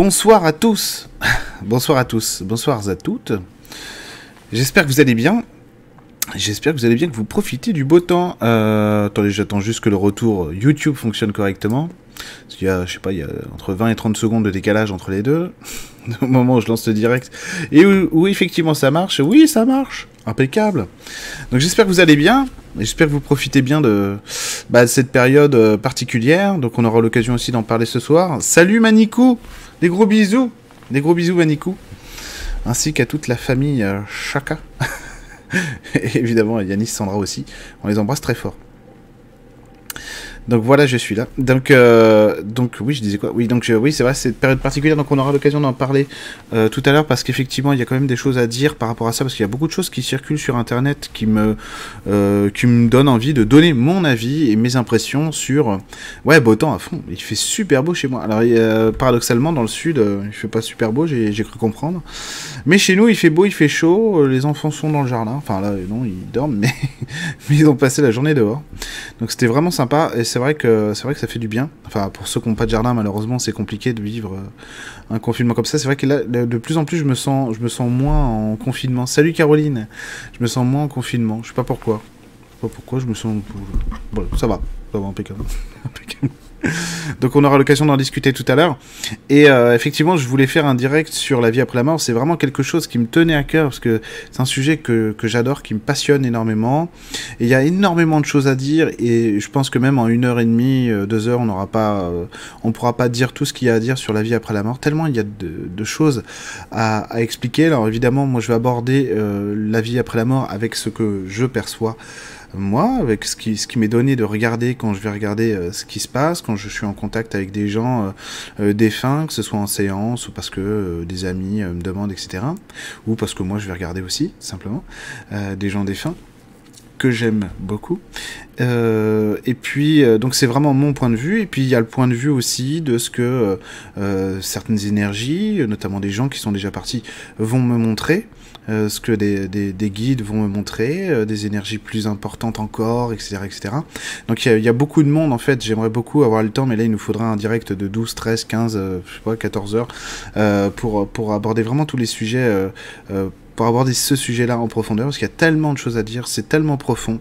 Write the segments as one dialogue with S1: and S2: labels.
S1: Bonsoir à tous. Bonsoir à tous. Bonsoir à toutes. J'espère que vous allez bien. J'espère que vous allez bien, que vous profitez du beau temps. Euh, attendez, j'attends juste que le retour YouTube fonctionne correctement. Parce qu'il y a, je sais pas, il y a entre 20 et 30 secondes de décalage entre les deux. Au moment où je lance le direct. Et où, effectivement ça marche. Oui, ça marche. Impeccable. Donc j'espère que vous allez bien. J'espère que vous profitez bien de, bah, cette période euh, particulière. Donc on aura l'occasion aussi d'en parler ce soir. Salut Manikou Des gros bisous Des gros bisous Manikou Ainsi qu'à toute la famille euh, Chaka. et évidemment Yanis Sandra aussi. On les embrasse très fort. Donc voilà, je suis là. Donc, euh, donc oui, je disais quoi? Oui, donc oui, c'est vrai, c'est une période particulière, donc on aura l'occasion d'en parler euh, tout à l'heure parce qu'effectivement, il y a quand même des choses à dire par rapport à ça parce qu'il y a beaucoup de choses qui circulent sur Internet qui me, euh, qui me donnent envie de donner mon avis et mes impressions sur. Ouais, beau temps à fond. Il fait super beau chez moi. Alors, paradoxalement, dans le sud, il fait pas super beau, j'ai cru comprendre. Mais chez nous, il fait beau, il fait chaud. Les enfants sont dans le jardin. Enfin là, non, ils dorment, mais, mais ils ont passé la journée dehors. Donc c'était vraiment sympa et c'est vrai que c'est vrai que ça fait du bien. Enfin, pour ceux qui n'ont pas de jardin, malheureusement, c'est compliqué de vivre euh, un confinement comme ça. C'est vrai que là, de plus en plus, je me sens, je me sens moins en confinement. Salut Caroline, je me sens moins en confinement. Je sais pas pourquoi. Je sais pas pourquoi. Je me sens. Bon, ça va, ça va impeccable. impeccable. Donc on aura l'occasion d'en discuter tout à l'heure. Et euh, effectivement, je voulais faire un direct sur la vie après la mort. C'est vraiment quelque chose qui me tenait à cœur parce que c'est un sujet que, que j'adore, qui me passionne énormément. Et il y a énormément de choses à dire et je pense que même en une heure et demie, euh, deux heures, on n'aura pas, euh, on pourra pas dire tout ce qu'il y a à dire sur la vie après la mort. Tellement il y a de, choses à, à, expliquer. Alors évidemment, moi je vais aborder la vie après la mort avec ce que je perçois moi, avec ce qui, m'est donné de regarder quand je vais regarder euh, ce qui se passe, quand je suis en contact avec des gens euh, euh, défunts, que ce soit en séance ou parce que des amis me demandent, etc. Ou parce que moi je vais regarder aussi, simplement, des gens défunts que j'aime beaucoup. Et puis, donc c'est vraiment mon point de vue. Et puis il y a le point de vue aussi de ce que certaines énergies, notamment des gens qui sont déjà partis, vont me montrer. Euh, ce que des, des, des, guides vont me montrer, euh, des énergies plus importantes encore, etc. etc. Donc il y, a beaucoup de monde en fait, j'aimerais beaucoup avoir le temps, mais là il nous faudra un direct de 12, 13, 15, je sais pas, 14 heures euh, pour, aborder vraiment tous les sujets pour aborder ce sujet-là en profondeur, parce qu'il y a tellement de choses à dire, c'est tellement profond,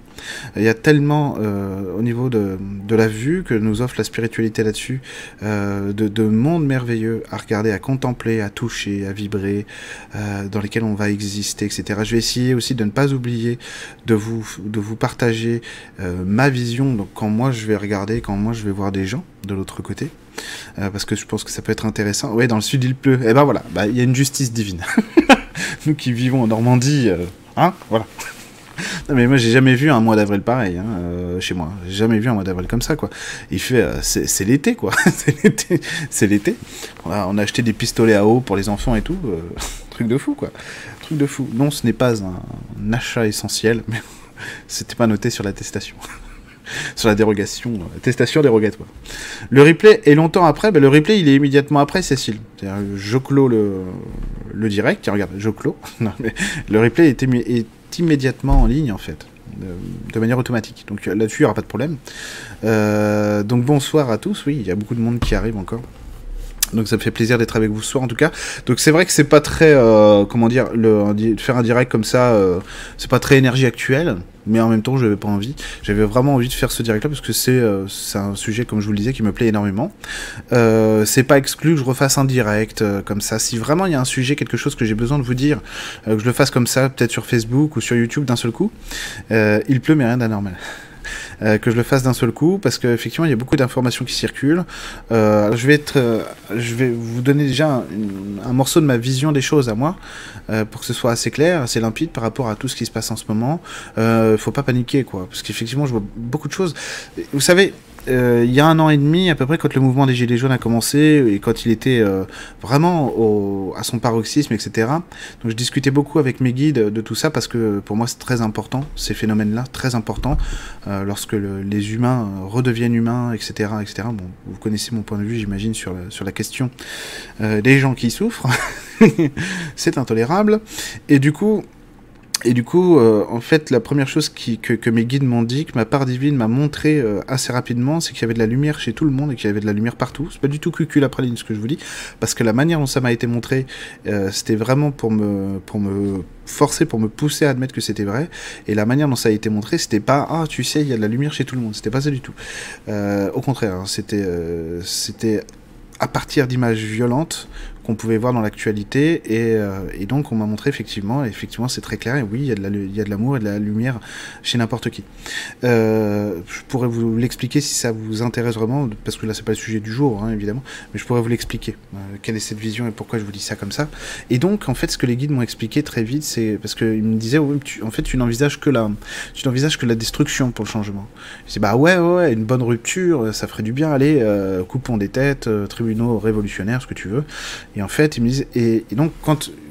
S1: il y a tellement euh, au niveau de, de, la vue que nous offre la spiritualité là-dessus, euh, de, de mondes merveilleux à regarder, à contempler, à toucher, à vibrer, euh, dans lesquels on va exister, etc. Je vais essayer aussi de ne pas oublier de vous, de vous partager ma vision, donc quand moi je vais regarder, quand moi je vais voir des gens de l'autre côté. Euh, parce que je pense que ça peut être intéressant. Ouais, dans le sud il pleut. Et eh ben voilà, bah, il y a une justice divine. nous qui vivons en Normandie, euh, hein, voilà. Non mais moi j'ai jamais vu un mois d'avril pareil hein, euh, chez moi. J'ai jamais vu un mois d'avril comme ça quoi. Il fait c'est l'été quoi. c'est l'été. On a, acheté des pistolets à eau pour les enfants et tout. Truc de fou quoi. Truc de fou. Non, ce n'est pas un, un achat essentiel, mais c'était pas noté sur l'attestation. sur la dérogation, attestation dérogatoire. Le replay est longtemps après, ben le replay il est immédiatement après Cécile. Je clôt le, direct, regarde, je clôt. Le replay est, immédiatement en ligne en fait, de, manière automatique. Donc là-dessus il n'y aura pas de problème. Euh, donc bonsoir à tous, oui, il y a beaucoup de monde qui arrive encore. Donc ça me fait plaisir d'être avec vous ce soir en tout cas. Donc c'est vrai que c'est pas très, euh, comment dire, le, faire un direct comme ça, euh, c'est pas très énergie actuelle, mais en même temps j'avais pas envie. J'avais vraiment envie de faire ce direct là parce que c'est euh, un sujet comme je vous le disais qui me plaît énormément. Euh, c'est pas exclu que je refasse un direct euh, comme ça. Si vraiment il y a un sujet, quelque chose que j'ai besoin de vous dire, euh, que je le fasse comme ça, peut-être sur Facebook ou sur YouTube d'un seul coup, il pleut mais rien d'anormal. Euh, que je le fasse d'un seul coup parce qu'effectivement il y a beaucoup d'informations qui circulent. Euh, je vais être, euh, je vais vous donner déjà un, morceau de ma vision des choses à moi pour que ce soit assez clair, assez limpide par rapport à tout ce qui se passe en ce moment. Euh, faut pas paniquer quoi, parce qu'effectivement je vois beaucoup de choses. Vous savez, euh, il y a un an et demi, à peu près, quand le mouvement des Gilets jaunes a commencé, et quand il était euh, vraiment à son paroxysme, etc. Donc je discutais beaucoup avec mes guides de tout ça, parce que pour moi c'est très important, ces phénomènes-là, très importants, euh, lorsque le, les humains redeviennent humains, etc. etc. Bon, vous connaissez mon point de vue, j'imagine, sur, la, question des gens qui souffrent. c'est intolérable. Et du coup, et du coup, euh, en fait, la première chose que, mes guides m'ont dit, que ma part divine m'a montré euh, assez rapidement, c'est qu'il y avait de la lumière chez tout le monde et qu'il y avait de la lumière partout. C'est pas du tout cucul la praline ce que je vous dis, parce que la manière dont ça m'a été montré, euh, c'était vraiment pour me, forcer, pour me pousser à admettre que c'était vrai. Et la manière dont ça a été montré, c'était pas ah tu sais il y a de la lumière chez tout le monde. C'était pas ça du tout. au contraire, hein, c'était à partir d'images violentes qu'on pouvait voir dans l'actualité et, euh, et, donc on m'a montré effectivement effectivement c'est très clair et oui il y a de l'amour et de la lumière chez n'importe qui. Euh, je pourrais vous l'expliquer si ça vous intéresse vraiment parce que là c'est pas le sujet du jour hein, évidemment mais je pourrais vous l'expliquer euh, quelle est cette vision et pourquoi je vous dis ça comme ça. Et donc en fait ce que les guides m'ont expliqué très vite c'est parce qu'ils me disaient en fait tu n'envisages que la tu n'envisages que la destruction pour le changement. Je dis bah ouais ouais une bonne rupture ça ferait du bien. Allez coupons des têtes tribunaux révolutionnaires ce que tu veux et en fait, ils me disent, et, donc,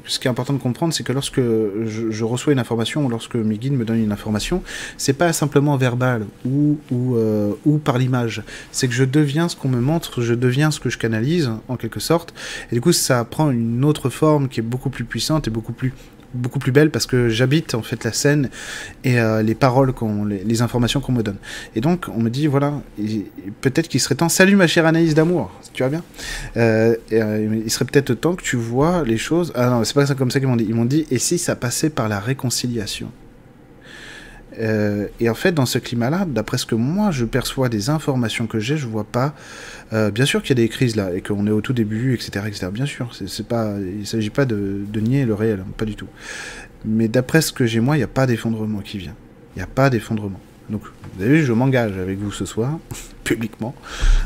S1: ce qui est important de comprendre, c'est que lorsque je, reçois une information ou lorsque mes guides me donnent une information, c'est pas simplement verbal ou, ou, euh, ou par l'image. C'est que je deviens ce qu'on me montre, je deviens ce que je canalise, en quelque sorte. Et du coup, ça prend une autre forme qui est beaucoup plus puissante et beaucoup plus beaucoup plus belle parce que j'habite en fait la scène et euh, les paroles, qu'on, les, informations qu'on me donne. Et donc on me dit voilà, peut-être qu'il serait temps. Salut ma chère Anaïs d'amour, tu vas bien? Euh, euh, Il serait peut-être temps que tu vois les choses. Ah non, c'est pas comme ça qu'ils m'ont dit. Ils m'ont dit et si ça passait par la réconciliation? Euh, et en fait, dans ce climat-là, d'après ce que moi je perçois des informations que j'ai, je vois pas. Euh, bien sûr qu'il y a des crises là et qu'on est au tout début, etc., etc. Bien sûr, c'est pas, il s'agit pas de, nier le réel, pas du tout. Mais d'après ce que j'ai moi, il n'y a pas d'effondrement qui vient. Il n'y a pas d'effondrement. Donc, vous avez vu, je m'engage avec vous ce soir, publiquement.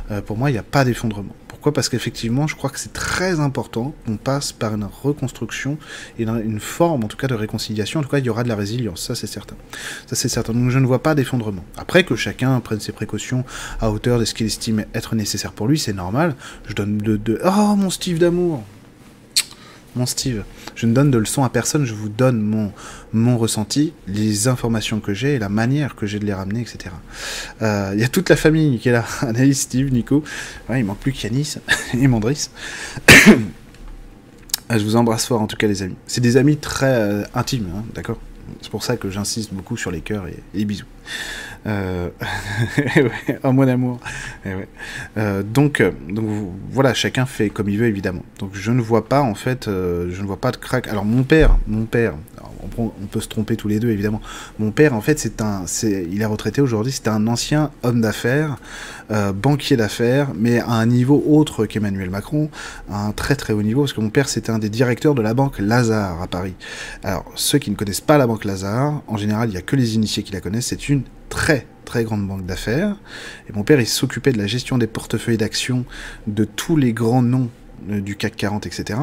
S1: Euh, pour moi, il n'y a pas d'effondrement. Pourquoi? Parce qu'effectivement, je crois que c'est très important qu'on passe par une reconstruction et une forme, en tout cas, de réconciliation. En tout cas, il y aura de la résilience, ça c'est certain. Ça c'est certain. Donc je ne vois pas d'effondrement. Après que chacun prenne ses précautions à hauteur de ce qu'il estime être nécessaire pour lui, c'est normal. Je donne de, de... Oh, mon Steve d'amour mon Steve. Je ne donne de leçons à personne, je vous donne mon, mon ressenti, les informations que j'ai et la manière que j'ai de les ramener, etc. Il euh, y a toute la famille qui est là, Anaïs, Steve, Nico. Ouais, il manque plus qu'Yanis et Mandris. Ah, je vous embrasse fort en tout cas les amis. C'est des amis très euh, intimes, hein, d'accord? C'est pour ça que j'insiste beaucoup sur les cœurs et les bisous. Euh... oh mon amour. Euh, donc, donc voilà, chacun fait comme il veut évidemment. Donc je ne vois pas en fait, euh, je ne vois pas de crack. Alors mon père, mon père, on, peut se tromper tous les deux évidemment. Mon père en fait c'est un, c'est, il est retraité aujourd'hui, c'est un ancien homme d'affaires, euh, banquier d'affaires, mais à un niveau autre qu'Emmanuel Macron, à un très très haut niveau, parce que mon père c'était un des directeurs de la banque Lazare à Paris. Alors ceux qui ne connaissent pas la banque Lazare, en général il n'y a que les initiés qui la connaissent, c'est une très très grande banque d'affaires. Et mon père, il s'occupait de la gestion des portefeuilles d'actions de tous les grands noms du CAC 40, etc.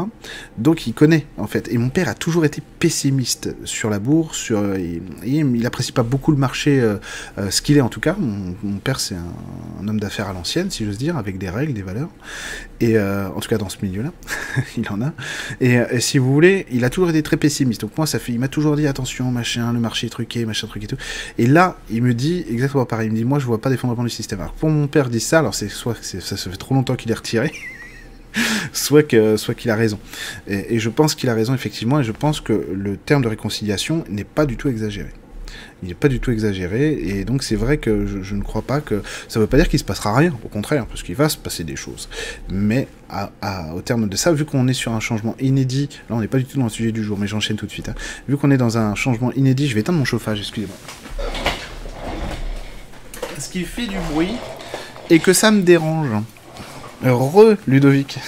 S1: Donc il connaît en fait. Et mon père a toujours été pessimiste sur la bourse, euh, il apprécie pas beaucoup le marché, euh, ce qu'il est en tout cas. Mon, père c'est un, homme d'affaires à l'ancienne, si j'ose dire, avec des règles, des valeurs. Et en tout cas dans ce milieu-là, il en a. Et, si vous voulez, il a toujours été très pessimiste. Donc moi ça fait, il m'a toujours dit attention, machin, le marché est truqué, machin truc et tout. Et là il me dit exactement pareil. Il me dit moi je vois pas d'effondrement du système. Alors pour mon père dit ça, alors c'est soit ça, ça fait trop longtemps qu'il est retiré. soit que soit qu'il a raison. Et, je pense qu'il a raison effectivement, et je pense que le terme de réconciliation n'est pas du tout exagéré. Il n'est pas du tout exagéré, et donc c'est vrai que je, ne crois pas que... Ça ne veut pas dire qu'il se passera rien, au contraire, parce qu'il va se passer des choses. Mais au terme de ça, vu qu'on est sur un changement inédit, là on n'est pas du tout dans le sujet du jour, mais j'enchaîne tout de suite, hein. vu qu'on est dans un changement inédit, je vais éteindre mon chauffage, excusez-moi. Ce qui fait du bruit, et que ça me dérange. Re Ludovic.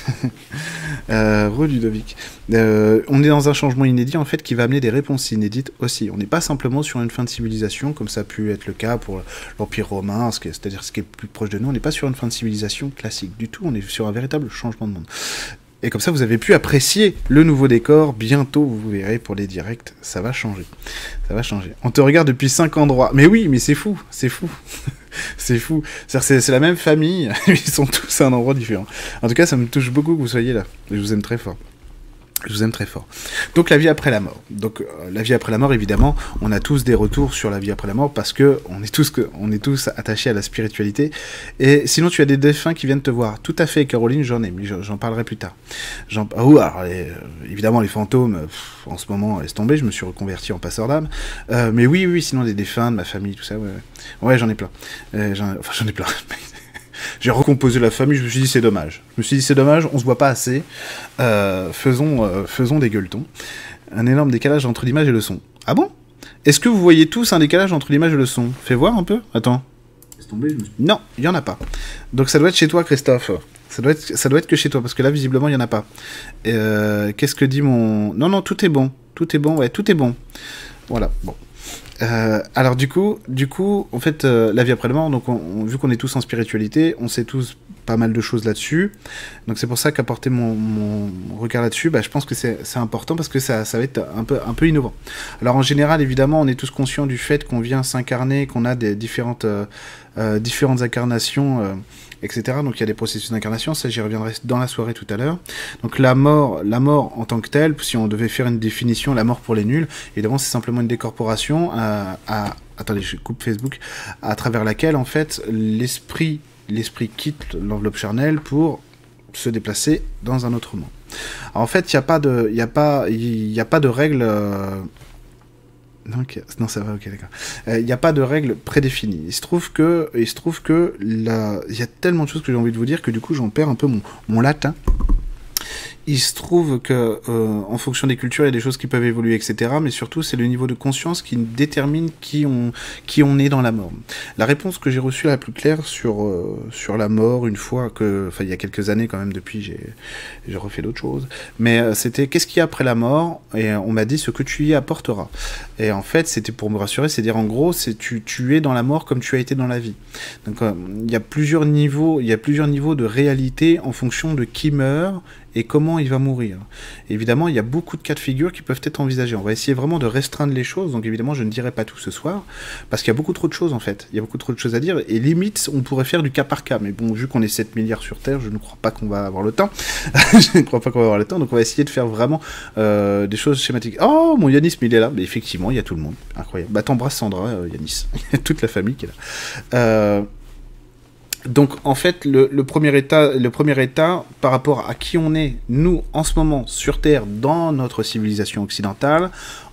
S1: euh, Re Ludovic. Euh, on est dans un changement inédit en fait qui va amener des réponses inédites aussi. On n'est pas simplement sur une fin de civilisation comme ça a pu être le cas pour l'Empire romain, c'est-à-dire ce qui est plus proche de nous. On n'est pas sur une fin de civilisation classique du tout. On est sur un véritable changement de monde. Et comme ça, vous avez pu apprécier le nouveau décor. Bientôt, vous verrez pour les directs, ça va changer. Ça va changer. On te regarde depuis 5 endroits. Mais oui, mais c'est fou, c'est fou. c'est fou. C'est la même famille, ils sont tous à un endroit différent. En tout cas, ça me touche beaucoup que vous soyez là. Je vous aime très fort. Je vous aime très fort. Donc la vie après la mort. Donc euh, la vie après la mort, évidemment, on a tous des retours sur la vie après la mort parce que on est tous on est tous attachés à la spiritualité. Et sinon, tu as des défunts qui viennent te voir. Tout à fait, Caroline, j'en ai, j'en parlerai plus tard. J'en, ah, euh, évidemment, les fantômes. en ce moment, laisse tomber. Je me suis reconverti en passeur d'âme. Euh, mais oui, oui, sinon des défunts de ma famille, tout ça. Ouais, ouais. ouais j'en ai plein. enfin, j'en ai plein. j'ai recomposé la famille, je me suis dit c'est dommage. Je me suis dit c'est dommage, on se voit pas assez. Euh, faisons, euh, faisons des gueuletons. Un énorme décalage entre l'image et le son. Ah bon? Est-ce que vous voyez tous un décalage entre l'image et le son? Fais voir un peu. Attends. Non, il y en a pas. Donc ça doit être chez toi, Christophe. Ça doit être, ça doit être que chez toi, parce que là, visiblement, il y en a pas. Euh, qu'est-ce que dit mon... Non, non, tout est bon. Tout est bon, ouais, tout est bon. Voilà, bon. Euh, alors du coup, du coup, en fait, euh, la vie après la mort, donc vu qu'on est tous en spiritualité, on sait tous pas mal de choses là-dessus. Donc c'est pour ça qu'apporter mon, mon, regard là-dessus, bah, je pense que c'est important parce que ça, ça va être un peu, un peu innovant. Alors en général, évidemment, on est tous conscients du fait qu'on vient s'incarner, qu'on a des différentes, euh, différentes incarnations etc. Donc il y a des processus d'incarnation, ça j'y reviendrai dans la soirée tout à l'heure. Donc la mort, la mort en tant que telle, si on devait faire une définition, la mort pour les nuls, évidemment c'est simplement une décorporation à, à coupe Facebook, à travers laquelle en fait l'esprit l'esprit quitte l'enveloppe charnelle pour se déplacer dans un autre monde. En fait, il n'y a pas de, il règle euh, non, ça va, ok, d'accord. Il euh, n'y a pas de règle prédéfinie. Il se trouve que, il se trouve que il y a tellement de choses que j'ai envie de vous dire que du coup j'en perds un peu mon latin. Il se trouve que, euh, en fonction des cultures, il y a des choses qui peuvent évoluer, etc. Mais surtout, c'est le niveau de conscience qui détermine qui on, est dans la mort. La réponse que j'ai reçue la plus claire sur, euh, sur la mort, une fois que, enfin, il y a quelques années quand même, depuis, j'ai, refait d'autres choses. Mais euh, c'était qu'est-ce qu'il y a après la mort Et on m'a dit ce que tu y apporteras. Et en fait, c'était pour me rassurer, c'est dire en gros, tu, tu es dans la mort comme tu as été dans la vie. Donc, il y a plusieurs niveaux, il y a plusieurs niveaux de réalité en fonction de qui meurt et comment il va mourir. Évidemment, il y a beaucoup de cas de figure qui peuvent être envisagés. On va essayer vraiment de restreindre les choses, donc évidemment, je ne dirai pas tout ce soir, parce qu'il y a beaucoup trop de choses en fait. Il y a beaucoup trop de choses à dire, et limite, on pourrait faire du cas par cas. Mais bon, vu qu'on est 7 milliards sur Terre, je ne crois pas qu'on va avoir le temps. je ne crois pas qu'on va avoir le temps, donc on va essayer de faire vraiment euh, des choses schématiques. Oh, mon Yanis, mais il est là. Mais effectivement, il y a tout le monde. Incroyable. Bah, t'embrasses Sandra, euh, Yanis. toute la famille qui est là. Euh, donc en fait, le, premier état, le premier état par rapport à qui on est, nous, en ce moment, sur Terre, dans notre civilisation occidentale,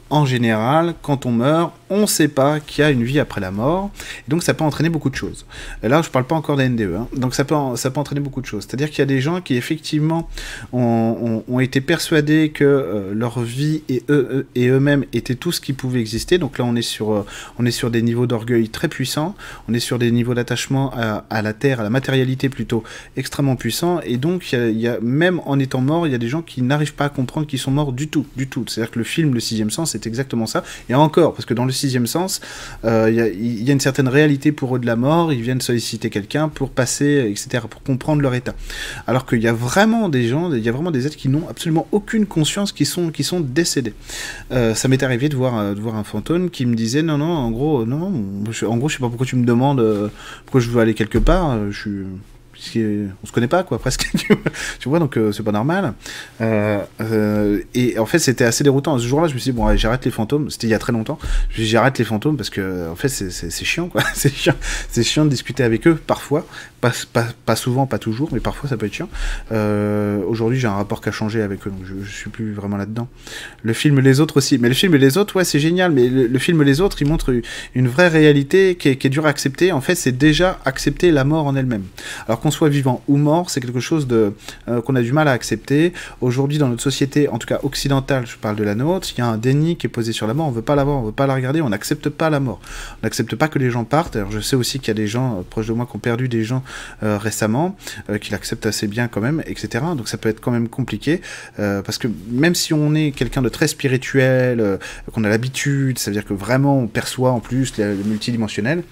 S1: en général, quand on meurt, on ne sait pas qu'il y a une vie après la mort. Et donc ça peut entraîner beaucoup de choses. Et là, je ne parle pas encore des NDE. Hein. Donc ça peut, ça peut entraîner beaucoup de choses. C'est-à-dire qu'il y a des gens qui effectivement ont, été persuadés que euh, leur vie et eux, et eux-mêmes étaient tout ce qui pouvait exister. Donc là, on est sur, euh, on est sur des niveaux d'orgueil très puissants. On est sur des niveaux d'attachement à, la terre, à la matérialité plutôt extrêmement puissants. Et donc, même en étant mort, il y a des gens qui n'arrivent pas à comprendre qu'ils sont morts du tout, du tout. C'est-à-dire que le film Le Sixième Sens c'est exactement ça. Et encore, parce que dans le sixième sens, euh, il y, a une certaine réalité pour eux de la mort, ils viennent solliciter quelqu'un pour passer, etc., pour comprendre leur état. Alors qu'il y a vraiment des gens, il y a vraiment des êtres qui n'ont absolument aucune conscience, qui sont, qui sont décédés. Euh, ça m'est arrivé de voir, euh, de voir un fantôme qui me disait non, non, en gros, non, en gros, je sais pas pourquoi tu me demandes pourquoi je veux aller quelque part, je suis on se connaît pas quoi presque tu vois. Donc euh, c'est pas normal. Euh, euh, et en fait c'était assez déroutant. Ce jour-là je me suis dit bon j'arrête les fantômes. C'était il y a très longtemps. Je j'arrête les fantômes parce que en fait c'est chiant quoi. C'est chiant. C'est chiant de discuter avec eux parfois. Pas, pas, souvent pas toujours mais parfois ça peut être chiant. Aujourd'hui j'ai un rapport qui a changé avec eux donc je, je suis plus vraiment là-dedans. Le film les autres aussi. Mais le film les autres ouais c'est génial. Mais le, film les autres il montre une vraie réalité qui est, qui est dure à accepter. En fait c'est déjà accepter la mort en elle-même. Alors qu'on soit vivant ou mort, c'est quelque chose de euh, qu'on a du mal à accepter. Aujourd'hui, dans notre société, en tout cas occidentale, je parle de la nôtre, il y a un déni qui est posé sur la mort. On veut pas la voir, on veut pas la regarder, on n'accepte pas la mort. On n'accepte pas que les gens partent. Alors, je sais aussi qu'il y a des gens euh, proches de moi qui ont perdu des gens euh, récemment, qui l'acceptent assez bien quand même, etc. Donc ça peut être quand même compliqué parce que même si on est quelqu'un de très spirituel, qu'on a l'habitude, ça veut dire que vraiment on perçoit en plus le multidimensionnel,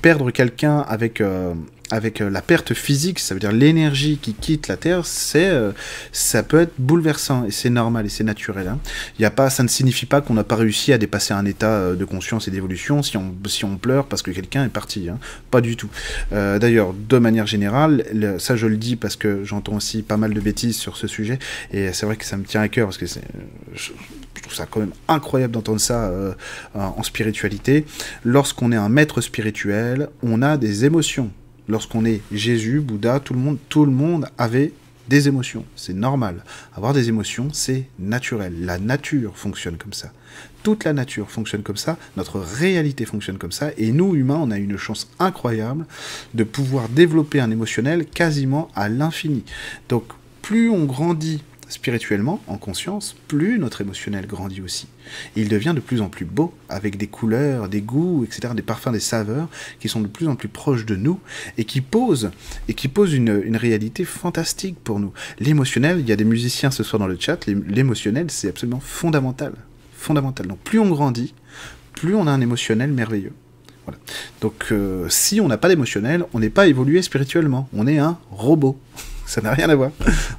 S1: perdre quelqu'un avec avec la perte physique, ça veut dire l'énergie qui quitte la Terre, c'est, ça peut être bouleversant et c'est normal et c'est naturel. Hein. Y a pas, ça ne signifie pas qu'on n'a pas réussi à dépasser un état de conscience et d'évolution si on, si on pleure parce que quelqu'un est parti. Hein. Pas du tout. D'ailleurs, de manière générale, ça je le dis parce que j'entends aussi pas mal de bêtises sur ce sujet et c'est vrai que ça me tient à cœur parce que je trouve ça quand même incroyable d'entendre ça euh, en spiritualité. Lorsqu'on est un maître spirituel, on a des émotions. Lorsqu'on est Jésus, Bouddha, tout le monde, tout le monde avait des émotions. C'est normal. Avoir des émotions, c'est naturel. La nature fonctionne comme ça. Toute la nature fonctionne comme ça. Notre réalité fonctionne comme ça. Et nous, humains, on a une chance incroyable de pouvoir développer un émotionnel quasiment à l'infini. Donc, plus on grandit spirituellement, en conscience, plus notre émotionnel grandit aussi. Il devient de plus en plus beau, avec des couleurs, des goûts, etc., des parfums, des saveurs, qui sont de plus en plus proches de nous, et qui posent, et qui posent une, réalité fantastique pour nous. L'émotionnel, il y a des musiciens ce soir dans le chat, l'émotionnel, c'est absolument fondamental. Fondamental. Donc plus on grandit, plus on a un émotionnel merveilleux. Voilà. Donc euh, si on n'a pas d'émotionnel, on n'est pas évolué spirituellement, on est un robot ça n'a rien à voir.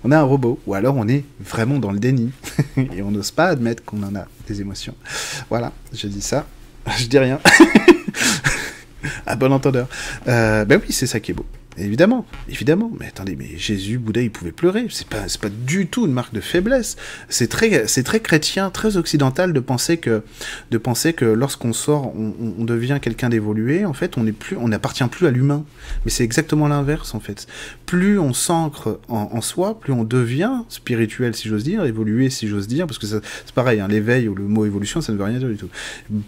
S1: On est un robot, ou alors on est vraiment dans le déni, et on n'ose pas admettre qu'on en a des émotions. Voilà, je dis ça, je dis rien. à bon entendeur. Euh, ben oui, c'est ça qui est beau. Évidemment, évidemment. Mais attendez, mais Jésus, Bouddha, il pouvait pleurer. C'est pas, pas du tout une marque de faiblesse. C'est très, c'est très chrétien, très occidental de penser que, de penser que lorsqu'on sort, on, devient quelqu'un d'évolué. En fait, on n'est plus, on n'appartient plus à l'humain. Mais c'est exactement l'inverse, en fait. Plus on s'ancre en, soi, plus on devient spirituel, si j'ose dire, évolué, si j'ose dire, parce que c'est pareil, hein, l'éveil ou le mot évolution, ça ne veut rien dire du tout.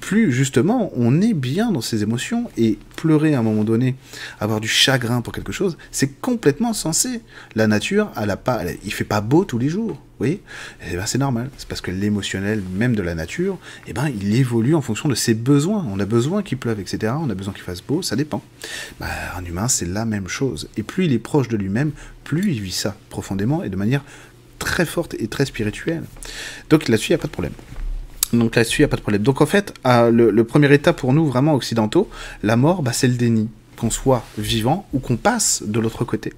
S1: Plus, justement, on est bien dans ses émotions et pleurer à un moment donné, avoir du chagrin pour quelque chose, c'est complètement sensé. La nature, elle a pas, il fait pas beau tous les jours, oui, eh ben c'est normal. C'est parce que l'émotionnel même de la nature, eh ben il évolue en fonction de ses besoins. On a besoin qu'il pleuve, etc. On a besoin qu'il fasse beau, ça dépend. Bah, un humain, c'est la même chose. Et plus il est proche de lui-même, plus il vit ça profondément et de manière très forte et très spirituelle. Donc là-dessus, il n'y a pas de problème. Donc là-dessus, il n'y a pas de problème. Donc en fait, le, le, premier état pour nous, vraiment occidentaux, la mort, bah, c'est le déni qu'on soit vivant ou qu'on passe de l'autre côté.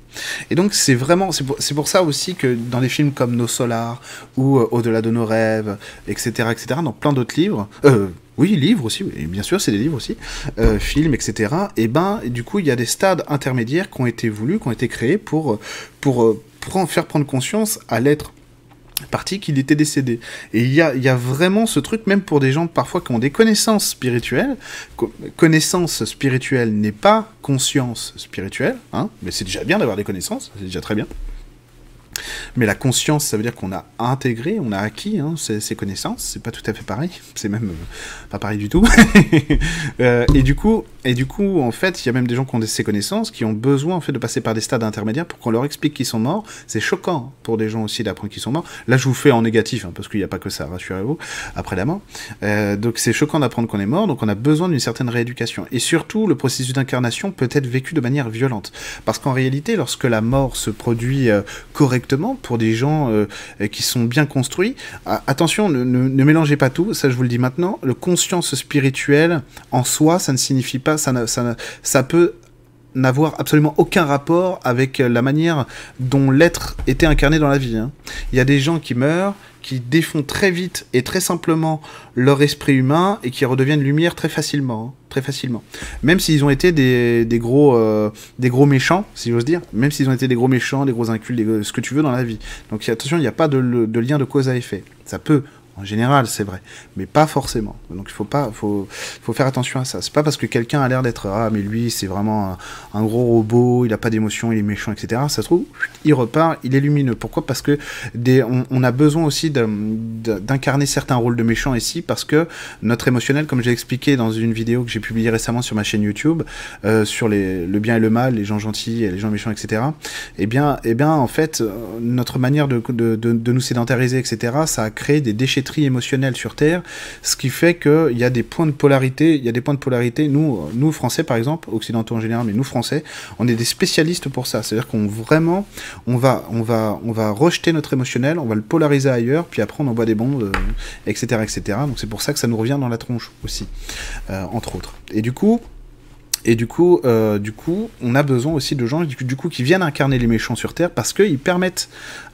S1: Et donc c'est vraiment, c'est pour, pour, ça aussi que dans des films comme Nos Solars ou euh, Au-delà de nos rêves, etc., etc., dans plein d'autres livres, euh, oui, livres aussi, et bien sûr, c'est des livres aussi, euh, films, etc. Et ben, du coup, il y a des stades intermédiaires qui ont été voulus, qui ont été créés pour, pour faire prendre conscience à l'être parti qu'il était décédé. Et il y a, y a, vraiment ce truc, même pour des gens parfois qui ont des connaissances spirituelles. connaissance spirituelle n'est pas conscience spirituelle, hein, mais c'est déjà bien d'avoir des connaissances, c'est déjà très bien. Mais la conscience, ça veut dire qu'on a intégré, on a acquis hein, ces, connaissances. C'est pas tout à fait pareil. C'est même euh, pas pareil du tout. Euh, et du coup, et du coup, en fait, il y a même des gens qui ont ces connaissances, qui ont besoin en fait de passer par des stades intermédiaires pour qu'on leur explique qu'ils sont morts. C'est choquant pour des gens aussi d'apprendre qu'ils sont morts. Là, je vous fais en négatif, hein, parce qu'il n'y a pas que ça, rassurez-vous, après la mort. Euh, donc c'est choquant d'apprendre qu'on est mort. Donc on a besoin d'une certaine rééducation. Et surtout, le processus d'incarnation peut être vécu de manière violente, parce qu'en réalité, lorsque la mort se produit correctement pour des gens euh, qui sont bien construits. attention, ne, mélangez pas tout, ça je vous le dis maintenant. Le conscience spirituelle en soi, ça ne signifie pas, ça, peut n'avoir absolument aucun rapport avec la manière dont l'être était incarné dans la vie. Hein. Il y a des gens qui meurent, qui défont très vite et très simplement leur esprit humain et qui redeviennent lumière très facilement, hein, très facilement. Même s'ils ont été des, gros, euh, des gros méchants, si j'ose dire, même s'ils ont été des gros méchants, des gros incultes, ce que tu veux dans la vie. Donc attention, il n'y a pas de lien de cause à effet. Ça peut en général, c'est vrai, mais pas forcément. Donc il faut pas, faut, faut faire attention à ça. C'est pas parce que quelqu'un a l'air d'être ah mais lui c'est vraiment un, gros robot, il a pas d'émotion, il est méchant, etc. Ça se trouve, il repart, il est lumineux. Pourquoi? Parce que des, on, a besoin aussi d'incarner certains rôles de méchants ici, parce que notre émotionnel, comme j'ai expliqué dans une vidéo que j'ai publiée récemment sur ma chaîne YouTube, euh, sur les, le bien et le mal, les gens gentils et les gens méchants, etc. Eh bien, eh bien en fait, notre manière de, de, de nous sédentariser, etc. Ça a créé des déchets émotionnel sur Terre, ce qui fait qu'il y a des points de polarité. Il y a des points de polarité. Nous, nous Français par exemple, occidentaux en général, mais nous Français, on est des spécialistes pour ça. C'est-à-dire qu'on vraiment, on va, on va, on va rejeter notre émotionnel, on va le polariser ailleurs, puis après on envoie des bombes, etc., etc. Donc c'est pour ça que ça nous revient dans la tronche aussi, euh, entre autres. Et du coup, Et du coup, euh, du coup, on a besoin aussi de gens du coup, qui viennent incarner les méchants sur Terre parce qu'ils permettent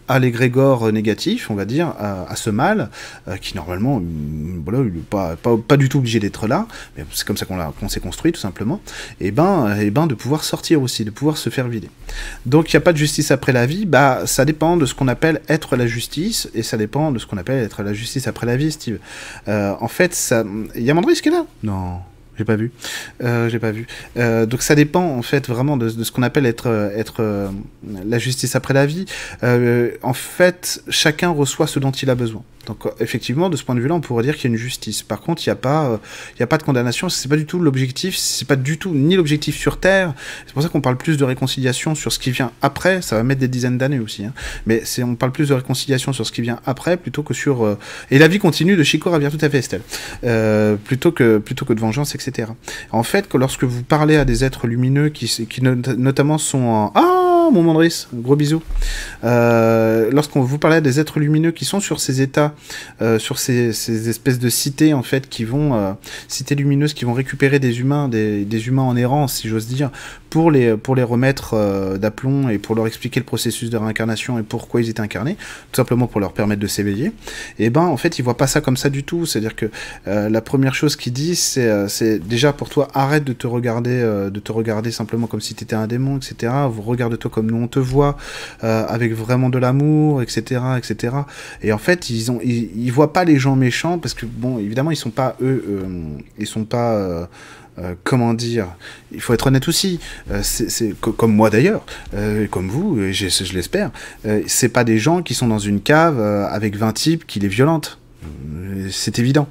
S1: à l'égrégore négatif, on va dire, à, ce mal, euh, qui normalement, mm, voilà, il n'est pas, pas, pas, du tout obligé d'être là, mais c'est comme ça qu'on s'est construit tout simplement, et ben, et ben de pouvoir sortir aussi, de pouvoir se faire vider. Donc il n'y a pas de justice après la vie, bah ça dépend de ce qu'on appelle être la justice, et ça dépend de ce qu'on appelle être la justice après la vie, Steve. Euh, en fait, ça... il y a Mandris qui est là? Non. J'ai pas vu. Euh, j'ai pas vu. Euh, donc ça dépend en fait vraiment de, ce qu'on appelle être être euh, la justice après la vie. Euh, en fait, chacun reçoit ce dont il a besoin. Donc effectivement, de ce point de vue-là, on pourrait dire qu'il y a une justice. Par contre, il n'y a pas, euh, y a pas de condamnation. C'est pas du tout l'objectif. C'est pas du tout ni l'objectif sur Terre. C'est pour ça qu'on parle plus de réconciliation sur ce qui vient après. Ça va mettre des dizaines d'années aussi. Hein. Mais on parle plus de réconciliation sur ce qui vient après plutôt que sur. Euh, et la vie continue de Chico Ravière, tout à fait, Estelle. Euh, plutôt que plutôt que de vengeance, etc. En fait, que lorsque vous parlez à des êtres lumineux qui, qui notamment sont en ah mon Mandris, gros bisous. Euh, lorsqu'on vous parlait des êtres lumineux qui sont sur ces états, euh, sur ces, ces, espèces de cités en fait, qui vont euh, cités lumineuses, qui vont récupérer des humains, des humains en errance, si j'ose dire, pour les pour les remettre euh, d'aplomb et pour leur expliquer le processus de réincarnation et pourquoi ils étaient incarnés, tout simplement pour leur permettre de s'éveiller. Et ben en fait, ils voient pas ça comme ça du tout. C'est-à-dire que euh, la première chose qu'ils disent, c'est euh, c'est déjà pour toi, arrête de te regarder, de te regarder simplement comme si tu étais un démon, etc. Regarde-toi comme nous on te voit, avec vraiment de l'amour, etc., etc. Et en fait, ils ont ils, ils, voient pas les gens méchants parce que bon, évidemment, ils sont pas eux, ils sont pas euh, comment dire, il faut être honnête aussi, euh, comme moi d'ailleurs, euh, comme vous, je, je l'espère, c'est pas des gens qui sont dans une cave avec 20 types qui les violentent c'est évident.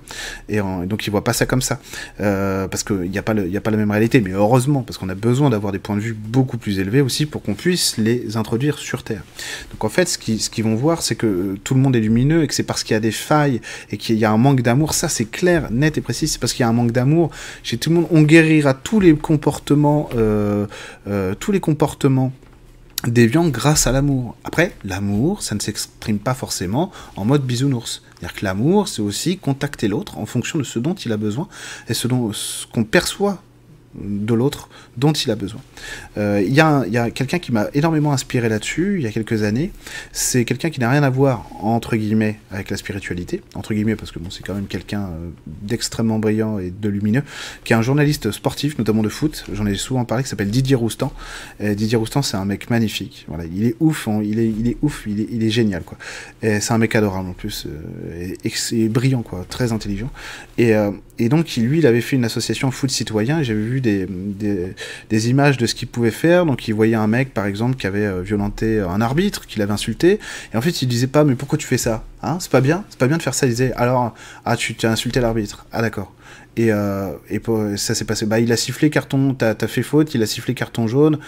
S1: Et donc ils voient pas ça comme ça. Euh, parce qu'il n'y a, pas a pas la même réalité. Mais heureusement, parce qu'on a besoin d'avoir des points de vue beaucoup plus élevés aussi pour qu'on puisse les introduire sur Terre. Donc en fait, ce qu'ils ce vont voir, c'est que euh, tout le monde est lumineux et que c'est parce qu'il y a des failles et qu'il y a un manque d'amour. Ça, c'est clair, net et précis. C'est parce qu'il y a un manque d'amour. Chez tout le monde, on guérira tous les comportements, euh, euh, tous les comportements déviants grâce à l'amour. Après, l'amour, ça ne s'exprime pas forcément en mode bisounours. C'est-à-dire que l'amour, c'est aussi contacter l'autre en fonction de ce dont il a besoin et ce, ce qu'on perçoit de l'autre dont il a besoin. Il euh, y a, a quelqu'un qui m'a énormément inspiré là-dessus, il y a quelques années. C'est quelqu'un qui n'a rien à voir, entre guillemets, avec la spiritualité. Entre guillemets, parce que bon, c'est quand même quelqu'un euh, d'extrêmement brillant et de lumineux, qui est un journaliste sportif, notamment de foot. J'en ai souvent parlé, qui s'appelle Didier Roustan. Et Didier Roustan, c'est un mec magnifique. Voilà, il est ouf, hein, il, est, il est ouf, il est, il est génial, quoi. C'est un mec adorable en plus, euh, et, et, brillant, quoi, très intelligent. Et, euh, et donc, lui, il avait fait une association foot citoyen, j'avais vu des, des, des, images de ce qu'il pouvait faire. Donc, il voyait un mec, par exemple, qui avait euh, violenté un arbitre, qui l'avait insulté. Et en fait, il disait pas, mais pourquoi tu fais ça hein? C'est pas bien C'est pas bien de faire ça. Il disait, alors, ah, tu as insulté l'arbitre. Ah, d'accord. Et, euh, et ça s'est passé. Bah, il a sifflé carton, t'as as fait faute, il a sifflé carton jaune,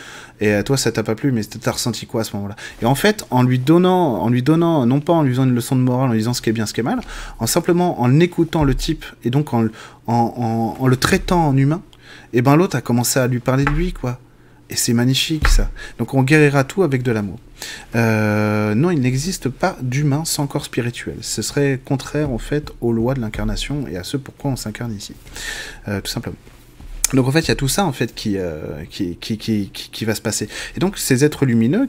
S1: et toi ça t'a pas plu, mais t'as ressenti quoi à ce moment-là? Et en fait, en lui donnant, en lui donnant, non pas en lui faisant une leçon de morale, en lui disant ce qui est bien, ce qui est mal, en simplement en écoutant le type et donc en, en le traitant en humain, et ben l'autre a commencé à lui parler de lui, quoi. Et c'est magnifique ça. Donc on guérira tout avec de l'amour. Euh, non, il n'existe pas d'humain sans corps spirituel. Ce serait contraire en fait aux lois de l'incarnation et à ce pourquoi on s'incarne ici. Euh, tout simplement. Donc en fait, il y a tout ça en fait qui, euh, qui, qui, qui, va se passer. Et donc ces êtres lumineux,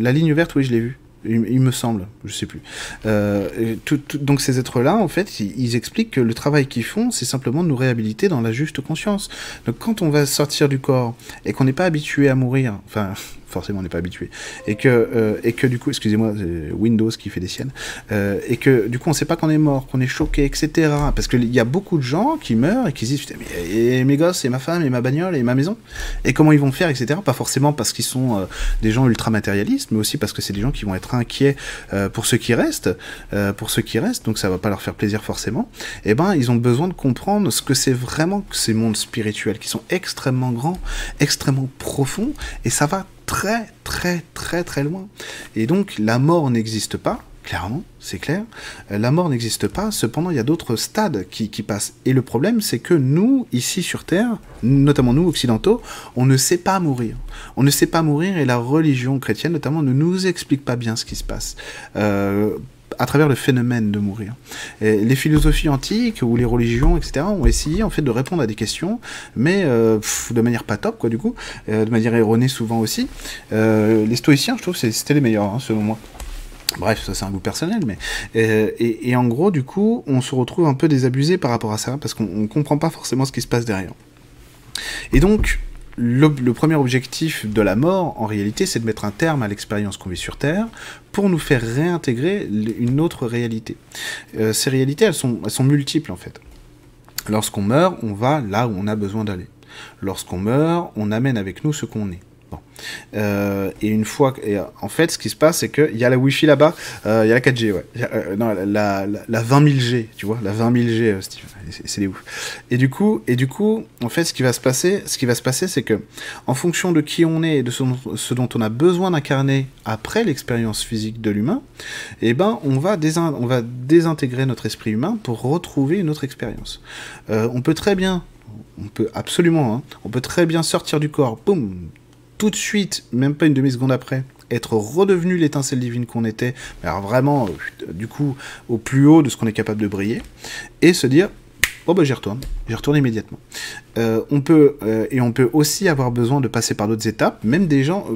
S1: la ligne verte, oui, je l'ai vu il, me semble, je sais plus. Euh, donc ces êtres-là, en fait, ils, ils, expliquent que le travail qu'ils font, c'est simplement de nous réhabiliter dans la juste conscience. Donc quand on va sortir du corps et qu'on n'est pas habitué à mourir, enfin forcément on n'est pas habitué, et que, euh, et que du coup, excusez-moi, c'est Windows qui fait des siennes, euh, et que du coup on sait pas qu'on est mort, qu'on est choqué, etc. Parce qu'il y a beaucoup de gens qui meurent et qui se disent, mais et mes gosses, et ma femme, et ma bagnole, et ma maison, et comment ils vont faire, etc. Pas forcément parce qu'ils sont euh, des gens ultra matérialistes, mais aussi parce que c'est des gens qui vont être inquiets euh, pour ceux qui restent, euh, pour ceux qui restent, donc ça va pas leur faire plaisir forcément. Et eh ben ils ont besoin de comprendre ce que c'est vraiment que ces mondes spirituels qui sont extrêmement grands, extrêmement profonds, et ça va très très très très loin. Et donc la mort n'existe pas, clairement, c'est clair. Euh, la mort n'existe pas, cependant il y a d'autres stades qui, qui, passent. Et le problème, c'est que nous, ici sur Terre, notamment nous occidentaux, on ne sait pas mourir. On ne sait pas mourir et la religion chrétienne notamment ne nous explique pas bien ce qui se passe. Euh, à travers le phénomène de mourir. Les philosophies antiques ou les religions, etc., ont essayé en fait de répondre à des questions, mais euh, de manière pas top, quoi, du coup, euh, de manière erronée souvent aussi. Euh, les stoïciens, je trouve, c'était les meilleurs, hein, selon moi. Bref, ça c'est un goût personnel, mais et, et, en gros, du coup, on se retrouve un peu désabusé par rapport à ça parce qu'on comprend pas forcément ce qui se passe derrière. Et donc, le, premier objectif de la mort, en réalité, c'est de mettre un terme à l'expérience qu'on vit sur Terre pour nous faire réintégrer une autre réalité. Euh, ces réalités, elles sont, elles sont multiples en fait. Lorsqu'on meurt, on va là où on a besoin d'aller. Lorsqu'on meurt, on amène avec nous ce qu'on est. Euh, et une fois, en fait, ce qui se passe, c'est qu'il y a la Wi-Fi là-bas, euh, il y a la 4G, ouais. Euh, non, la, la, la, 20 000 G, tu vois, la 20 000 G, euh, Steve, c'est des ouf. Et du coup, et du coup, en fait, ce qui va se passer, ce qui va se passer, c'est que, en fonction de qui on est et de ce, dont on a besoin d'incarner après l'expérience physique de l'humain, eh ben, on va, désintégrer notre esprit humain pour retrouver une autre expérience. On peut très bien, on peut absolument, hein, on peut très bien sortir du corps, boum, tout de suite, même pas une demi-seconde après, être redevenu l'étincelle divine qu'on était, alors vraiment, euh, du coup, au plus haut de ce qu'on est capable de briller, et se dire, oh bah j'y retourne, j'y retourne immédiatement. Euh, on peut, euh, et on peut aussi avoir besoin de passer par d'autres étapes, même des gens,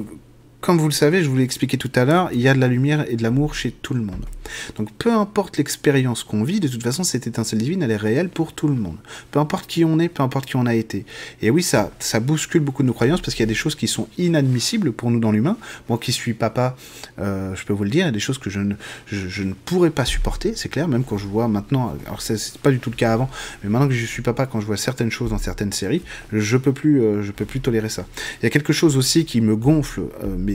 S1: comme vous le savez, je vous l'ai expliqué tout à l'heure, il y a de la lumière et de l'amour chez tout le monde. Donc peu importe l'expérience qu'on vit, de toute façon cette étincelle divine, elle est réelle pour tout le monde. Peu importe qui on est, peu importe qui on a été. Et oui, ça, ça bouscule beaucoup de nos croyances parce qu'il y a des choses qui sont inadmissibles pour nous dans l'humain. Moi qui suis papa, euh, je peux vous le dire, il y a des choses que je ne, je, ne pourrais pas supporter, c'est clair, même quand je vois maintenant, alors c'est pas du tout le cas avant, mais maintenant que je suis papa, quand je vois certaines choses dans certaines séries, je peux euh, peux plus tolérer ça. Il y a quelque chose aussi qui me gonfle, euh, mais,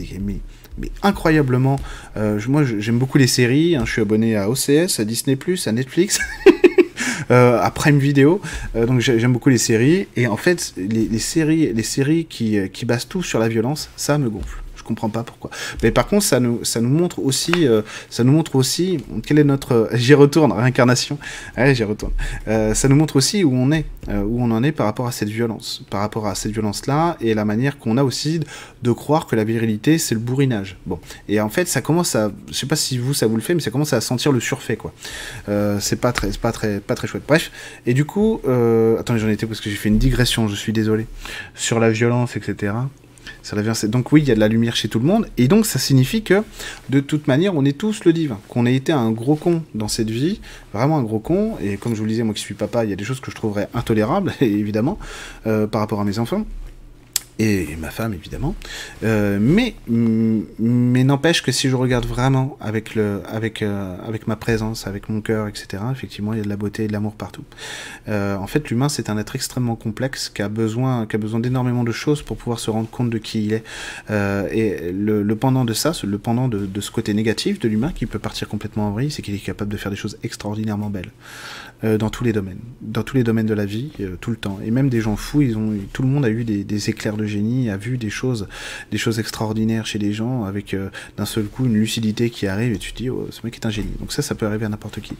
S1: mais incroyablement. Euh, moi, j'aime beaucoup les séries. Hein, je suis abonné à OCS, à Disney+, à Netflix. euh, à Prime Video, euh, donc j'aime beaucoup les séries et en fait les, les séries, les séries qui, qui basent tout sur la violence, ça me gonfle comprends pas pourquoi. Mais par contre, ça nous, montre aussi, euh, ça nous montre aussi quel est notre. J'y retourne, réincarnation. Ouais, j'y retourne. Euh, ça nous montre aussi où on est, euh, où on en est par rapport à cette violence, par rapport à cette violence-là et la manière qu'on a aussi de croire que la virilité c'est le bourrinage. Bon, et en fait, ça commence à, je sais pas si vous ça vous le fait, mais ça commence à sentir le surfait quoi. Euh, c'est pas très, pas très, pas très chouette. Bref, et du coup, euh, attendez, j'en étais parce que j'ai fait une digression, je suis désolé, sur la violence, etc. Donc oui, il y a de la lumière chez tout le monde, et donc ça signifie que de toute manière, on est tous le divin, qu'on ait été un gros con dans cette vie, vraiment un gros con, et comme je vous le disais, moi qui suis papa, il y a des choses que je trouverais intolérables, évidemment, euh, par rapport à mes enfants et ma femme évidemment. Euh, mais mais n'empêche que si je regarde vraiment avec le avec euh, avec ma présence, avec mon cœur, etc. Effectivement, il y a de la beauté et de l'amour partout. Euh, en fait, l'humain c'est un être extrêmement complexe qui a besoin qui a besoin d'énormément de choses pour pouvoir se rendre compte de qui il est. Et le, pendant de ça, le pendant de, ce côté négatif de l'humain qui peut partir complètement en vrille, c'est qu'il est capable de faire des choses extraordinairement belles dans tous les domaines, dans tous les domaines de la vie, tout le temps. Et même des gens fous, ils ont, tout le monde a eu des, des éclairs de génie, a vu des choses, des choses extraordinaires chez les gens, avec euh, d'un seul coup une lucidité qui arrive et tu te dis, oh, ce mec est un génie. Donc ça, ça peut arriver à n'importe qui.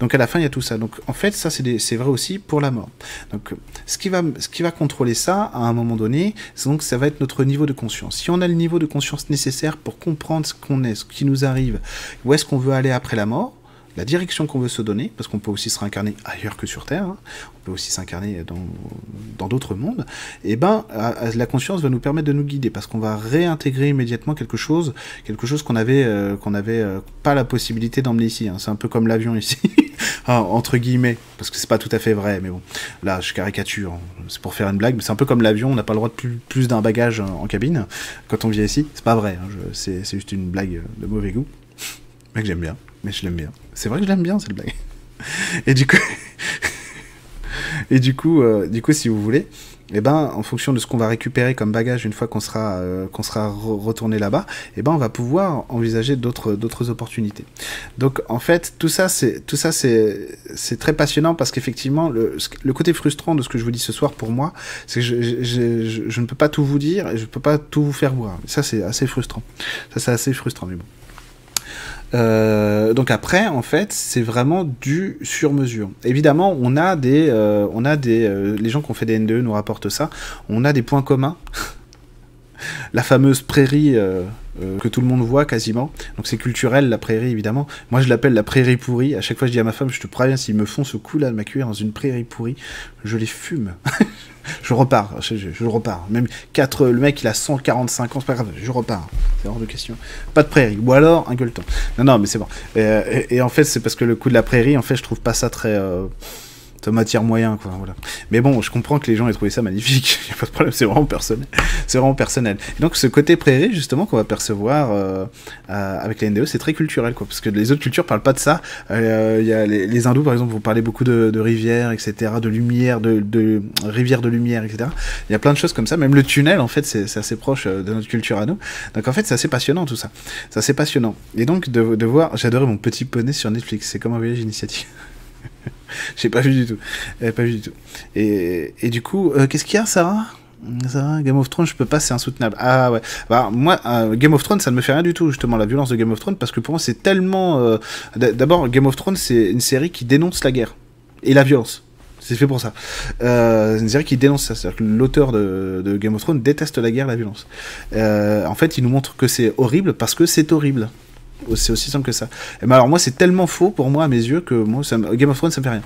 S1: Donc à la fin, il y a tout ça. Donc en fait, ça c'est vrai aussi pour la mort. Donc ce qui va, ce qui va contrôler ça à un moment donné, donc ça va être notre niveau de conscience. Si on a le niveau de conscience nécessaire pour comprendre ce qu'on est, ce qui nous arrive, où est-ce qu'on veut aller après la mort la direction qu'on veut se donner, parce qu'on peut aussi se réincarner ailleurs que sur Terre, hein, on peut aussi s'incarner dans d'autres mondes, et ben la conscience va nous permettre de nous guider, parce qu'on va réintégrer immédiatement quelque chose, quelque chose qu'on avait, euh, euh, pas la possibilité d'emmener ici. Hein. C'est un peu comme l'avion ici, entre guillemets, parce que c'est pas tout à fait vrai, mais bon, là je caricature, hein. c'est pour faire une blague, mais c'est un peu comme l'avion, on n'a pas le droit de plus, d'un bagage en cabine quand on vient ici. C'est pas vrai, c'est juste une blague de mauvais goût, mais que j'aime bien mais je l'aime bien. C'est vrai que je l'aime bien cette blague. Et du coup, et du coup, euh, du coup, si vous voulez, eh ben, en fonction de ce qu'on va récupérer comme bagage une fois qu'on sera, euh, sera re retourné là-bas, eh ben, on va pouvoir envisager d'autres, opportunités. Donc, en fait, tout ça, c'est, tout ça, c'est, très passionnant parce qu'effectivement, le, le côté frustrant de ce que je vous dis ce soir pour moi, c'est que je, je, je, je ne peux pas tout vous dire et je peux pas tout vous faire voir. Ça, c'est assez frustrant. Ça, c'est assez frustrant, mais bon. Donc après, en fait, c'est vraiment du sur mesure. Évidemment, on a des, on a des, les gens qui ont fait des NDE nous rapportent ça. On a des points communs. la fameuse prairie euh, que tout le monde voit quasiment. Donc c'est culturel, la prairie évidemment. Moi je l'appelle la prairie pourrie. À chaque fois je dis à ma femme, je te préviens, s'ils me font ce coup-là de ma dans une prairie pourrie, je les fume. je repars, je, repars. Même 4, le mec il a 145 ans, c'est pas grave, je repars. C'est hors de question. Pas de prairie. Ou alors un gueuleton. Non, non, mais c'est bon. Et, en fait, c'est parce que le coup de la prairie, en fait, je trouve pas ça très. Euh, matière moyen, quoi. Voilà. Mais bon, je comprends que les gens aient trouvé ça magnifique. Il a pas de problème, c'est vraiment personnel. C'est vraiment personnel. Et donc, ce côté prairie, justement, qu'on va percevoir euh, euh, avec les NDE, c'est très culturel, quoi. Parce que les autres cultures parlent pas de ça. Euh, y a les, hindous, par exemple, vont parler beaucoup de, rivières, etc., de lumière, de, rivières de lumière, etc. Il y a plein de choses comme ça. Même le tunnel, en fait, c'est assez proche de notre culture à nous. Donc, en fait, c'est assez passionnant, tout ça. C'est assez passionnant. Et donc, de, de voir, j'adorais mon petit poney sur Netflix. C'est comme un voyage initiatique. J'ai pas vu du tout. Euh, pas vu du tout. Et, et du coup, euh, qu'est-ce qu'il y a, Sarah? Ça, Game of Thrones, je peux pas, c'est insoutenable. Ah ouais. Bah, moi, euh, Game of Thrones, ça ne me fait rien du tout, justement, la violence de Game of Thrones, parce que pour moi, c'est tellement. D'abord, Game of Thrones, c'est une série qui dénonce la guerre et la violence. C'est fait pour ça. c'est une série qui dénonce ça. C'est-à-dire que l'auteur de, Game of Thrones déteste la guerre la violence. en fait, il nous montre que c'est horrible parce que c'est horrible. C'est aussi simple que ça. Et alors moi, c'est tellement faux pour moi à mes yeux que moi, Game of Thrones, ça me fait rien.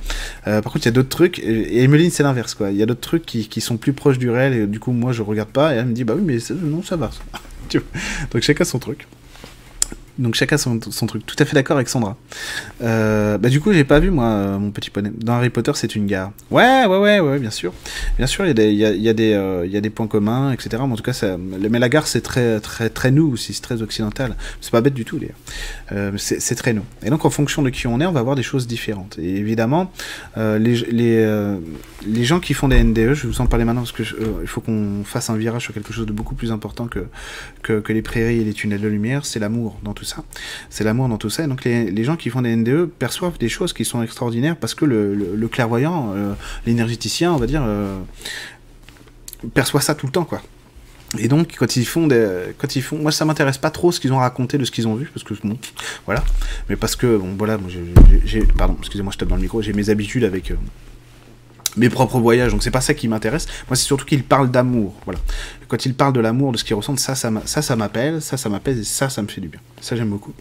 S1: Euh, par contre, il y a d'autres trucs. Et Emeline, c'est l'inverse, quoi. Il y a d'autres trucs qui, qui, sont plus proches du réel et du coup, moi, je regarde pas. Et elle me dit, bah oui, mais non, ça va. Donc chacun son truc. Donc chacun son, truc. Tout à fait d'accord avec Sandra. Euh, bah du coup, j'ai pas vu moi euh, mon petit poney. Dans Harry Potter, c'est une gare. Ouais, ouais, ouais, ouais, bien sûr. Bien sûr, il y a des, points communs, etc. Mais en tout cas, mais la gare, c'est très, très, très nous aussi, c'est très occidental. C'est pas bête du tout, d'ailleurs. Euh, c'est très nous. Et donc, en fonction de qui on est, on va avoir des choses différentes. Et évidemment, les, gens qui font des NDE, je vais vous en parler maintenant parce que il faut qu'on fasse un virage sur quelque chose de beaucoup plus important que les prairies et les tunnels de lumière. C'est l'amour dans tout ça. C'est l'amour dans tout ça. Donc les, gens qui font des NDE perçoivent des choses qui sont extraordinaires parce que le, clairvoyant, euh, l'énergéticien, on va dire, euh, perçoit ça tout le temps, quoi. Et donc, quand ils font des, quand ils font, moi ça m'intéresse pas trop ce qu'ils ont raconté de ce qu'ils ont vu, parce que bon, voilà, mais parce que bon, voilà, pardon, excusez-moi, je tape dans le micro, j'ai mes habitudes avec, euh, mes propres voyages, donc c'est pas ça qui m'intéresse. Moi, c'est surtout qu'il parle d'amour. Voilà. Quand il parle de l'amour, de ce qu'il ressent, ça, ça, ça, ça m'appelle, ça, ça m'appelle, et ça, ça me fait du bien. Ça, j'aime beaucoup.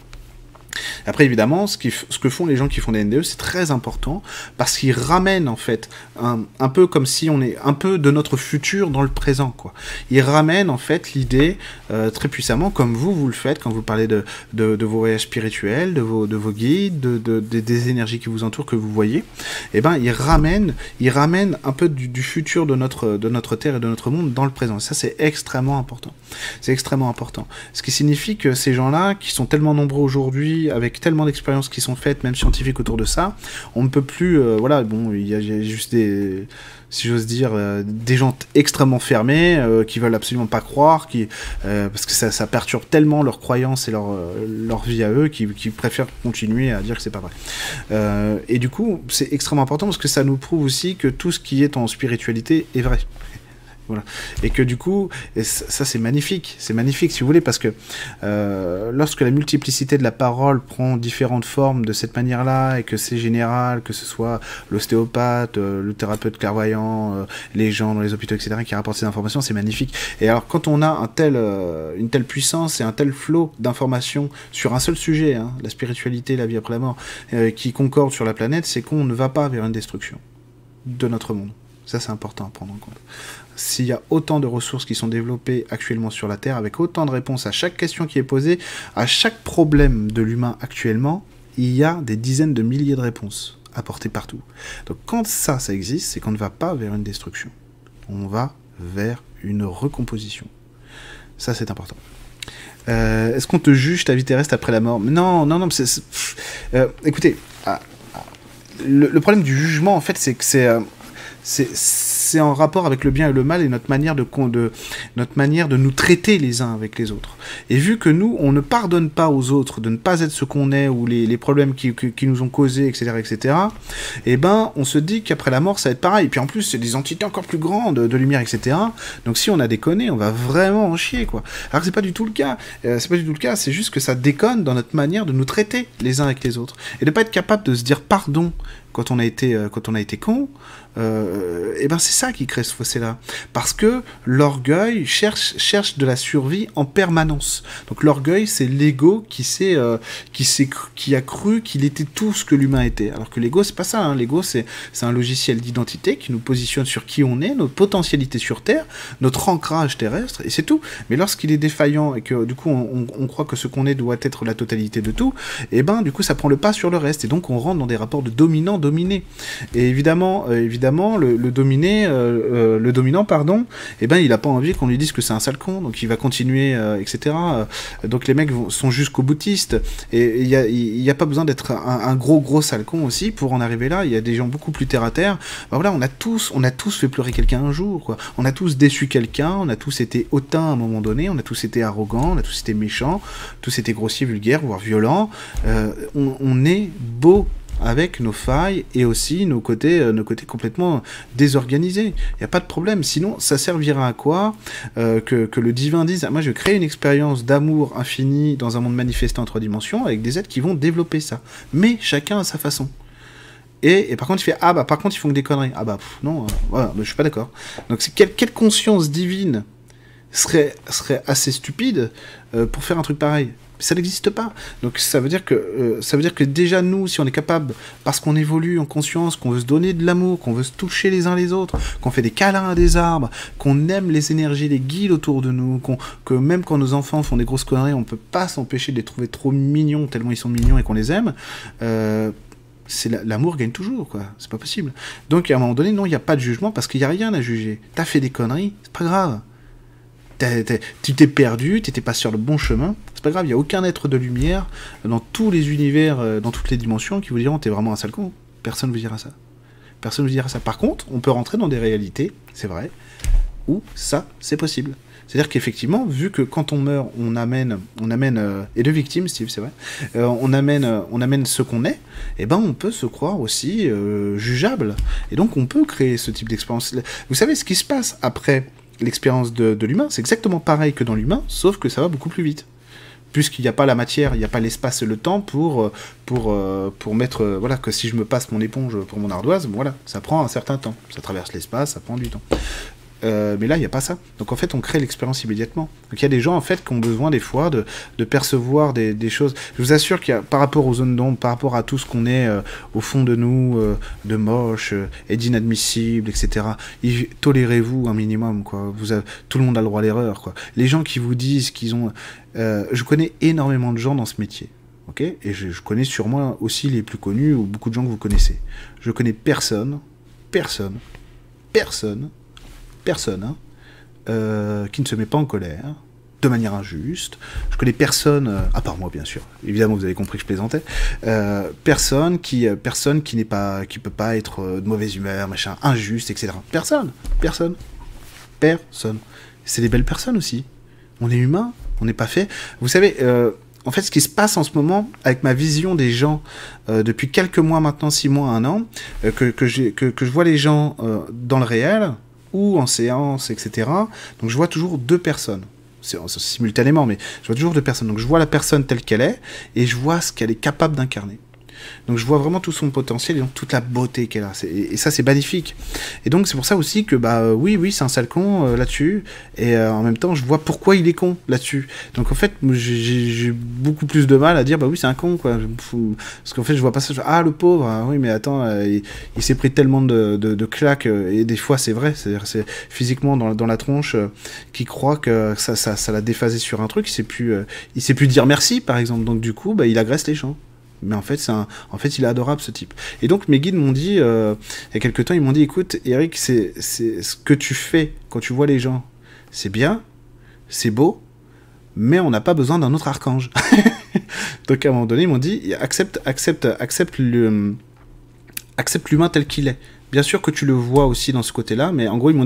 S1: Après, évidemment, ce, ce, que font les gens qui font des NDE, c'est très important parce qu'ils ramènent en fait un, un, peu comme si on est un peu de notre futur dans le présent, quoi. Ils ramènent en fait l'idée euh, très puissamment, comme vous vous le faites quand vous parlez de, de, vos voyages spirituels, de vos, de vos guides, de, de, des énergies qui vous entourent que vous voyez. Et eh ben, ils ramènent, ils ramènent un peu du, du, futur de notre de notre terre et de notre monde dans le présent. Et ça, c'est extrêmement important. C'est extrêmement important. Ce qui signifie que ces gens-là, qui sont tellement nombreux aujourd'hui avec tellement d'expériences qui sont faites, même scientifiques autour de ça, on ne peut plus. Euh, voilà, bon, il y, a juste des si j'ose dire, euh, des gens extrêmement fermés, euh, qui veulent absolument pas croire, qui, parce que ça, perturbe tellement leurs croyances et leur, leur vie à eux, qui, qui préfèrent continuer à dire que c'est pas vrai. et du coup, c'est extrêmement important parce que ça nous prouve aussi que tout ce qui est en spiritualité est vrai. Et que du coup, ça c'est magnifique, c'est magnifique si vous voulez, parce que euh, lorsque la multiplicité de la parole prend différentes formes de cette manière-là, et que c'est général, que ce soit l'ostéopathe, euh, le thérapeute clairvoyant, euh, les gens dans les hôpitaux, etc., qui rapportent ces informations, c'est magnifique. Et alors quand on a une telle puissance et un tel flot d'informations sur un seul sujet, hein, la spiritualité, la vie après la mort, qui concorde sur la planète, c'est qu'on ne va pas vers une destruction de notre monde. Ça, c'est important à prendre en compte s'il y a autant de ressources qui sont développées actuellement sur la Terre, avec autant de réponses à chaque question qui est posée, à chaque problème de l'humain actuellement, il y a des dizaines de milliers de réponses apportées partout. Donc quand ça, ça existe, c'est qu'on ne va pas vers une destruction. On va vers une recomposition. Ça, c'est important. Euh, est-ce qu'on te juge ta vie terrestre après la mort? Non, non, non. c'est, euh, écoutez, ah, ah, le, problème du jugement, en fait, c'est que c'est, euh, c'est en rapport avec le bien et le mal et notre manière de, notre manière de nous traiter les uns avec les autres. Et vu que nous, on ne pardonne pas aux autres de ne pas être ce qu'on est ou les, problèmes qui, nous ont causés, etc., etc., eh ben, on se dit qu'après la mort, ça va être pareil. Et puis en plus, c'est des entités encore plus grandes de lumière, etc. Donc si on a déconné, on va vraiment en chier, quoi. Alors c'est pas du tout le cas. Euh, c'est pas du tout le cas. C'est juste que ça déconne dans notre manière de nous traiter les uns avec les autres et de pas être capable de se dire pardon quand on a été, euh, quand on a été con, euh, et ben c'est ça qui crée ce fossé-là. Parce que l'orgueil cherche, cherche de la survie en permanence. Donc l'orgueil, c'est l'ego qui, euh, qui, qui a cru qu'il était tout ce que l'humain était. Alors que l'ego, c'est pas ça. Hein. L'ego, c'est, un logiciel d'identité qui nous positionne sur qui on est, notre potentialité sur Terre, notre ancrage terrestre, et c'est tout. Mais lorsqu'il est défaillant et que du coup on, on, croit que ce qu'on est doit être la totalité de tout, et ben du coup ça prend le pas sur le reste. Et donc on rentre dans des rapports de dominant-dominé. Et évidemment, euh, évidemment le, dominé, euh, euh, le dominant, pardon, eh ben, il a pas envie qu'on lui dise que c'est un sale con, donc il va continuer, etc. Donc les mecs sont jusqu'au boutiste, et il n'y a, y a, pas besoin d'être un, gros gros sale con aussi pour en arriver là. Il y a des gens beaucoup plus terre à terre. Ben voilà, on a tous, on a tous fait pleurer quelqu'un un jour. On a tous déçu quelqu'un, on a tous été hautains à un moment donné, on a tous été arrogants, on a tous été méchants, tous été grossiers, vulgaires, voire violents. on est beau avec nos failles et aussi nos côtés, euh, nos côtés complètement désorganisés. Il n'y a pas de problème. Sinon, ça servira à quoi euh, que, le divin dise ah, Moi, je crée une expérience d'amour infini dans un monde manifesté en trois dimensions avec des êtres qui vont développer ça. Mais chacun à sa façon. Et, par contre, il fait Ah bah, par contre, ils font que des conneries. Ah bah, non, euh, voilà, je suis pas d'accord. Donc, quelle, quelle conscience divine serait, serait assez stupide pour faire un truc pareil? Ça n'existe pas. Donc ça veut dire que euh, ça veut dire que déjà nous, si on est capable, parce qu'on évolue en conscience, qu'on veut se donner de l'amour, qu'on veut se toucher les uns les autres, qu'on fait des câlins à des arbres, qu'on aime les énergies, les guides autour de nous, que même quand nos enfants font des grosses conneries, on peut pas s'empêcher de les trouver trop mignons tellement ils sont mignons et qu'on les aime. Euh, c'est l'amour gagne toujours, quoi. C'est pas possible. Donc à un moment donné, non, il n'y a pas de jugement parce qu'il n'y a rien à juger. T'as fait des conneries, c'est pas grave tu t'es perdu, t'étais pas sur le bon chemin. C'est pas grave, il n'y a aucun être de lumière dans tous les univers, euh, dans toutes les dimensions qui vous diront t'es vraiment un sale con. Personne ne vous dira ça. Personne ne vous dira ça. Par contre, on peut rentrer dans des réalités, c'est vrai, où ça, c'est possible. C'est-à-dire qu'effectivement, vu que quand on meurt, on amène, on amène euh, et de victimes, Steve, c'est vrai, euh, on amène, on amène ce qu'on est, et eh ben on peut se croire aussi jugeable. Et donc on peut créer ce type d'expérience. Vous savez ce qui se passe après l'expérience de, l'humain, c'est exactement pareil que dans l'humain, sauf que ça va beaucoup plus vite. Puisqu'il n'y a pas la matière, il n'y a pas l'espace et le temps pour, euh, pour, euh, pour mettre. Euh, voilà, que si je me passe mon éponge pour mon ardoise, voilà, ça prend un certain temps. Ça traverse l'espace, ça prend du temps. Euh, mais là, il n'y a pas ça. Donc en fait, on crée l'expérience immédiatement. Donc il y a des gens en fait qui ont besoin des fois de, percevoir des, choses. Je vous assure qu'il y a, par rapport aux zones d'ombre, par rapport à tout ce qu'on est euh, au fond de nous, euh, de moche et d'inadmissible, etc. Tolérez-vous un minimum, quoi. Vous tout le monde a le droit à l'erreur, quoi. Les gens qui vous disent qu'ils ont, je connais énormément de gens dans ce métier. ok? Et je, je connais sûrement aussi les plus connus ou beaucoup de gens que vous connaissez. Je connais personne, personne, personne personne hein, euh, qui ne se met pas en colère de manière injuste. Je connais personne, euh, à part moi bien sûr. Évidemment, vous avez compris que je plaisantais. Euh, personne qui, personne qui n'est pas, qui peut pas être de mauvaise humeur, machin, injuste, etc. Personne, personne, personne. C'est des belles personnes aussi. On est humain, on n'est pas fait. Vous savez, en fait, ce qui se passe en ce moment, avec ma vision des gens, depuis quelques mois maintenant, six mois, un an, que, que, que, que, je vois les gens dans le réel, ou en séance, etc. Donc je vois toujours deux personnes. Simultanément, mais je vois toujours deux personnes. Donc je vois la personne telle qu'elle est et je vois ce qu'elle est capable d'incarner. Donc je vois vraiment tout son potentiel et toute la beauté qu'elle a. Et, ça, c'est magnifique. Et donc c'est pour ça aussi que, bah euh, oui, oui, c'est un sale con euh, là-dessus. Et euh, en même temps, je vois pourquoi il est con là-dessus. Donc en fait, j'ai beaucoup plus de mal à dire, bah oui, c'est un con, quoi. Parce qu'en fait, je vois pas ça. ah, le pauvre, ah oui, mais attends, il, s'est pris tellement de, de, claques. Et des fois, c'est vrai. C'est-à-dire, c'est physiquement dans, dans, la tronche qui croit que ça, ça, ça l'a déphasé sur un truc. Il sait plus, il sait plus dire merci, par exemple. Donc du coup, bah, il agresse les gens. Mais en fait, c'est en fait, il est adorable ce type. Et donc mes guides m'ont dit, euh, il y a quelques temps, ils m'ont dit, écoute, Eric, c'est ce que tu fais quand tu vois les gens, c'est bien, c'est beau, mais on n'a pas besoin d'un autre archange. donc à un moment donné, ils m'ont dit, accepte, accepte, accepte le, accepte l'humain tel qu'il est. Bien sûr que tu le vois aussi dans ce côté-là, mais en gros, ils m'ont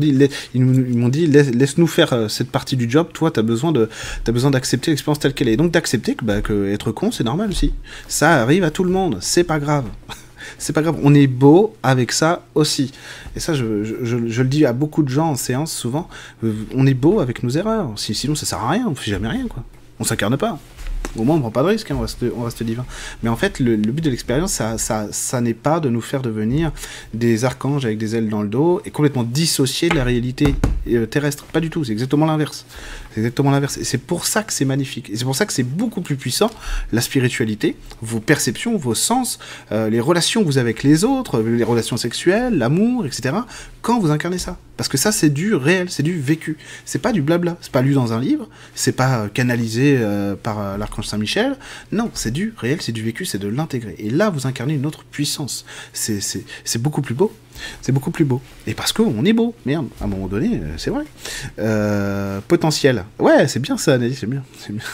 S1: dit, laisse-nous faire euh, cette partie du job. Toi, t'as besoin de, as besoin d'accepter l'expérience telle qu'elle est. donc d'accepter que, bah, que être con, c'est normal aussi. Ça arrive à tout le monde. C'est pas grave. c'est pas grave. On est beau avec ça aussi. Et ça, je, je, le dis à beaucoup de gens en séance souvent. Euh, on est beau avec nos erreurs. Sinon, ça sert à rien. On fait jamais rien, quoi. On s'incarne pas au moins on prend pas de risque, hein, on, reste, divin. Mais en fait, le, but de l'expérience, ça, ça, ça n'est pas de nous faire devenir des archanges avec des ailes dans le dos et complètement dissociés de la réalité euh, terrestre. Pas du tout, c'est exactement l'inverse. C'est exactement l'inverse. Et c'est pour ça que c'est magnifique. Et c'est pour ça que c'est beaucoup plus puissant, la spiritualité, vos perceptions, vos sens, euh, les relations que vous avez avec les autres, les relations sexuelles, l'amour, etc., quand vous incarnez ça. Parce que ça, c'est du réel, c'est du vécu. C'est pas du blabla. C'est pas lu dans un livre, c'est pas euh, canalisé euh, par l'archange Saint-Michel. Non, c'est du réel, c'est du vécu, c'est de l'intégrer. Et là, vous incarnez une autre puissance. C'est beaucoup plus beau. C'est beaucoup plus beau. Et parce qu'on est beau. Merde, à un moment donné, euh, c'est vrai. Euh, potentiel. Ouais, c'est bien ça, Nelly, c'est bien. bien.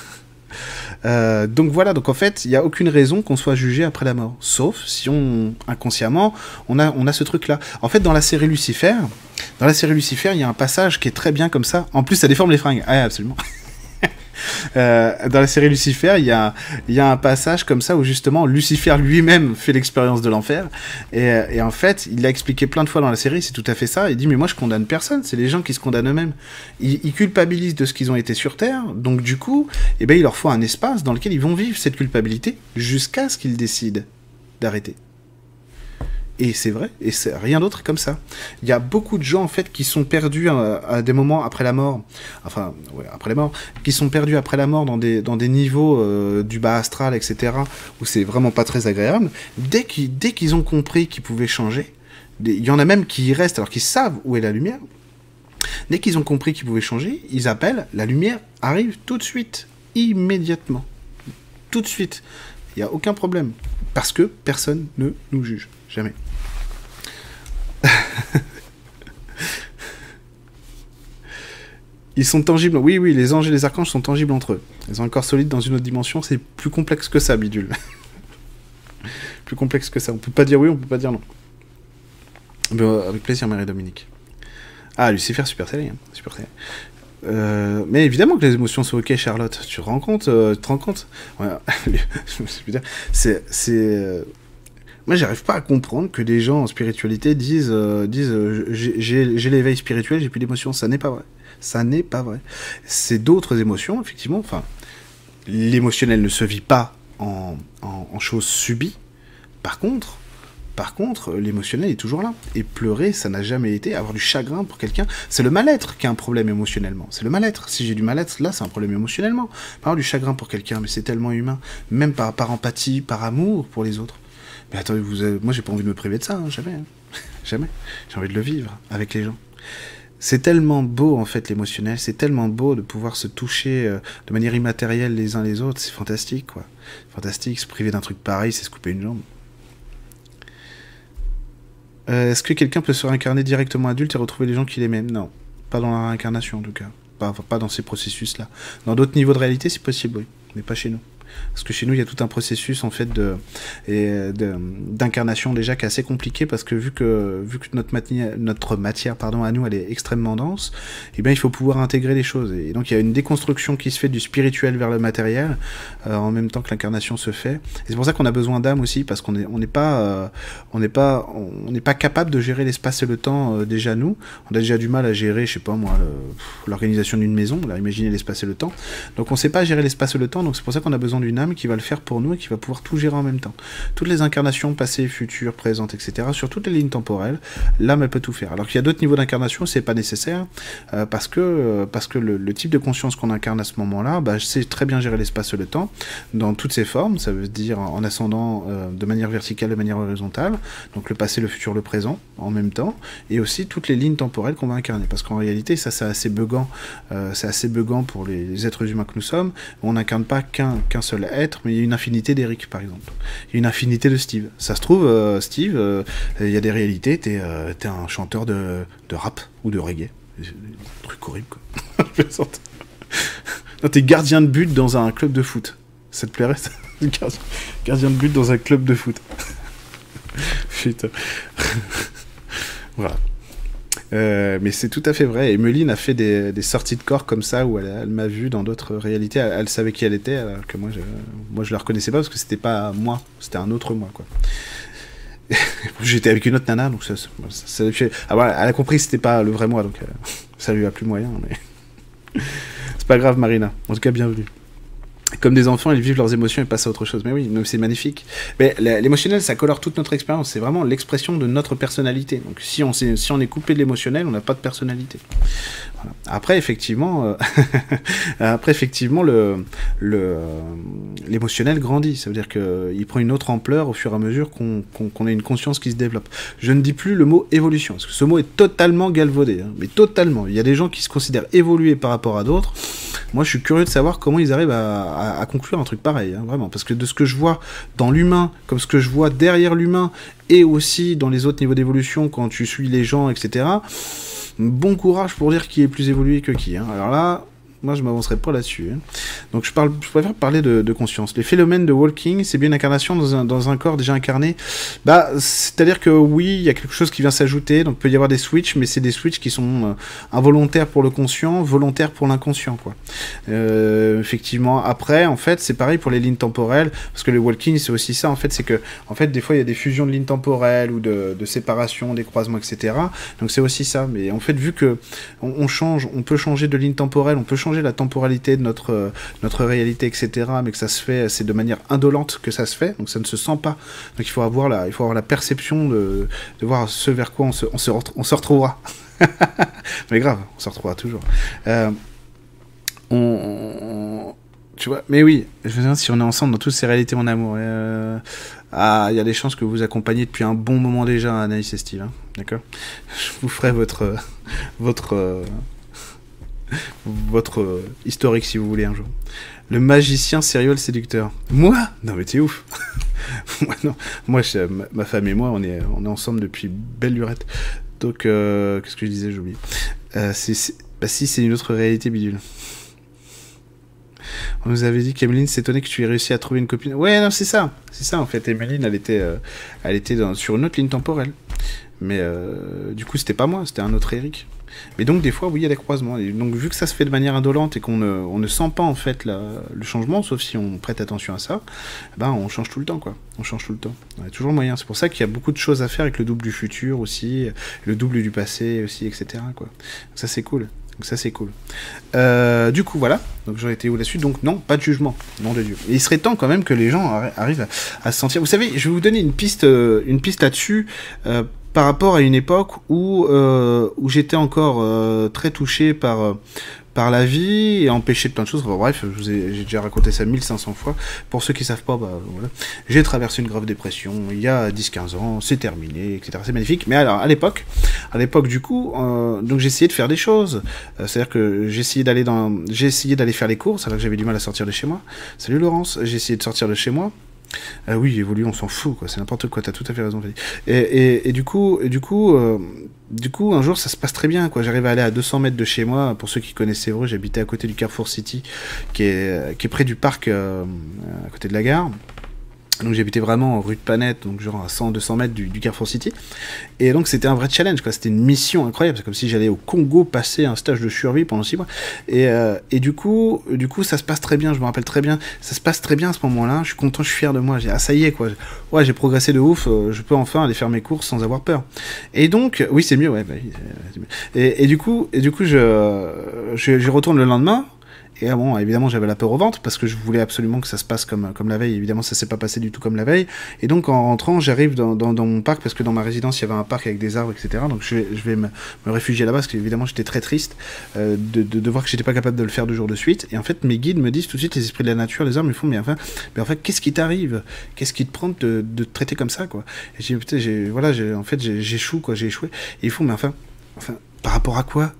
S1: Euh, donc voilà, donc en fait, il n'y a aucune raison qu'on soit jugé après la mort. Sauf si on, inconsciemment, on a, on a ce truc-là. En fait, dans la série Lucifer, dans la série Lucifer, il y a un passage qui est très bien comme ça. En plus, ça déforme les fringues. Ah, absolument. Euh, dans la série Lucifer, il y a, un passage comme ça où justement Lucifer lui-même fait l'expérience de l'enfer. Et, euh, et, en fait, il l'a expliqué plein de fois dans la série, c'est tout à fait ça. Il dit Mais moi, je condamne personne, c'est les gens qui se condamnent eux-mêmes. Ils, ils, culpabilisent de ce qu'ils ont été sur Terre, donc du coup, eh ben, il leur faut un espace dans lequel ils vont vivre cette culpabilité jusqu'à ce qu'ils décident d'arrêter. Et c'est vrai, et c'est rien d'autre comme ça. Il y a beaucoup de gens en fait qui sont perdus à, des moments après la mort, enfin après la mort, qui sont perdus après la mort dans des, dans des niveaux euh, du bas astral, etc., où c'est vraiment pas très agréable. Dès qu'ils dès qu'ils ont compris qu'ils pouvaient changer, il y en a même qui y restent alors qu'ils savent où est la lumière. Dès qu'ils ont compris qu'ils pouvaient changer, ils appellent, la lumière arrive tout de suite, immédiatement, tout de suite. Il n'y a aucun problème, parce que personne ne nous juge, jamais. Ils sont tangibles. Oui, oui, les anges et les archanges sont tangibles entre eux. Ils ont un corps solide dans une autre dimension. C'est plus complexe que ça, bidule. plus complexe que ça. On peut pas dire oui, on peut pas dire non. Euh, avec plaisir, Marie-Dominique. Ah, Lucifer, super. Hein. Super télé. Euh, mais évidemment que les émotions sont ok, Charlotte. Tu te rends compte euh, Tu te rends compte ouais, C'est moi, j'arrive pas à comprendre que des gens en spiritualité disent, euh, disent euh, j'ai l'éveil spirituel, j'ai plus d'émotions. Ça n'est pas vrai. Ça n'est pas vrai. C'est d'autres émotions, effectivement. Enfin, l'émotionnel ne se vit pas en, en choses subies. Par contre, par contre, l'émotionnel est toujours là. Et pleurer, ça n'a jamais été. Avoir du chagrin pour quelqu'un, c'est le mal-être qui a un problème émotionnellement. C'est le mal-être. Si j'ai du mal-être, là, c'est un problème émotionnellement. Pas avoir du chagrin pour quelqu'un, mais c'est tellement humain. Même par, empathie, par amour pour les autres. Mais attendez, vous moi j'ai pas envie de me priver de ça, hein, jamais. Hein. jamais. J'ai envie de le vivre avec les gens. C'est tellement beau en fait l'émotionnel, c'est tellement beau de pouvoir se toucher euh, de manière immatérielle les uns les autres, c'est fantastique quoi. Fantastique, se priver d'un truc pareil, c'est se couper une jambe. Euh, est-ce que quelqu'un peut se réincarner directement adulte et retrouver les gens qu'il aimait? Non, pas dans la réincarnation en tout cas, pas, pas dans ces processus-là. Dans d'autres niveaux de réalité, c'est possible, oui, mais pas chez nous. Parce que chez nous, il y a tout un processus en fait de, d'incarnation déjà qui est assez compliqué parce que vu que, vu que notre, matière, pardon, à nous, elle est extrêmement dense, eh bien, il faut pouvoir intégrer les choses. Et donc, il y a une déconstruction qui se fait du spirituel vers le matériel euh, en même temps que l'incarnation se fait. Et c'est pour ça qu'on a besoin d'âme aussi parce qu'on n'est on n'est pas, euh, on n'est pas, on n'est pas capable de gérer l'espace et le temps euh, déjà nous. On a déjà du mal à gérer, je sais pas moi, l'organisation d'une maison. Là, imaginez l'espace et le temps. Donc, on sait pas gérer l'espace et le temps. Donc, c'est pour ça qu'on a besoin d'une âme qui va le faire pour nous et qui va pouvoir tout gérer en même temps. Toutes les incarnations passées, futures, présentes, etc., sur toutes les lignes temporelles, l'âme elle peut tout faire. Alors qu'il y a d'autres niveaux d'incarnation, c'est pas nécessaire euh, parce que, euh, parce que le, type de conscience qu'on incarne à ce moment-là, bah, c'est très bien gérer l'espace et le temps dans toutes ses formes, ça veut dire en ascendant euh, de manière verticale, de manière horizontale, donc le passé, le futur, le présent en même temps, et aussi toutes les lignes temporelles qu'on va incarner. Parce qu'en réalité, ça c'est assez buggant, c'est assez buggant pour les, êtres humains que nous sommes. On n'incarne pas qu'un seul être mais il y a une infinité d'Eric, par exemple. Il y a une infinité de Steve. Ça se trouve, euh, Steve, euh, il y a des réalités, t'es euh, un chanteur de, rap ou de reggae. Truc horrible, quoi. non, t'es gardien de but dans un club de foot. Ça te plairait, ça Gardien de but dans un club de foot. Putain. Voilà. Euh, mais c'est tout à fait vrai. Et a fait des, sorties de corps comme ça où elle, m'a vu dans d'autres réalités. Elle, elle, savait qui elle était, alors que moi je, moi je la reconnaissais pas parce que c'était pas moi, c'était un autre moi quoi. J'étais avec une autre nana, donc ça, ça, ça, ah, voilà, elle a compris que c'était pas le vrai moi, donc euh, ça lui a plus moyen. Mais c'est pas grave, Marina. En tout cas, bienvenue comme des enfants, ils vivent leurs émotions et passent à autre chose. Mais oui, c'est magnifique. Mais l'émotionnel, ça colore toute notre expérience. C'est vraiment l'expression de notre personnalité. Donc si on, est, coupé de l'émotionnel, on n'a pas de personnalité. Après, effectivement, euh, après effectivement, l'émotionnel grandit. Ça veut dire qu'il prend une autre ampleur au fur et à mesure qu'on qu a une conscience qui se développe. Je ne dis plus le mot évolution, parce que ce mot est totalement galvaudé. Hein, mais totalement. Il y a des gens qui se considèrent évoluer par rapport à d'autres. Moi, je suis curieux de savoir comment ils arrivent à conclure un truc pareil, hein, vraiment. Parce que de ce que je vois dans l'humain, comme ce que je vois derrière l'humain, et aussi dans les autres niveaux d'évolution, quand tu suis les gens, etc., bon courage pour dire qui est plus évolué que qui. Hein. Alors là, moi, je m'avancerai pas là-dessus. Hein. Donc, je, parle, je préfère parler de, conscience. Les phénomènes de walking, c'est bien une incarnation dans un, dans un corps déjà incarné. Bah, c'est-à-dire que oui, il y a quelque chose qui vient s'ajouter. Donc, il peut y avoir des switches, mais c'est des switches qui sont euh, involontaires pour le conscient, volontaires pour l'inconscient, quoi. Euh, effectivement. Après, en fait, c'est pareil pour les lignes temporelles, parce que le walking, c'est aussi ça. En fait, c'est que, en fait, des fois, il y a des fusions de lignes temporelles ou de, de séparation, des croisements, etc. Donc, c'est aussi ça. Mais en fait, vu que on change, on peut changer de ligne temporelle, on peut changer la temporalité de notre, euh, notre réalité, etc., mais que ça se fait, c'est de manière indolente que ça se fait, donc ça ne se sent pas. Donc il faut avoir la, il faut avoir la perception de, de voir ce vers quoi on se, on se, on se retrouvera. mais grave, on se retrouvera toujours. Euh, on, tu vois, mais oui, je veux dire, si on est ensemble dans toutes ces réalités en amour, euh, ah, il y a des chances que vous accompagnez depuis un bon moment déjà Anaïs et Steve, hein, d'accord? Je vous ferai votre, votre, votre euh, historique si vous voulez un jour. Le magicien serial séducteur. Moi? Non mais t'es ouf. moi non. Moi, ma, femme et moi, on est, on est ensemble depuis belle lurette. Donc, euh, qu'est-ce que je disais? J'ai oublié. Euh, bah si, c'est une autre réalité bidule. On nous avait dit qu'Emeline s'étonnait que tu aies réussi à trouver une copine. Ouais, non, c'est ça. C'est ça, en fait. Emeline, elle était, elle était dans, sur une autre ligne temporelle. Mais du coup, c'était pas moi, c'était un autre Eric. Mais donc, des fois, oui, il y a des croisements. Donc, vu que ça se fait de manière indolente et qu'on ne, on ne sent pas, en fait, le changement, sauf si on prête attention à ça, ben, on change tout le temps, quoi. On change tout le temps. On a toujours moyen. C'est pour ça qu'il y a beaucoup de choses à faire avec le double du futur aussi, le double du passé aussi, etc.. Donc, ça, c'est cool. Ça c'est cool. Euh, du coup voilà, donc j'aurais été où là-dessus? Donc non, pas de jugement, nom de Dieu. Il serait temps quand même que les gens arri arrivent à, se sentir. Vous savez, je vais vous donner une piste, euh, piste là-dessus. Euh, par rapport à une époque où, euh, où j'étais encore euh, très touché par, euh, par la vie et empêché de plein de choses. Enfin, bref, j'ai déjà raconté ça 1500 fois. Pour ceux qui savent pas, bah, voilà. j'ai traversé une grave dépression il y a 10-15 ans, c'est terminé, etc. C'est magnifique. Mais alors, à l'époque, à l'époque, du coup, euh, donc essayé de faire des choses. C'est-à-dire que essayé d'aller dans, essayé d'aller faire les courses, alors que j'avais du mal à sortir de chez moi. Salut Laurence, j'ai essayé de sortir de chez moi. Ah oui, évolue, on s'en fout, quoi. C'est n'importe quoi. T'as tout à fait raison. Et, et, du coup, et du coup, euh, du coup, un jour, ça se passe très bien, quoi. J'arrive à aller à 200 mètres de chez moi. Pour ceux qui connaissent Évreux, j'habitais à côté du Carrefour City, qui est, qui est près du parc, euh, à côté de la gare. Donc j'habitais vraiment rue de Planète, donc genre à 100-200 mètres du, du, Carrefour City. Et donc c'était un vrai challenge, quoi. C'était une mission incroyable. C'est comme si j'allais au Congo passer un stage de survie pendant 6 mois. Et, euh, et du coup, du coup, ça se passe très bien. Je me rappelle très bien. Ça se passe très bien à ce moment-là. Je suis content, je suis fier de moi. J'ai ah ça y est quoi. Ouais, j'ai progressé de ouf. Je peux enfin aller faire mes courses sans avoir peur. Et donc, oui, c'est mieux. Ouais. Bah, et, et, du coup, et du coup, je, je, je retourne le lendemain. Et ah bon, évidemment, j'avais la peur au ventre parce que je voulais absolument que ça se passe comme, la veille. Évidemment, ça s'est pas passé du tout comme la veille. Et donc, en rentrant, j'arrive dans, mon parc parce que dans ma résidence, il y avait un parc avec des arbres, etc. Donc, je vais, me, réfugier là-bas parce qu'évidemment, j'étais très triste euh, de, de, voir que j'étais pas capable de le faire deux jours de suite. Et en fait, mes guides me disent tout de suite, les esprits de la nature, les arbres me font, mais enfin, mais en fait, qu'est-ce qui t'arrive? Qu'est-ce qui te prend de, te traiter comme ça, quoi? Et j'ai, putain, voilà, en fait, j'échoue, quoi, j'ai échoué. Et ils font, mais enfin, enfin, par rapport à quoi?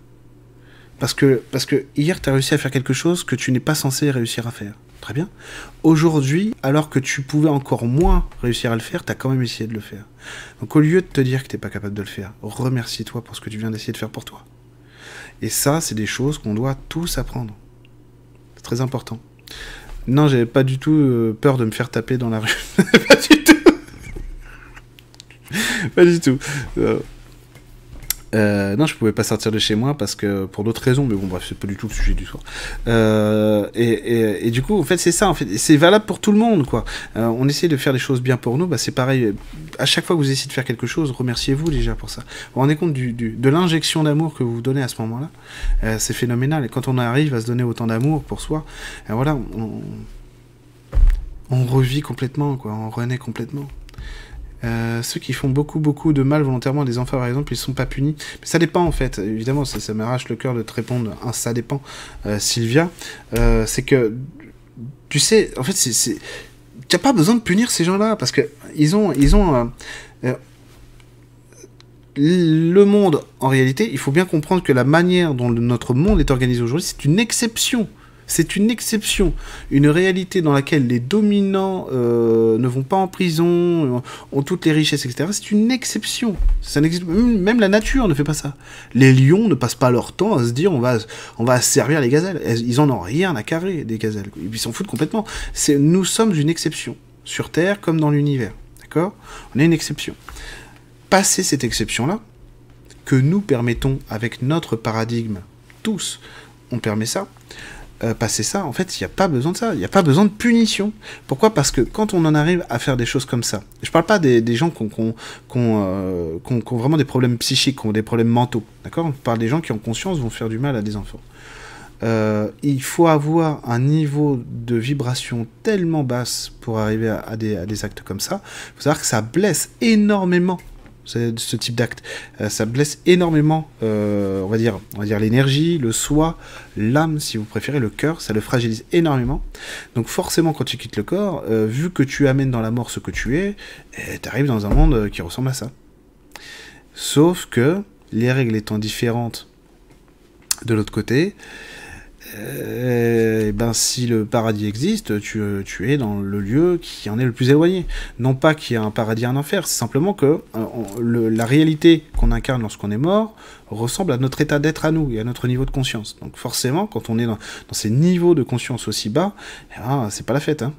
S1: Parce que, hier, tu as réussi à faire quelque chose que tu n'es pas censé réussir à faire. Très bien. Aujourd'hui, alors que tu pouvais encore moins réussir à le faire, tu as quand même essayé de le faire. Donc au lieu de te dire que tu n'es pas capable de le faire, remercie-toi pour ce que tu viens d'essayer de faire pour toi. Et ça, c'est des choses qu'on doit tous apprendre. C'est très important. Non, j'avais pas du tout euh, peur de me faire taper dans la rue. pas du tout. pas du tout. Euh... Euh, non, je pouvais pas sortir de chez moi parce que pour d'autres raisons, mais bon, bref, c'est pas du tout le sujet du soir. Euh, et, du coup, en fait, c'est ça, en fait, c'est valable pour tout le monde, quoi. Euh, on essaie de faire des choses bien pour nous, bah, c'est pareil. À chaque fois que vous essayez de faire quelque chose, remerciez-vous déjà pour ça. Vous vous rendez compte de l'injection d'amour que vous vous donnez à ce moment-là? C'est phénoménal. Et quand on arrive à se donner autant d'amour pour soi, voilà, on, on revit complètement, quoi. On renaît complètement. Euh, ceux qui font beaucoup beaucoup de mal volontairement à des enfants par exemple ils sont pas punis. Ça dépend en fait. Évidemment ça, m'arrache le cœur de te répondre. Un ça dépend euh, Sylvia. Euh, c'est que tu sais en fait c'est t'as pas besoin de punir ces gens là parce que ils ont ils ont le monde en réalité il faut bien comprendre que la manière dont notre monde est organisé aujourd'hui c'est une exception c'est une exception, une réalité dans laquelle les dominants euh, ne vont pas en prison, euh, ont toutes les richesses, etc. C'est une exception. Ça même la nature ne fait pas ça. Les lions ne passent pas leur temps à se dire on va on va servir les gazelles. Elles- Ils en ont rien à carrer des gazelles. Ils s'en foutent complètement. Nous sommes une exception sur Terre comme dans l'univers. D'accord? On est une exception. Passer cette exception là que nous permettons avec notre paradigme tous, on permet ça euh, passer ça, en fait, il n'y a pas besoin de ça. Il n'y a pas besoin de punition. Pourquoi? Parce que quand on en arrive à faire des choses comme ça, je parle pas des, gens qui ont, vraiment des problèmes psychiques, qui ont des problèmes mentaux. D'accord? On parle des gens qui, en conscience, vont faire du mal à des enfants. Euh, il faut avoir un niveau de vibration tellement basse pour arriver à, à des, à des actes comme ça. Il faut savoir que ça blesse énormément ce, type d'acte. Euh, ça blesse énormément, euh, on va dire, l'énergie, le soi, l'âme, si vous préférez, le cœur. Ça le fragilise énormément. Donc forcément, quand tu quittes le corps, euh, vu que tu amènes dans la mort ce que tu es, tu arrives dans un monde qui ressemble à ça. Sauf que les règles étant différentes de l'autre côté, euh, eh ben, si le paradis existe, tu, es dans le lieu qui en est le plus éloigné. Non pas qu'il y a un paradis et un enfer, c'est simplement que euh, la réalité qu'on incarne lorsqu'on est mort ressemble à notre état d'être à nous et à notre niveau de conscience. Donc forcément, quand on est dans, ces niveaux de conscience aussi bas, eh ben, c'est pas la fête. Hein.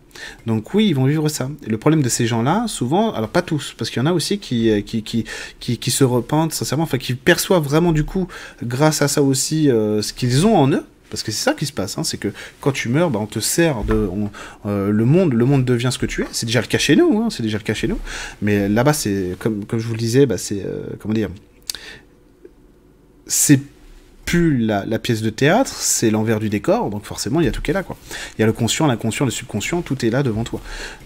S1: Donc oui, ils vont vivre ça. Et le problème de ces gens-là, souvent, alors pas tous, parce qu'il y en a aussi qui, euh, se repentent sincèrement, enfin qui perçoivent vraiment du coup, grâce à ça aussi, euh, ce qu'ils ont en eux. Parce que c'est ça qui se passe, hein, c'est que quand tu meurs, bah, on te sert de, euh, le monde, le monde devient ce que tu es. C'est déjà le cas chez nous, hein, c'est déjà le cas chez nous. Mais là-bas, c'est comme, comme je vous le disais, bah, c'est euh, comment dire, c'est la, pièce de théâtre, c'est l'envers du décor, donc forcément il y a tout qui est là quoi. Il y a le conscient, l'inconscient, le subconscient, tout est là devant toi.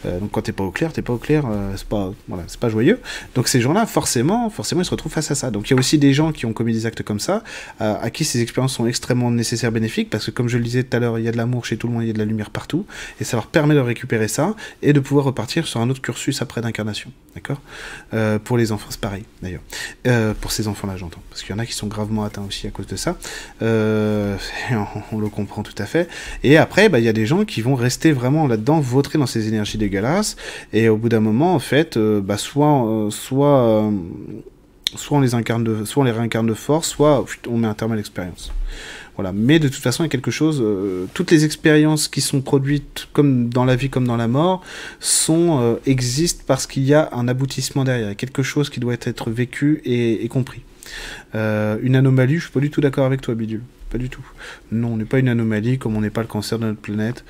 S1: Euh, donc quand t'es pas au clair, t'es pas au clair, euh, c'est pas voilà, pas joyeux. Donc ces gens-là, forcément, forcément ils se retrouvent face à ça. Donc il y a aussi des gens qui ont commis des actes comme ça, à, à qui ces expériences sont extrêmement nécessaires, bénéfiques, parce que comme je le disais tout à l'heure, il y a de l'amour chez tout le monde, il y a de la lumière partout, et ça leur permet de récupérer ça et de pouvoir repartir sur un autre cursus après d'incarnation, d'accord? Euh, Pour les enfants, c'est pareil d'ailleurs. Euh, pour ces enfants-là, j'entends, parce qu'il y en a qui sont gravement atteints aussi à cause de ça. Euh, on, le comprend tout à fait. Et après, bah, il y a des gens qui vont rester vraiment là-dedans, vautrer dans ces énergies dégueulasses. Et au bout d'un moment, en fait, euh, bah, soit, euh, soit, soit on les incarne de, soit on les réincarne de force, soit on met un terme à l'expérience. Voilà. Mais de toute façon, il y a quelque chose. toutes les expériences qui sont produites, comme dans la vie, comme dans la mort, sont existent parce qu'il y a un aboutissement derrière, quelque chose qui doit être vécu et compris. Euh, une anomalie, je suis pas du tout d'accord avec toi, Bidule. Pas du tout. Non, on n'est pas une anomalie, comme on n'est pas le cancer de notre planète.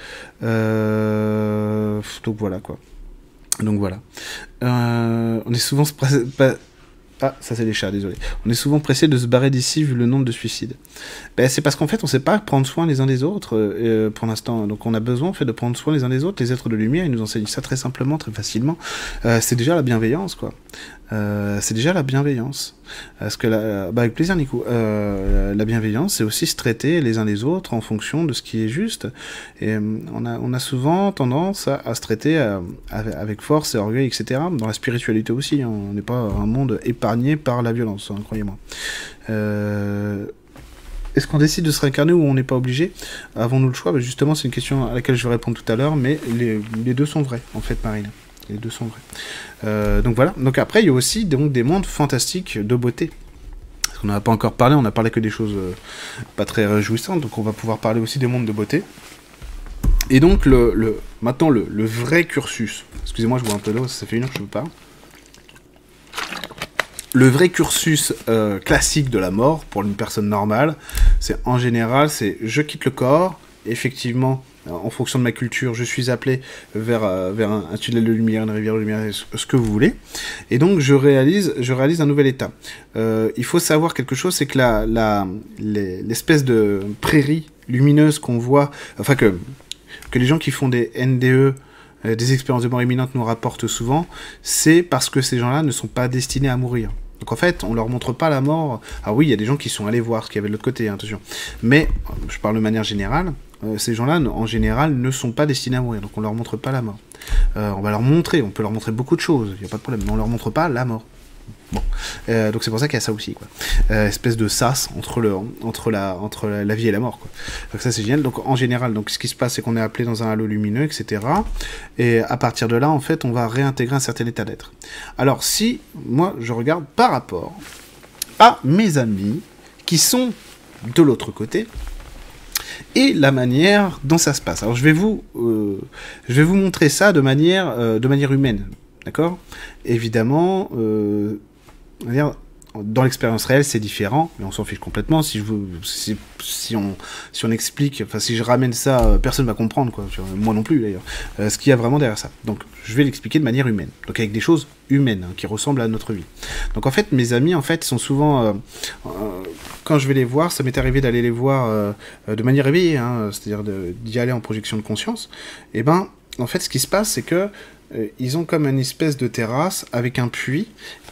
S1: Euh, Donc voilà quoi. Donc voilà. Euh, on est souvent Ah, ça c'est les chats, désolé. On est souvent pressé de se barrer d'ici vu le nombre de suicides. Ben, c'est parce qu'en fait on sait pas prendre soin les uns des autres pour l'instant. Donc on a besoin en fait de prendre soin les uns des autres. Les êtres de lumière, ils nous enseignent ça très simplement, très facilement. C'est déjà la bienveillance quoi. Euh, c'est déjà la bienveillance. Parce que bah avec plaisir Nico. Euh, la bienveillance, c'est aussi se traiter les uns les autres en fonction de ce qui est juste. Et euh, on a, souvent tendance à, se traiter avec, force et orgueil, etc. Dans la spiritualité aussi, hein. on n'est pas un monde épargné par la violence, hein, croyez-moi. Est-ce qu'on décide de se réincarner ou on n'est pas obligé? Avons-nous le choix? Bah, Justement, c'est une question à laquelle je vais répondre tout à l'heure, mais les deux sont vrais, en fait, Marine. Les deux sont vrais. Euh, donc voilà. Donc après, il y a aussi donc, des mondes fantastiques de beauté. Parce qu'on n'en a pas encore parlé, on a parlé que des choses euh, pas très réjouissantes, donc on va pouvoir parler aussi des mondes de beauté. Et donc, le, le, maintenant, le, le vrai cursus. Excusez-moi, je bois un peu d'eau, ça fait une heure que je vous parle. le vrai cursus euh, classique de la mort pour une personne normale, c'est en général, c'est je quitte le corps, effectivement, en fonction de ma culture, je suis appelé vers, euh, vers un, tunnel de lumière, une rivière de lumière, ce que vous voulez. Et donc, je réalise, je réalise un nouvel état. Euh, il faut savoir quelque chose, c'est que la, la, l'espèce de prairie lumineuse qu'on voit, enfin que, que les gens qui font des NDE, des expériences de mort imminente nous rapportent souvent, c'est parce que ces gens-là ne sont pas destinés à mourir. Donc en fait, on leur montre pas la mort. Ah oui, il y a des gens qui sont allés voir ce qu'il y avait de l'autre côté, hein, attention. Mais, je parle de manière générale, euh, ces gens-là, en général, ne sont pas destinés à mourir. Donc on leur montre pas la mort. Euh, on va leur montrer, on peut leur montrer beaucoup de choses, il n'y a pas de problème, mais on leur montre pas la mort. Bon, euh, donc c'est pour ça qu'il y a ça aussi, quoi. Espèce de sas entre le, entre la, entre la, vie et la mort, quoi. Donc ça c'est génial. Donc en général, donc ce qui se passe, c'est qu'on est appelé dans un halo lumineux, etc. Et à partir de là, en fait, on va réintégrer un certain état d'être. Alors si moi je regarde par rapport à mes amis qui sont de l'autre côté, et la manière dont ça se passe. Alors je vais vous, euh, je vais vous montrer ça de manière, de manière humaine, d'accord? Évidemment, euh, dans l'expérience réelle, c'est différent, mais on s'en fiche complètement. Si, je on, explique, enfin, si je ramène ça, euh, personne ne va comprendre. Moi non plus, d'ailleurs. Euh, ce qu'il y a vraiment derrière ça. Donc, je vais l'expliquer de manière humaine. Donc, avec des choses humaines, hein, qui ressemblent à notre vie. Donc, en fait, mes amis, en fait, sont souvent. Euh, quand je vais les voir, ça m'est arrivé d'aller les voir de manière éveillée, hein, c'est-à-dire d'y aller en projection de conscience. Et eh ben, en fait, ce qui se passe, c'est que ils ont comme une espèce de terrasse avec un puits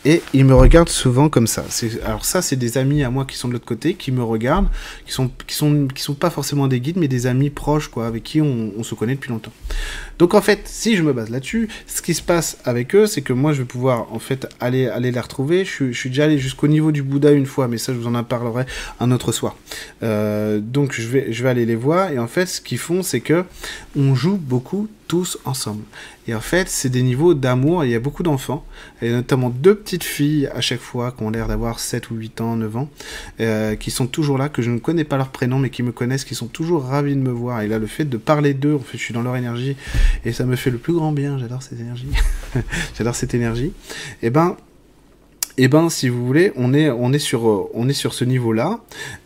S1: et ils me regardent souvent comme ça. Alors ça, c'est des amis à moi qui sont de l'autre côté, qui me regardent, qui sont, sont, pas forcément des guides, mais des amis proches, quoi, avec qui on, se connaît depuis longtemps. Donc en fait, si je me base là-dessus, ce qui se passe avec eux, c'est que moi, je vais pouvoir en fait aller, les retrouver. Je, suis déjà allé jusqu'au niveau du Bouddha une fois, mais ça, je vous en parlerai un autre soir. Euh, donc je vais, je vais aller les voir, et en fait, ce qu'ils font, c'est que on joue beaucoup ensemble. Et en fait, c'est des niveaux d'amour. Il y a beaucoup d'enfants, et notamment deux petites filles à chaque fois qui ont l'air d'avoir 7 ou 8 ans, 9 ans, euh, qui sont toujours là, que je ne connais pas leur prénom, mais qui me connaissent, qui sont toujours ravis de me voir. Et là, le fait de parler d'eux, en fait, je suis dans leur énergie, et ça me fait le plus grand bien. J'adore cette énergie. J'adore cette énergie. Et eh ben, eh ben, si vous voulez, on est, on est, sur, euh, on est sur ce niveau-là.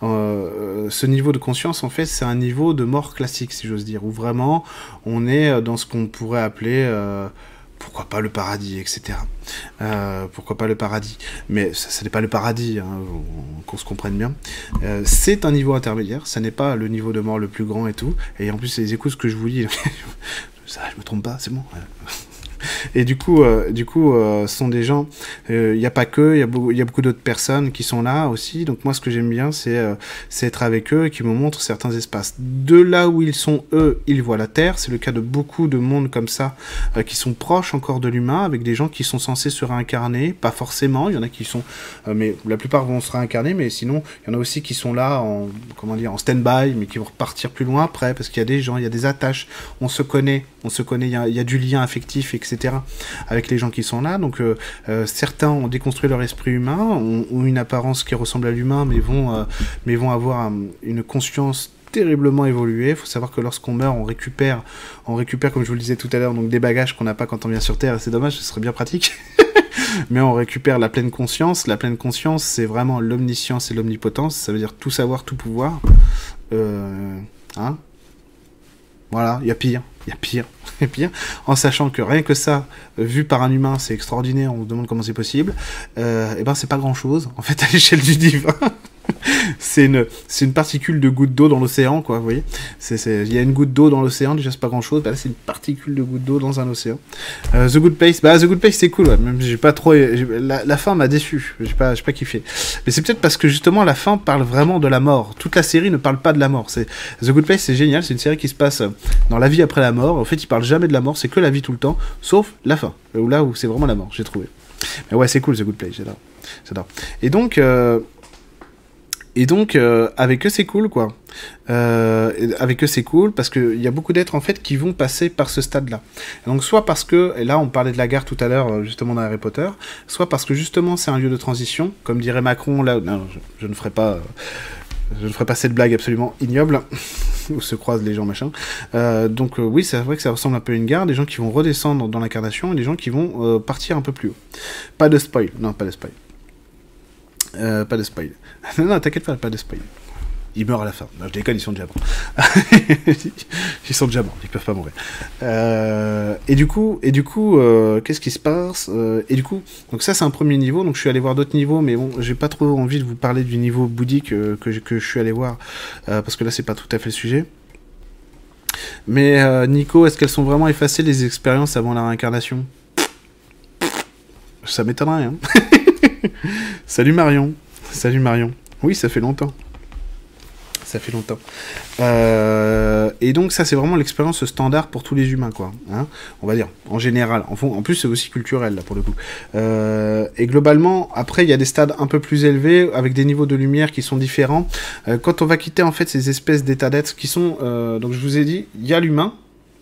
S1: Euh, ce niveau de conscience, en fait, c'est un niveau de mort classique, si j'ose dire, où vraiment on est dans ce qu'on pourrait appeler, euh, pourquoi pas le paradis, etc. pourquoi pas le paradis Mais ça, n'est pas le paradis, hein, qu'on se comprenne bien. c'est un niveau intermédiaire, ça n'est pas le niveau de mort le plus grand et tout. Et en plus, les écoutes que je vous dis, ça, je me trompe pas, c'est bon. Et du coup, euh, du coup, euh, sont des gens. Il euh, n'y a pas que, il y a beaucoup, y beaucoup d'autres personnes qui sont là aussi. Donc moi, ce que j'aime bien, c'est être avec eux et qui me montrent certains espaces. De là où ils sont eux, ils voient la Terre. C'est le cas de beaucoup de mondes comme ça qui sont proches encore de l'humain, avec des gens qui sont censés se réincarner. Pas forcément. Il y en a qui sont, mais la plupart vont se réincarner. Mais sinon, il y en a aussi qui sont là en comment dire en stand-by, mais qui vont repartir plus loin après parce qu'il y a des gens, il y a des attaches. On se connaît, on se connaît. Il y a, du lien affectif, etc avec les gens qui sont là. Donc euh, euh, certains ont déconstruit leur esprit humain, ont, une apparence qui ressemble à l'humain, mais vont, euh, mais vont avoir une conscience terriblement évoluée. Il faut savoir que lorsqu'on meurt, on récupère, on récupère, comme je vous le disais tout à l'heure, donc des bagages qu'on n'a pas quand on vient sur Terre. C'est dommage, ce serait bien pratique. mais on récupère la pleine conscience. La pleine conscience, c'est vraiment l'omniscience et l'omnipotence. Ça veut dire tout savoir, tout pouvoir. hein? Voilà, il y a pire, il y a pire, en sachant que rien que ça, vu par un humain, c'est extraordinaire, on se demande comment c'est possible, euh, et ben c'est pas grand chose, en fait, à l'échelle du divin. C'est une, c'est une particule de goutte d'eau dans l'océan, quoi, vous voyez. Il y a une goutte d'eau dans l'océan, déjà c'est pas grand chose, bah, là c'est une particule de goutte d'eau dans un océan. Euh, The Good Place, bah The Good Place c'est cool, même j'ai pas trop. La, fin m'a déçu, j'ai pas, pas kiffé. Mais c'est peut-être parce que justement la fin parle vraiment de la mort. Toute la série ne parle pas de la mort. C'est The Good Place c'est génial, c'est une série qui se passe dans la vie après la mort. En fait, il parle jamais de la mort, c'est que la vie tout le temps, sauf la fin, où là où c'est vraiment la mort, j'ai trouvé. Mais ouais, c'est cool The Good Place, j'adore. J'adore. Et donc. Euh, et donc, euh, avec eux, c'est cool, quoi. Euh, avec eux, c'est cool parce qu'il y a beaucoup d'êtres, en fait, qui vont passer par ce stade-là. Donc, soit parce que, et là, on parlait de la gare tout à l'heure, euh, justement, dans Harry Potter, soit parce que, justement, c'est un lieu de transition, comme dirait Macron, là, non, je, ne ferai pas... Je ne ferai pas cette blague absolument ignoble où se croisent les gens machin. donc oui, c'est vrai que ça ressemble un peu à une gare, des gens qui vont redescendre dans l'incarnation et des gens qui vont partir un peu plus haut. Pas de spoil, non, pas de spoil. Pas de spoil. non, non, t'inquiète pas, pas de spoil. Ils meurent à la fin. Non, je déconne, ils sont déjà morts. ils sont déjà morts, ils peuvent pas mourir. Euh, et du coup, et du coup, euh, qu'est-ce qui se passe euh, Et du coup, donc ça c'est un premier niveau. Donc je suis allé voir d'autres niveaux, mais bon, j'ai pas trop envie de vous parler du niveau bouddhique que, je, suis allé voir parce que là c'est pas tout à fait le sujet. Mais Nico, est-ce qu'elles sont vraiment effacées les expériences avant la réincarnation? Ça m'étonnerait. Hein Salut Marion. Salut Marion. Oui, ça fait longtemps ça fait longtemps. Euh, et donc ça c'est vraiment l'expérience standard pour tous les humains quoi. Hein, on va dire en général. En, en plus c'est aussi culturel là pour le coup. Euh, et globalement après il y a des stades un peu plus élevés avec des niveaux de lumière qui sont différents. Euh, quand on va quitter en fait ces espèces d'états d'être qui sont donc je vous ai dit il y a l'humain,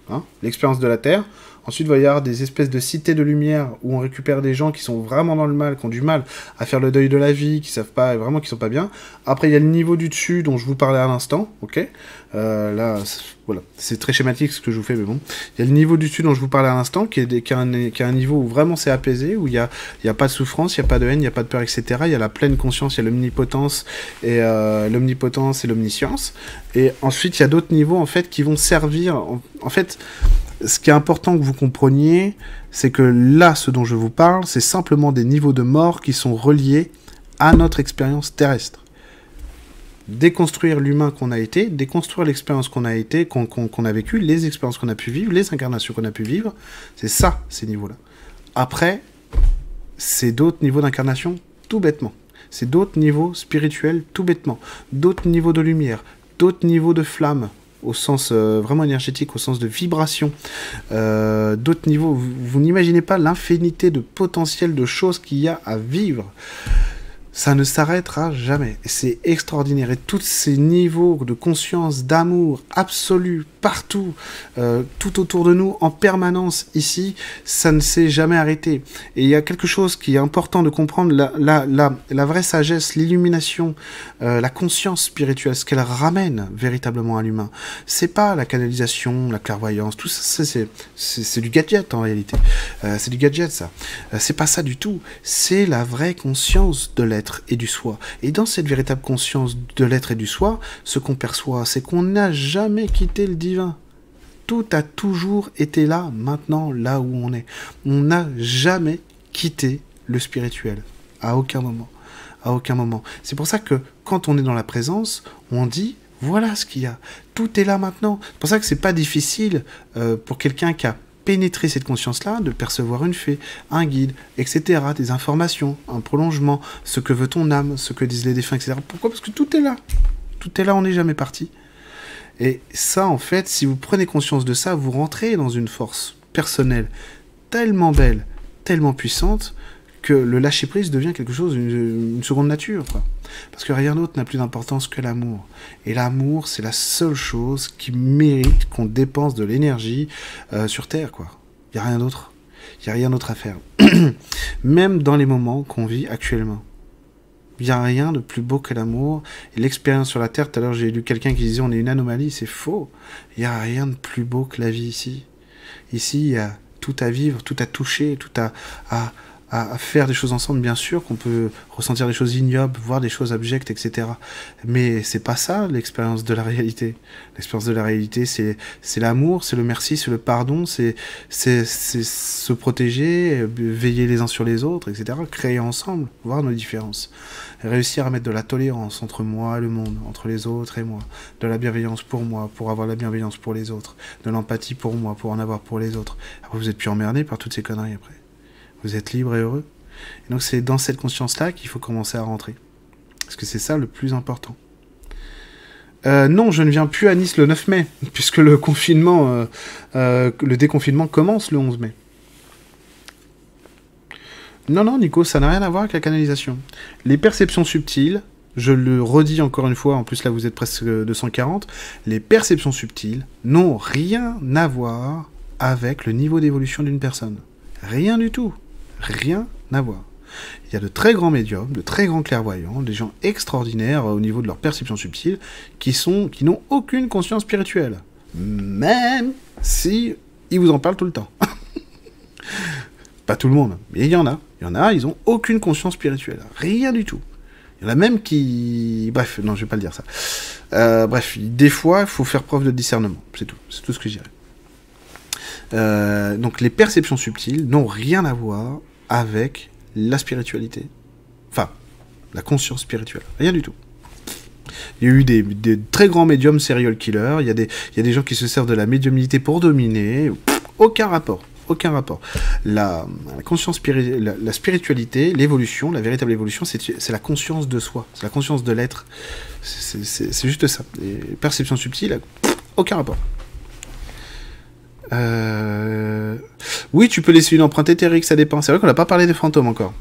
S1: hein, l'expérience de la Terre. Ensuite, il va y avoir des espèces de cités de lumière où on récupère des gens qui sont vraiment dans le mal, qui ont du mal à faire le deuil de la vie, qui savent pas, vraiment qui sont pas bien. Après, il y a le niveau du dessus dont je vous parlais à l'instant, ok? Euh, Là, voilà, c'est très schématique ce que je vous fais, mais bon. Il y a le niveau du dessus dont je vous parlais à l'instant, qui, est, qui, un, niveau où vraiment c'est apaisé, où il n'y a, y a pas de souffrance, il n'y a pas de haine, il n'y a pas de peur, etc. Il y a la pleine conscience, il y a l'omnipotence et euh, l'omnipotence et l'omniscience. Et ensuite, il y a d'autres niveaux en fait qui vont servir, en fait ce qui est important que vous compreniez, c'est que là, ce dont je vous parle, c'est simplement des niveaux de mort qui sont reliés à notre expérience terrestre. Déconstruire l'humain qu'on a été, déconstruire l'expérience qu'on a été, qu'on a vécu, les expériences qu'on a pu vivre, les incarnations qu'on a pu vivre, c'est ça, ces niveaux-là. Après, c'est d'autres niveaux d'incarnation, tout bêtement. C'est d'autres niveaux spirituels, tout bêtement. D'autres niveaux de lumière, d'autres niveaux de flamme, au sens euh, vraiment énergétique, au sens de vibration, euh, d'autres niveaux. vous n'imaginez pas l'infinité de potentiel de choses qu'il y a à vivre ça ne s'arrêtera jamais. C'est extraordinaire. Et tous ces niveaux de conscience, d'amour absolu, partout, euh, tout autour de nous, en permanence, ici, ça ne s'est jamais arrêté. Et il y a quelque chose qui est important de comprendre, la, vraie sagesse, l'illumination, euh, la conscience spirituelle, ce qu'elle ramène véritablement à l'humain. C'est pas la canalisation, la clairvoyance, tout ça, c'est du gadget en réalité. Euh, c'est du gadget, ça. c'est pas ça du tout. C'est la vraie conscience de l'être et du soi. Et dans cette véritable conscience de l'être et du soi, ce qu'on perçoit, c'est qu'on n'a jamais quitté le divin. Tout a toujours été là, maintenant, là où on est. On n'a jamais quitté le spirituel. À aucun moment. À aucun moment. C'est pour ça que quand on est dans la présence, on dit voilà ce qu'il y a. Tout est là maintenant. C'est pour ça que c'est pas difficile euh, pour quelqu'un qui a pénétrer cette conscience-là, de percevoir une fée, un guide, etc., des informations, un prolongement, ce que veut ton âme, ce que disent les défunts, etc. Pourquoi? Parce que tout est là. Tout est là, on n'est jamais parti. Et ça, en fait, si vous prenez conscience de ça, vous rentrez dans une force personnelle tellement belle, tellement puissante, que le lâcher-prise devient quelque chose, une, seconde nature. Parce que rien d'autre n'a plus d'importance que l'amour. Et l'amour, c'est la seule chose qui mérite qu'on dépense de l'énergie euh, sur Terre. quoi. Il n'y a rien d'autre. Il n'y a rien d'autre à faire. Même dans les moments qu'on vit actuellement. Il n'y a rien de plus beau que l'amour. L'expérience sur la Terre, tout à l'heure j'ai lu quelqu'un qui disait on est une anomalie, c'est faux. Il n'y a rien de plus beau que la vie ici. Ici, il y a tout à vivre, tout à toucher, tout à, à, à, faire des choses ensemble, bien sûr, qu'on peut ressentir des choses ignobles, voir des choses abjectes, etc. Mais c'est pas ça l'expérience de la réalité. L'expérience de la réalité, c'est c'est l'amour, c'est le merci, c'est le pardon, c'est c'est se protéger, veiller les uns sur les autres, etc. Créer ensemble, voir nos différences, réussir à mettre de la tolérance entre moi et le monde, entre les autres et moi, de la bienveillance pour moi, pour avoir la bienveillance pour les autres, de l'empathie pour moi, pour en avoir pour les autres. Après, vous êtes plus emmerdé par toutes ces conneries après vous êtes libre et heureux. Et donc c'est dans cette conscience-là qu'il faut commencer à rentrer. Parce que c'est ça le plus important. Euh, non, je ne viens plus à Nice le 9 mai, puisque le confinement, euh, euh, le déconfinement commence le 11 mai. Non, non, Nico, ça n'a rien à voir avec la canalisation. Les perceptions subtiles, je le redis encore une fois, en plus là vous êtes presque 240, les perceptions subtiles n'ont rien à voir avec le niveau d'évolution d'une personne. Rien du tout rien à voir. Il y a de très grands médiums, de très grands clairvoyants, des gens extraordinaires au niveau de leur perception subtile, qui sont, qui n'ont aucune conscience spirituelle, même si ils vous en parlent tout le temps. Pas tout le monde, mais il y en a. Il y en a, ils ont aucune conscience spirituelle, rien du tout. Il y en a même qui... Bref, non, je vais pas le dire ça. Euh, bref, des fois, il faut faire preuve de discernement. C'est tout. C'est tout ce que je dirais. Euh, donc les perceptions subtiles n'ont rien à voir avec la spiritualité. Enfin, la conscience spirituelle. Rien du tout. Il y a eu des, très grands médiums serial killers, il y, a des, il y a des gens qui se servent de la médiumnité pour dominer. aucun rapport. Aucun rapport. La, conscience la, la spiritualité, l'évolution, la véritable évolution, c'est la conscience de soi, c'est la conscience de l'être. C'est juste ça. Les perceptions subtiles, aucun rapport. Euh, oui, tu peux laisser une empreinte éthérique, ça dépend. C'est vrai qu'on n'a pas parlé des fantômes encore.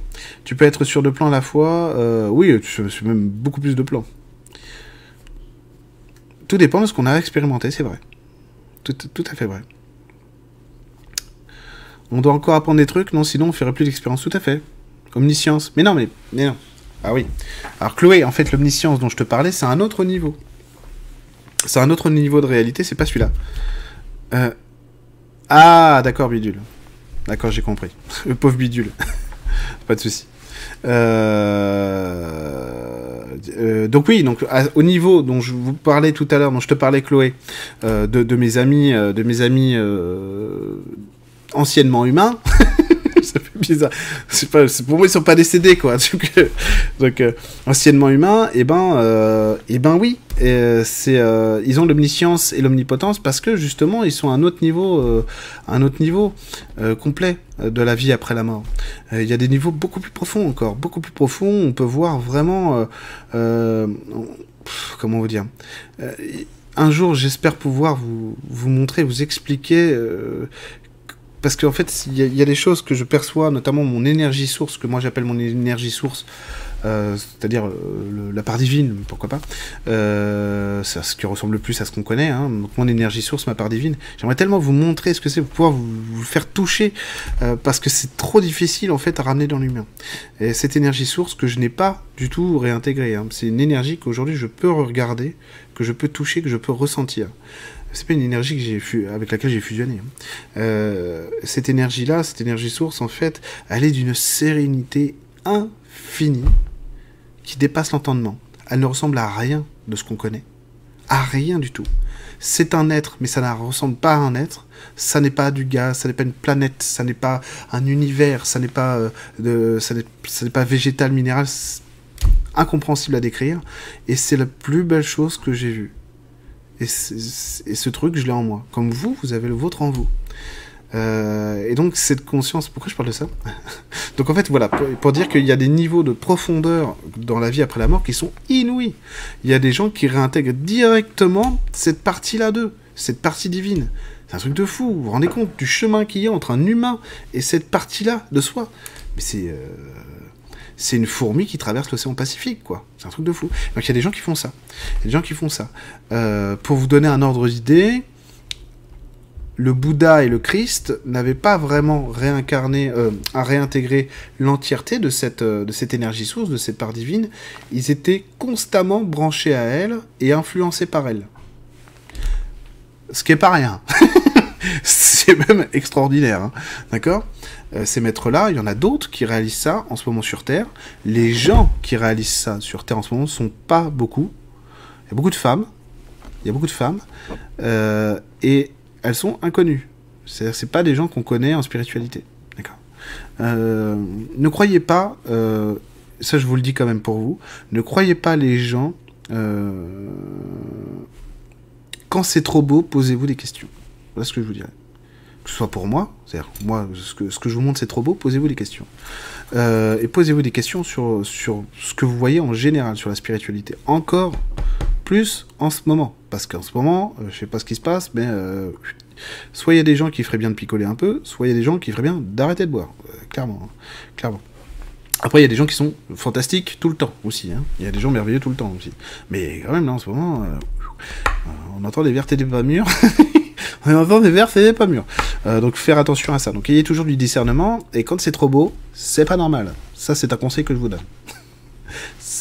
S1: Tu peux être sur deux plans à la fois. Euh, oui, c'est même beaucoup plus de plans. Tout dépend de ce qu'on a expérimenté, c'est vrai. Tout, à fait vrai. On doit encore apprendre des trucs, non Sinon, on ferait plus d'expérience. Tout à fait. Omniscience. Mais non, mais, mais non. Ah oui. Alors, Chloé, en fait, l'omniscience dont je te parlais, c'est un autre niveau. C'est un autre niveau de réalité, c'est pas celui-là. Euh, ah, d'accord, bidule. D'accord, j'ai compris. Le pauvre bidule. Pas de souci. Euh, euh, donc oui, donc au niveau dont je vous parlais tout à l'heure, dont je te parlais Chloé, euh, de, mes amis, de mes amis anciennement humains. ça fait bizarre. Pas, pour moi, ils sont pas décédés, quoi. Donc, euh, anciennement humains, et eh ben, euh, eh ben oui, c'est, euh, ils ont l'omniscience et l'omnipotence parce que justement, ils sont à un autre niveau, un autre niveau complet de la vie après la mort. Il y a des niveaux beaucoup plus profonds encore, beaucoup plus profonds. On peut voir vraiment, comment vous dire un jour, j'espère pouvoir vous, vous montrer, vous expliquer parce qu'en fait, il y, a des choses que je perçois, notamment mon énergie source, que moi j'appelle mon énergie source, euh, c'est-à-dire euh, la part divine, pourquoi pas, euh, ce qui ressemble le plus à ce qu'on connaît, hein, mon énergie source, ma part divine. J'aimerais tellement vous montrer ce que c'est, pour pouvoir vous, faire toucher, parce que c'est trop difficile en fait à ramener dans l'humain. Et cette énergie source que je n'ai pas du tout réintégrée, hein, c'est une énergie qu'aujourd'hui je peux regarder, que je peux toucher, que je peux ressentir c'est pas une énergie que j'ai avec laquelle j'ai fusionné. Hein. Euh, cette énergie-là, cette énergie source, en fait, elle est d'une sérénité infinie qui dépasse l'entendement. Elle ne ressemble à rien de ce qu'on connaît. À rien du tout. C'est un être, mais ça ne ressemble pas à un être. Ça n'est pas du gaz, ça n'est pas une planète, ça n'est pas un univers, ça n'est pas, euh, de, ça n'est pas végétal, minéral. Incompréhensible à décrire. Et c'est la plus belle chose que j'ai vue. Et, ce truc, je l'ai en moi. Comme vous, vous avez le vôtre en vous. Euh, et donc cette conscience, pourquoi je parle de ça? Donc en fait voilà, pour, dire qu'il y a des niveaux de profondeur dans la vie après la mort qui sont inouïs. Il y a des gens qui réintègrent directement cette partie-là d'eux, cette partie divine. C'est un truc de fou, vous vous rendez compte du chemin qu'il y a entre un humain et cette partie-là de soi. Mais c'est... Euh, c'est une fourmi qui traverse l'océan Pacifique, quoi. C'est un truc de fou. Donc il y a des gens qui font ça. Il y a des gens qui font ça. Euh, pour vous donner un ordre d'idée, le Bouddha et le Christ n'avaient pas vraiment réincarné, euh, à réintégrer l'entièreté de cette, euh, de cette énergie source, de cette part divine. Ils étaient constamment branchés à elle et influencés par elle. Ce qui est pas rien. c'est même extraordinaire, hein. d'accord? Euh, Ces maîtres-là, il y en a d'autres qui réalisent ça en ce moment sur Terre. Les gens qui réalisent ça sur Terre en ce moment ne sont pas beaucoup. Il y a beaucoup de femmes, il y a beaucoup de femmes, euh, et elles sont inconnues. C'est-à-dire, c'est pas des gens qu'on connaît en spiritualité, d'accord euh, Ne croyez pas, ça je vous le dis quand même pour vous, ne croyez pas les gens. quand c'est trop beau, posez-vous des questions. Voilà ce que je vous dirais. Soit pour moi, c'est-à-dire, moi, ce que, je vous montre, c'est trop beau, posez-vous des questions. Euh, et posez-vous des questions sur, sur ce que vous voyez en général sur la spiritualité. Encore plus en ce moment. Parce qu'en ce moment, je euh, je sais pas ce qui se passe, mais euh, soit il y a des gens qui feraient bien de picoler un peu, soit il y a des gens qui feraient bien d'arrêter de boire. clairement. Hein. clairement. Après, il y a des gens qui sont fantastiques tout le temps aussi. Hein. Il y a des gens merveilleux tout le temps aussi. Mais quand même, là, en ce moment, on entend des vertes et des pas mûres. entend des verts, c'est pas mûr. Euh, donc faire attention à ça. Donc ayez toujours du discernement, et quand c'est trop beau, c'est pas normal. Ça, c'est un conseil que je vous donne.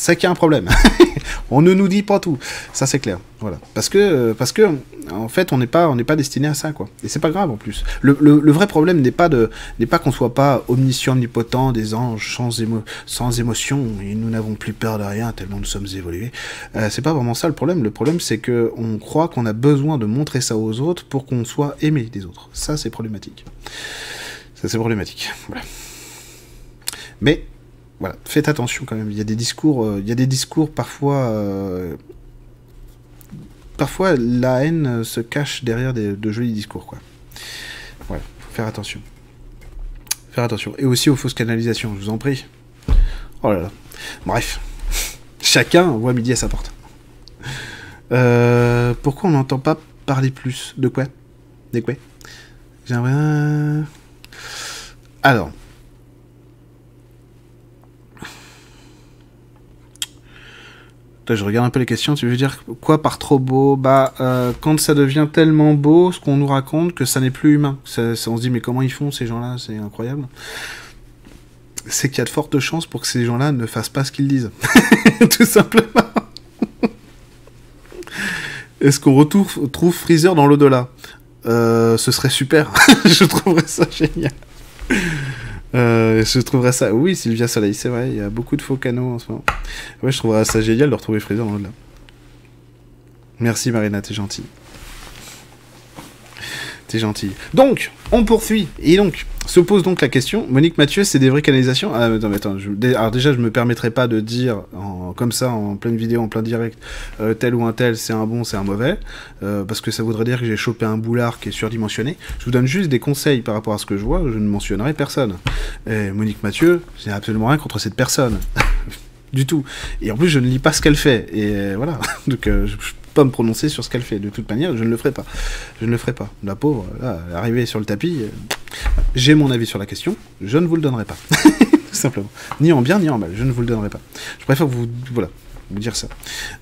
S1: C'est qu'il y a un problème. on ne nous dit pas tout. Ça, c'est clair. Voilà. Parce que, parce que en fait, on n'est pas, on n'est pas destiné à ça, quoi. Et c'est pas grave en plus. Le, le, vrai problème n'est pas de, n'est pas qu'on soit pas omniscient, omnipotent, des anges sans, émo sans émotion, et nous n'avons plus peur de rien tellement nous sommes évolués. Euh, c'est pas vraiment ça le problème. Le problème, c'est que on croit qu'on a besoin de montrer ça aux autres pour qu'on soit aimé des autres. Ça, c'est problématique. Ça, c'est problématique. Voilà. Mais voilà, faites attention quand même. Il y a des discours, euh, il y a des discours parfois. Euh, parfois, la haine se cache derrière de jolis discours, quoi. Voilà, faut faire attention. Faire attention. Et aussi aux fausses canalisations, je vous en prie. Oh là là. Bref. Chacun voit midi à sa porte. Euh, pourquoi on n'entend pas parler plus? De quoi? Des quoi? J'aimerais... Alors, je regarde un peu les questions. Tu veux dire quoi par trop beau? Bah, euh, quand ça devient tellement beau, ce qu'on nous raconte, que ça n'est plus humain. on se dit, mais comment ils font ces gens-là? C'est incroyable. C'est qu'il y a de fortes chances pour que ces gens-là ne fassent pas ce qu'ils disent. Tout simplement. Est-ce qu'on retrouve trouve Freezer dans l'au-delà? Euh, Ce serait super. je trouverais ça génial. Euh, je trouverais ça. Oui, Sylvia Soleil, c'est vrai, il y a beaucoup de faux canaux en ce moment. Ouais, je trouverais ça génial de retrouver Freezer dans le là. Merci Marina, t'es gentille. T'es gentille. Donc, on poursuit. Et donc, se pose donc la question, Monique Mathieu, c'est des vraies canalisations? Ah, attends, attends, alors déjà, je me permettrai pas de dire, comme ça, en pleine vidéo, en plein direct, euh, tel ou un tel, c'est un bon, c'est un mauvais, euh, parce que ça voudrait dire que j'ai chopé un boulard qui est surdimensionné. Je vous donne juste des conseils par rapport à ce que je vois, je ne mentionnerai personne. Et Monique Mathieu, j'ai absolument rien contre cette personne. du tout. Et en plus, je ne lis pas ce qu'elle fait. Et euh, voilà. Donc, je, pas me prononcer sur ce qu'elle fait. De toute manière, je ne le ferai pas. Je ne le ferai pas. La pauvre, là, arrivée sur le tapis, euh, j'ai mon avis sur la question, je ne vous le donnerai pas. Tout simplement. Ni en bien, ni en mal, je ne vous le donnerai pas. Je préfère vous... Voilà vous dire ça.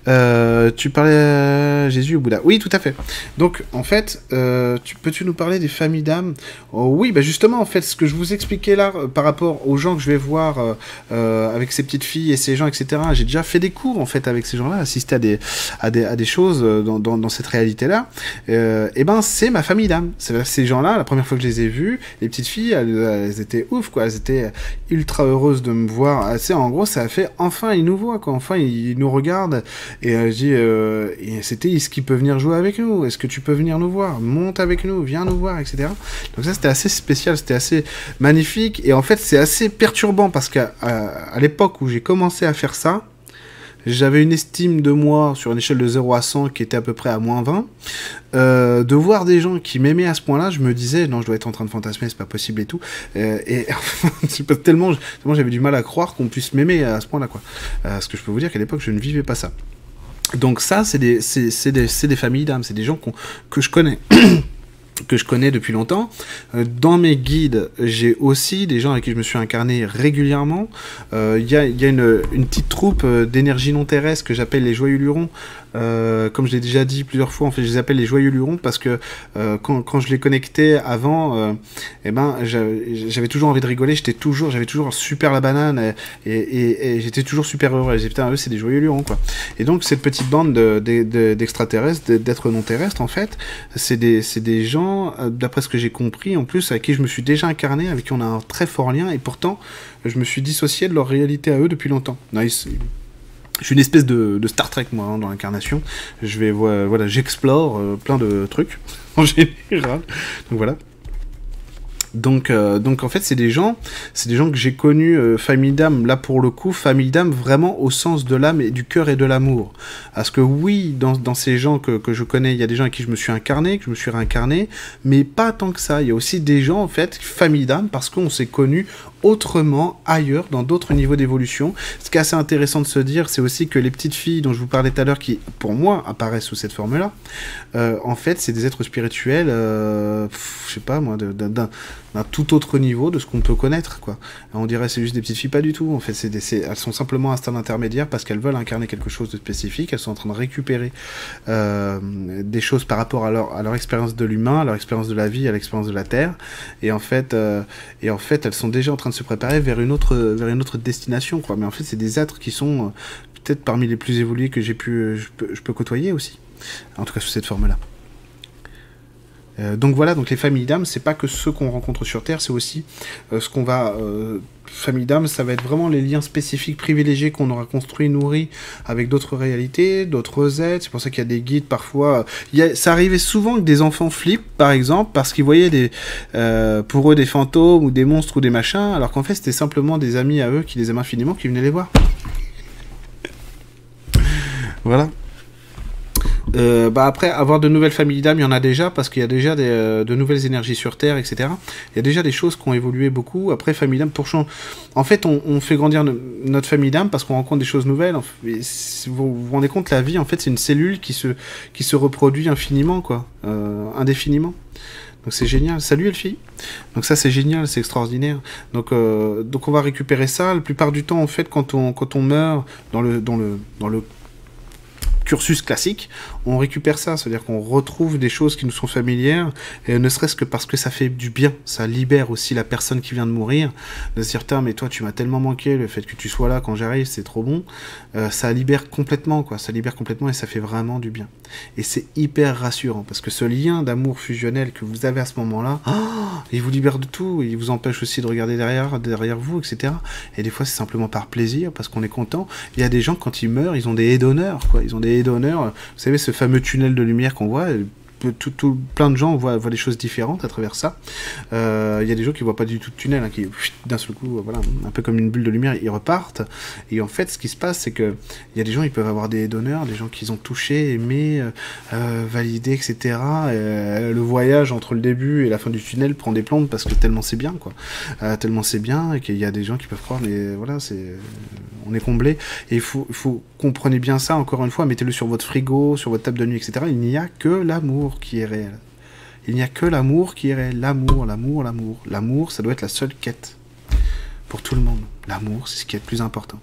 S1: Euh, tu parlais à Jésus au Bouddha. Oui, tout à fait. Donc, en fait, euh, tu, peux-tu nous parler des familles d'âmes? Oh, Oui, bah justement, en fait, ce que je vous expliquais là, euh, par rapport aux gens que je vais voir avec ces petites filles et ces gens, etc., j'ai déjà fait des cours, en fait, avec ces gens-là, assisté à des, à des, à des choses dans, dans, cette réalité-là. et eh ben, c'est ma famille d'âmes. Ces gens-là, la première fois que je les ai vus, les petites filles, elles, étaient ouf, quoi. Elles étaient ultra heureuses de me voir. C'est en gros, ça a fait enfin, ils nous voient, quoi. Enfin, ils nous regarde et je dis euh, c'était est-ce qu'il peut venir jouer avec nous? Est-ce que tu peux venir nous voir? Monte avec nous, viens nous voir, etc. Donc ça c'était assez spécial, c'était assez magnifique. Et en fait c'est assez perturbant parce qu'à l'époque où j'ai commencé à faire ça, j'avais une estime de moi sur une échelle de 0 à 100 qui était à peu près à moins 20. Euh, de voir des gens qui m'aimaient à ce point-là, je me disais, non, je dois être en train de fantasmer, c'est pas possible et tout. Euh, et tellement, tellement j'avais du mal à croire qu'on puisse m'aimer à ce point-là, quoi. Euh, parce que je peux vous dire qu'à l'époque, je ne vivais pas ça. Donc ça, c'est des, des, des, familles d'âmes, c'est des gens que je connais. que je connais depuis longtemps. Euh, dans mes guides, j'ai aussi des gens avec qui je me suis incarné régulièrement. Euh, il y, a, une, une, petite troupe euh, d'énergie non terrestre que j'appelle les Joyeux Lurons, euh, comme je l'ai déjà dit plusieurs fois, en fait, je les appelle les joyeux lurons parce que euh, quand, je les connectais avant, euh, eh ben, j'avais toujours envie de rigoler. J'étais toujours, j'avais toujours super la banane et, j'étais toujours super heureux. Putain, eux, c'est des joyeux lurons, quoi. Et donc, cette petite bande d'extraterrestres, de, d'êtres non terrestres, en fait, c'est des, gens, d'après ce que j'ai compris, en plus, avec qui je me suis déjà incarné, avec qui on a un très fort lien, et pourtant, je me suis dissocié de leur réalité à eux depuis longtemps. Nice. Je suis une espèce de, Star Trek, moi, hein, dans l'incarnation. Je vais, voilà, j'explore euh, plein de trucs, en général. Donc voilà. Donc, euh, donc en fait, c'est des gens, c'est des gens que j'ai connus, euh, famille d'âme, là pour le coup, famille d'âme vraiment au sens de l'âme et du cœur et de l'amour. Parce que oui, dans, dans ces gens que, que, je connais, il y a des gens avec qui je me suis incarné, que je me suis réincarné, mais pas tant que ça. Il y a aussi des gens, en fait, famille d'âme, parce qu'on s'est connus autrement ailleurs, dans d'autres niveaux d'évolution. Ce qui est assez intéressant de se dire, c'est aussi que les petites filles dont je vous parlais tout à l'heure, qui pour moi apparaissent sous cette forme-là, euh, en fait, c'est des êtres spirituels, euh, je sais pas moi, d'un d'un tout autre niveau de ce qu'on peut connaître, quoi. on dirait c'est juste des petites filles, pas du tout. En fait, elles sont simplement un stade intermédiaire parce qu'elles veulent incarner quelque chose de spécifique. Elles sont en train de récupérer euh, des choses par rapport à leur, à leur expérience de l'humain, à leur expérience de la vie, à l'expérience de la Terre. Et en fait, euh, et en fait, elles sont déjà en train de se préparer vers une autre, vers une autre destination, quoi. Mais en fait, c'est des êtres qui sont euh, peut-être parmi les plus évolués que j'ai pu, je peux, je peux côtoyer aussi. En tout cas, sous cette forme-là. Euh, donc voilà, donc les familles d'âmes, c'est pas que ceux qu'on rencontre sur Terre, c'est aussi euh, ce qu'on va. Euh, famille d'âmes, ça va être vraiment les liens spécifiques privilégiés qu'on aura construits, nourris avec d'autres réalités, d'autres êtres. C'est pour ça qu'il y a des guides parfois. Ça arrivait souvent que des enfants flippent, par exemple, parce qu'ils voyaient des, pour eux des fantômes ou des monstres ou des machins, alors qu'en fait c'était simplement des amis à eux qui les aiment infiniment qui venaient les voir. voilà. Euh, bah après, avoir de nouvelles familles d'âmes, il y en a déjà, parce qu'il y a déjà euh, de nouvelles énergies sur Terre, etc. Il y a déjà des choses qui ont évolué beaucoup. Après, famille d'âmes, pour. En fait, on, on fait grandir notre famille d'âmes parce qu'on rencontre des choses nouvelles. Vous vous rendez compte, la vie, en fait, c'est une cellule qui se, qui se reproduit infiniment, quoi. Euh, indéfiniment. Donc c'est génial. Salut Elfie. Donc ça c'est génial, c'est extraordinaire. Donc euh, donc on va récupérer ça. La plupart du temps en fait quand on quand on meurt dans le dans le dans le cursus classique, on récupère ça, c'est-à-dire qu'on retrouve des choses qui nous sont familières, et ne serait-ce que parce que ça fait du bien, ça libère aussi la personne qui vient de mourir, de se dire, mais toi tu m'as tellement manqué, le fait que tu sois là quand j'arrive, c'est trop bon, euh, ça libère complètement, quoi, ça libère complètement et ça fait vraiment du bien. Et c'est hyper rassurant, parce que ce lien d'amour fusionnel que vous avez à ce moment-là, oh, il vous libère de tout, il vous empêche aussi de regarder derrière, derrière vous, etc. Et des fois c'est simplement par plaisir, parce qu'on est content. Il y a des gens quand ils meurent, ils ont des d'honneur, quoi, ils ont des d'honneur. Vous savez, ce fameux tunnel de lumière qu'on voit, tout, plein de gens voient, des choses différentes à travers ça. Euh, il y a des gens qui voient pas du tout de tunnel, hein, qui d'un seul coup, voilà, un peu comme une bulle de lumière, ils repartent. Et en fait, ce qui se passe, c'est que il y a des gens, ils peuvent avoir des donneurs, des gens qu'ils ont touché, aimé, euh, euh validé, etc. Euh, le voyage entre le début et la fin du tunnel prend des plombes parce que tellement c'est bien, quoi. Euh, tellement c'est bien et qu'il y a des gens qui peuvent croire, mais voilà, c'est, on est comblé. Et il faut, faut comprendre bien ça. Encore une fois, mettez-le sur votre frigo, sur votre table de nuit, etc. Il n'y a que l'amour qui est réel. Il n'y a que l'amour qui est réel. L'amour, l'amour, l'amour. L'amour, ça doit être la seule quête pour tout le monde. L'amour, c'est ce qui est le plus important.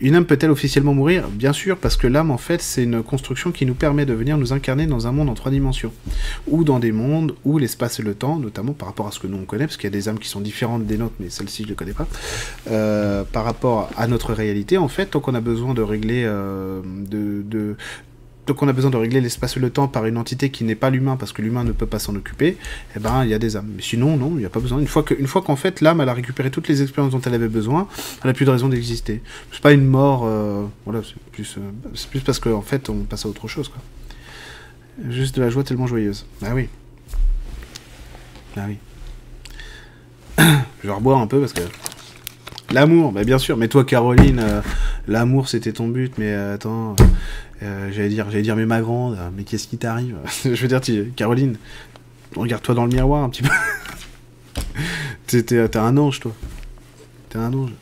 S1: Une âme peut-elle officiellement mourir Bien sûr, parce que l'âme, en fait, c'est une construction qui nous permet de venir nous incarner dans un monde en trois dimensions. Ou dans des mondes où l'espace et le temps, notamment par rapport à ce que nous on connaît, parce qu'il y a des âmes qui sont différentes des nôtres, mais celle-ci je ne connais pas, euh, par rapport à notre réalité, en fait, tant qu'on a besoin de régler, euh, de, donc on a besoin de régler l'espace et le temps par une entité qui n'est pas l'humain parce que l'humain ne peut pas s'en occuper, eh ben il y a des âmes. Mais sinon non, il n'y a pas besoin. Une fois que, fois qu'en fait l'âme a récupéré toutes les expériences dont elle avait besoin, elle n'a plus de raison d'exister. C'est pas une mort, euh, voilà, c'est plus, euh, plus parce qu'en fait on passe à autre chose quoi. Juste de la joie tellement joyeuse. Ah oui. Ah oui. Je vais reboire un peu parce que L'amour, bah bien sûr. Mais toi, Caroline, euh, l'amour, c'était ton but. Mais attends, euh, j'allais dire, j'allais dire, mais ma grande, mais qu'est-ce qui t'arrive Je veux dire, Caroline, regarde-toi dans le miroir un petit peu. T'es un ange, toi. T'es un ange.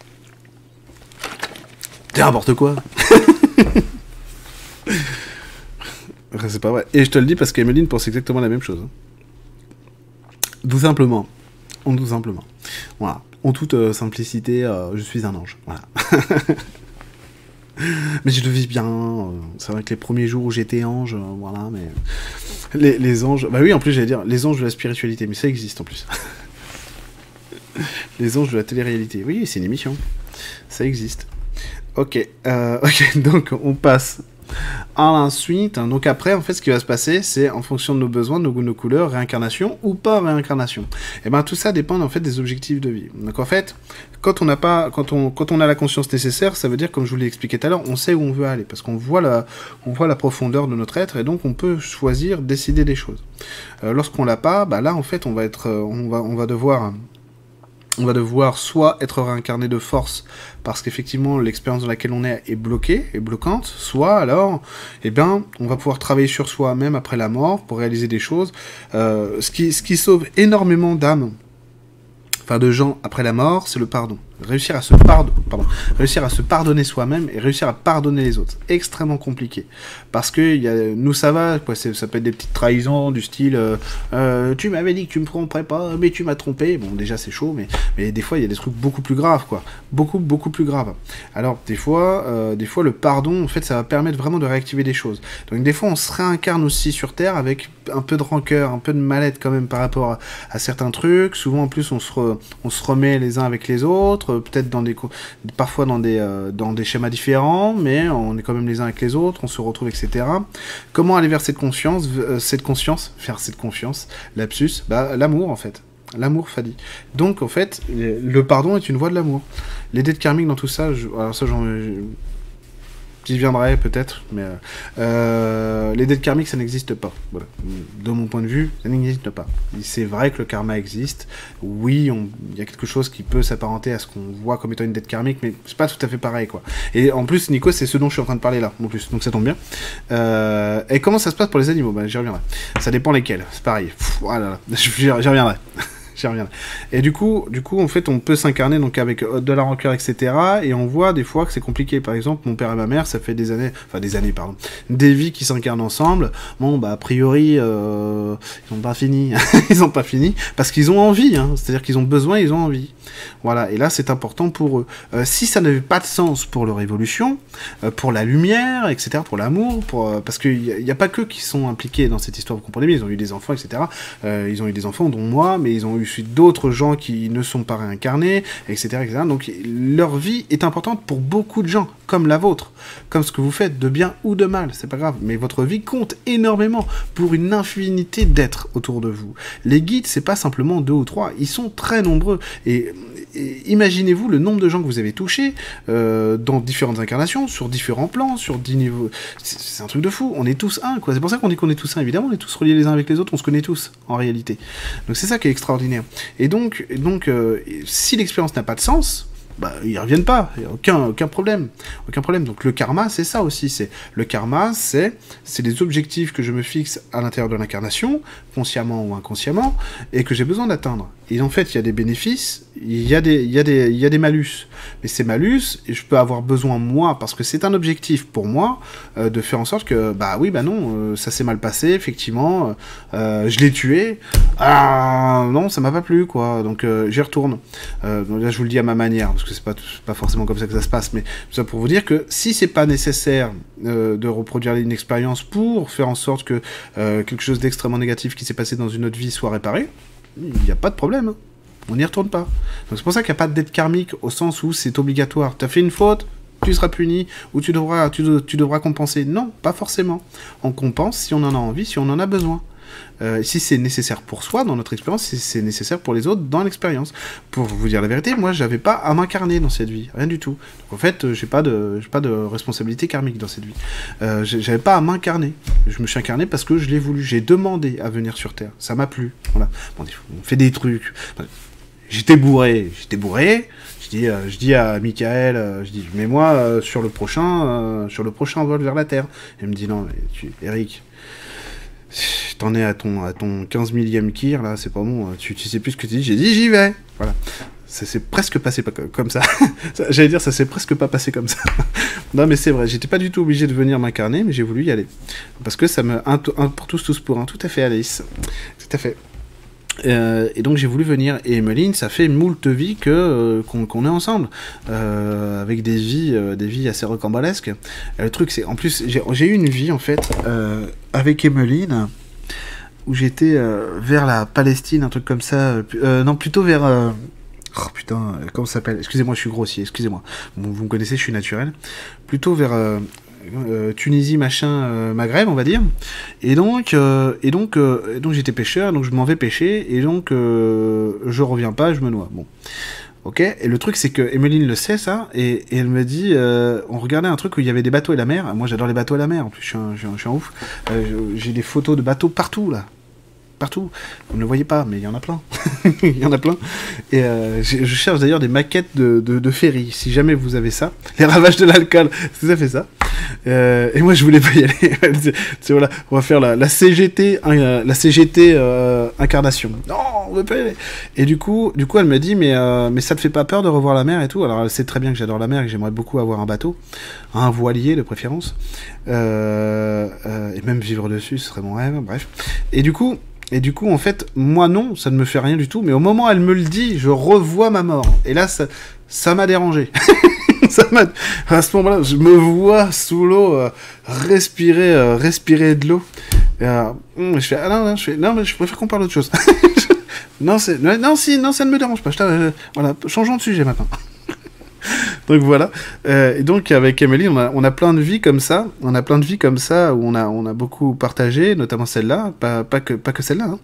S1: T'es n'importe quoi. C'est pas vrai. Et je te le dis parce qu'Emeline pense exactement la même chose. Hein. Tout simplement. Tout simplement. Voilà. En toute euh, simplicité, euh, je suis un ange. Voilà. mais je le vis bien. Euh, c'est vrai que les premiers jours où j'étais ange, euh, voilà, mais. Les, anges. Bah oui, en plus, j'allais dire les anges de la spiritualité, mais ça existe en plus. les anges de la télé-réalité. Oui, c'est une émission. Ça existe. Ok, euh, ok, donc on passe Ensuite, donc après, en fait, ce qui va se passer, c'est en fonction de nos besoins, de nos goûts, nos couleurs, réincarnation ou pas réincarnation. Et ben tout ça dépend en fait des objectifs de vie. Donc en fait, quand on n'a pas, quand on, quand on a la conscience nécessaire, ça veut dire, comme je vous l'ai expliqué tout à l'heure, on sait où on veut aller parce qu'on voit la, on voit la profondeur de notre être et donc on peut choisir, décider des choses. Euh, Lorsqu'on l'a pas, bah là en fait, on va être, euh, on va, on va devoir on va devoir soit être réincarné de force parce qu'effectivement l'expérience dans laquelle on est est bloquée, est bloquante, soit alors, eh bien, on va pouvoir travailler sur soi même après la mort pour réaliser des choses. Euh, qui, ce qui sauve énormément d'âmes, enfin de gens après la mort, c'est le pardon. Réussir à se pardonner, à soi-même et réussir à pardonner les autres. Extrêmement compliqué. Parce que y a, nous, ça va, quoi, ça peut être des petites trahisons du style euh, euh, Tu m'avais dit que tu me tromperais pas, mais tu m'as trompé. Bon, déjà, c'est chaud, mais, mais des fois, il y a des trucs beaucoup plus graves, quoi. Beaucoup, beaucoup plus graves. Alors, des fois, euh, des fois, le pardon, en fait, ça va permettre vraiment de réactiver des choses. Donc, des fois, on se réincarne aussi sur Terre avec un peu de rancœur, un peu de mal-être quand même par rapport à, certains trucs. Souvent, en plus, on se, on se remet les uns avec les autres, peut-être dans des, parfois dans des, dans des schémas différents, mais on est quand même les uns avec les autres, on se retrouve, etc. Comment aller vers cette conscience, euh, cette conscience, faire cette confiance, lapsus, bah l'amour en fait. L'amour, Fadi. Donc, en fait, le pardon est une voie de l'amour. Les dettes karmiques dans tout ça, je, alors ça, j'en, J'y viendrai peut-être, mais euh, les dettes karmiques, ça n'existe pas. Voilà. De mon point de vue, ça n'existe pas. C'est vrai que le karma existe. Oui, il y a quelque chose qui peut s'apparenter à ce qu'on voit comme étant une dette karmique, mais c'est pas tout à fait pareil, quoi. Et en plus, Nico, c'est ce dont je suis en train de parler là, en plus, donc ça tombe bien. Euh, et comment ça se passe pour les animaux? Ben, J'y reviendrai. Ça dépend lesquels, c'est pareil. voilà, j'y reviendrai. Et du coup, du coup, en fait, on peut s'incarner donc avec euh, de la rancœur, etc. Et on voit des fois que c'est compliqué. Par exemple, mon père et ma mère, ça fait des années, enfin des années, pardon, des vies qui s'incarnent ensemble. Bon, bah a priori, euh, ils n'ont pas fini. ils n'ont pas fini parce qu'ils ont envie. Hein. C'est-à-dire qu'ils ont besoin, ils ont envie. Voilà. Et là, c'est important pour eux. Euh, si ça n'avait pas de sens pour leur évolution, pour la lumière, etc., pour l'amour, pour parce qu'il n'y a, a, pas que qui sont impliqués dans cette histoire. Vous comprenez bien Ils ont eu des enfants, etc. ils ont eu des enfants, dont moi, mais ils ont eu d'autres gens qui ne sont pas réincarnés, etc., etc. Donc leur vie est importante pour beaucoup de gens, comme la vôtre, comme ce que vous faites, de bien ou de mal, c'est pas grave, mais votre vie compte énormément pour une infinité d'êtres autour de vous. Les guides, c'est pas simplement deux ou trois, ils sont très nombreux, et imaginez-vous le nombre de gens que vous avez touchés euh, dans différentes incarnations, sur différents plans, sur dix niveaux. C'est un truc de fou. On est tous un, quoi. C'est pour ça qu'on dit qu'on est tous un. Évidemment, on est tous reliés les uns avec les autres. On se connaît tous, en réalité. Donc c'est ça qui est extraordinaire. Et donc, donc euh, si l'expérience n'a pas de sens, bah, ils reviennent pas, aucun, aucun problème. Aucun problème. Donc le karma, c'est ça aussi. C'est Le karma, c'est les objectifs que je me fixe à l'intérieur de l'incarnation, consciemment ou inconsciemment, et que j'ai besoin d'atteindre. Et en fait, il y a des bénéfices, il y a des, il y a des malus. Mais ces malus, je peux avoir besoin, moi, parce que c'est un objectif pour moi, euh, de faire en sorte que, bah oui, bah non, euh, ça s'est mal passé, effectivement, euh, je l'ai tué, ah non, ça m'a pas plu, quoi. Donc j'y retourne. là, je vous le dis à ma manière, parce que c'est pas, pas forcément comme ça que ça se passe, mais ça pour vous dire que si c'est pas nécessaire de reproduire une expérience pour faire en sorte que quelque chose d'extrêmement négatif qui s'est passé dans une autre vie soit réparé, il n'y a pas de problème. On n'y retourne pas. C'est pour ça qu'il n'y a pas de dette karmique au sens où c'est obligatoire. Tu as fait une faute, tu seras puni, ou tu devras, tu, devras compenser. Non, pas forcément. On compense si on en a envie, si on en a besoin. Euh, si c'est nécessaire pour soi dans notre expérience, si c'est nécessaire pour les autres dans l'expérience. Pour vous dire la vérité, moi, j'avais pas à m'incarner dans cette vie, rien du tout. En fait, euh, j'ai pas pas de responsabilité karmique dans cette vie. Euh, j'avais pas à m'incarner. Je me suis incarné parce que je l'ai voulu. J'ai demandé à venir sur Terre. Ça m'a plu. Voilà. On fait des trucs. J'étais bourré, j'étais bourré. Je dis, je dis à Michael, je dis, mets-moi sur le prochain, sur le prochain vol vers la Terre. Il me dit non, mais Eric, t'en es à ton, à ton 15 millième kir, là, c'est pas bon, tu, tu sais plus ce que tu dis, j'ai dit j'y vais, voilà. Ça s'est presque passé comme ça. J'allais dire, ça s'est presque pas passé comme ça. non, mais c'est vrai, j'étais pas du tout obligé de venir m'incarner, mais j'ai voulu y aller. Parce que ça me. Un, pour tous, tous pour un, tout à fait, Alice. Tout à fait. Euh, et donc j'ai voulu venir. Et Emeline, ça fait moult vies que euh, qu'on est ensemble, euh, avec des vies, des vies assez rocambolesques. le truc, c'est en plus j'ai eu une vie en fait avec Emeline où j'étais vers la Palestine, un truc comme ça. non, plutôt vers Oh putain, comment ça s'appelle? Excusez-moi, je suis grossier, excusez-moi. vous me connaissez, je suis naturel. Plutôt vers euh, Tunisie, machin, euh, Maghreb, on va dire. Et donc, euh, et donc, donc j'étais pêcheur, donc je m'en vais pêcher, et donc je reviens pas, je me noie. Bon. Ok, et le truc c'est que Emeline le sait ça, et, elle me dit, on regardait un truc où il y avait des bateaux et la mer. Moi j'adore les bateaux et la mer, en plus je suis un, je suis un ouf. J'ai des photos de bateaux partout là, partout. Vous ne le voyez pas, mais il y en a plein. il y en a plein. Et je, cherche d'ailleurs des maquettes de, de, ferry. Si jamais vous avez ça, les ravages de l'alcool, c'est ça fait ça. Euh, et moi, je voulais pas y aller. voilà, on va faire la, CGT, euh, la CGT euh, incarnation. Non, on veut pas y aller. Et du coup, du coup, elle me dit, mais mais ça te fait pas peur de revoir la mer et tout? Alors, elle sait très bien que j'adore la mer et que j'aimerais beaucoup avoir un bateau, un voilier de préférence, et même vivre dessus, ce serait mon rêve. Bref. Et du coup. Et du coup, en fait, moi non, ça ne me fait rien du tout. Mais au moment où elle me le dit, je revois ma mort. Et là, ça m'a dérangé. à ce moment-là, je me vois sous l'eau euh, respirer, euh, respirer de l'eau. Euh, hum, je fais ah non, non, je fais non, mais je préfère qu'on parle d'autre chose. non, c'est non, si, non, ça ne me dérange pas. voilà, changeons de sujet maintenant. donc voilà. et donc avec Emily, on a, plein de vies comme ça. On a plein de vies comme ça où on a, on a beaucoup partagé, notamment celle-là, pas, que, pas que celle-là.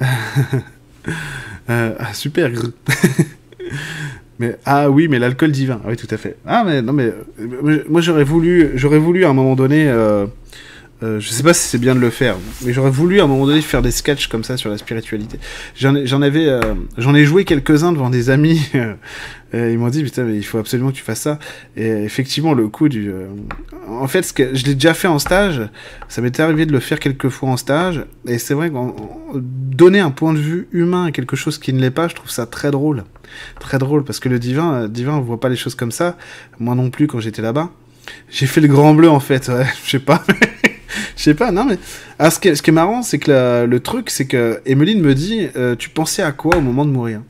S1: Hein. ah, super ah oui, mais l'alcool divin. Ah oui, tout à fait. Ah mais non mais euh, moi j'aurais voulu, j'aurais voulu à un moment donné. Euh, euh, je sais pas si c'est bien de le faire, mais j'aurais voulu à un moment donné faire des sketchs comme ça sur la spiritualité. J'en avais, j'en ai joué quelques-uns devant des amis ils m'ont dit, putain, mais il faut absolument que tu fasses ça. Et effectivement, le coup du. Euh, en fait, ce que je l'ai déjà fait en stage. Ça m'était arrivé de le faire quelques fois en stage. Et c'est vrai que donner un point de vue humain à quelque chose qui ne l'est pas, je trouve ça très drôle. Très drôle. Parce que le divin, euh, divin, on voit pas les choses comme ça. Moi non plus quand j'étais là-bas. J'ai fait le grand bleu en fait. Ouais, je sais pas. Je sais pas, non mais. Alors, ce, qui est, ce qui est marrant, c'est que le truc, c'est que Emeline me dit euh, Tu pensais à quoi au moment de mourir?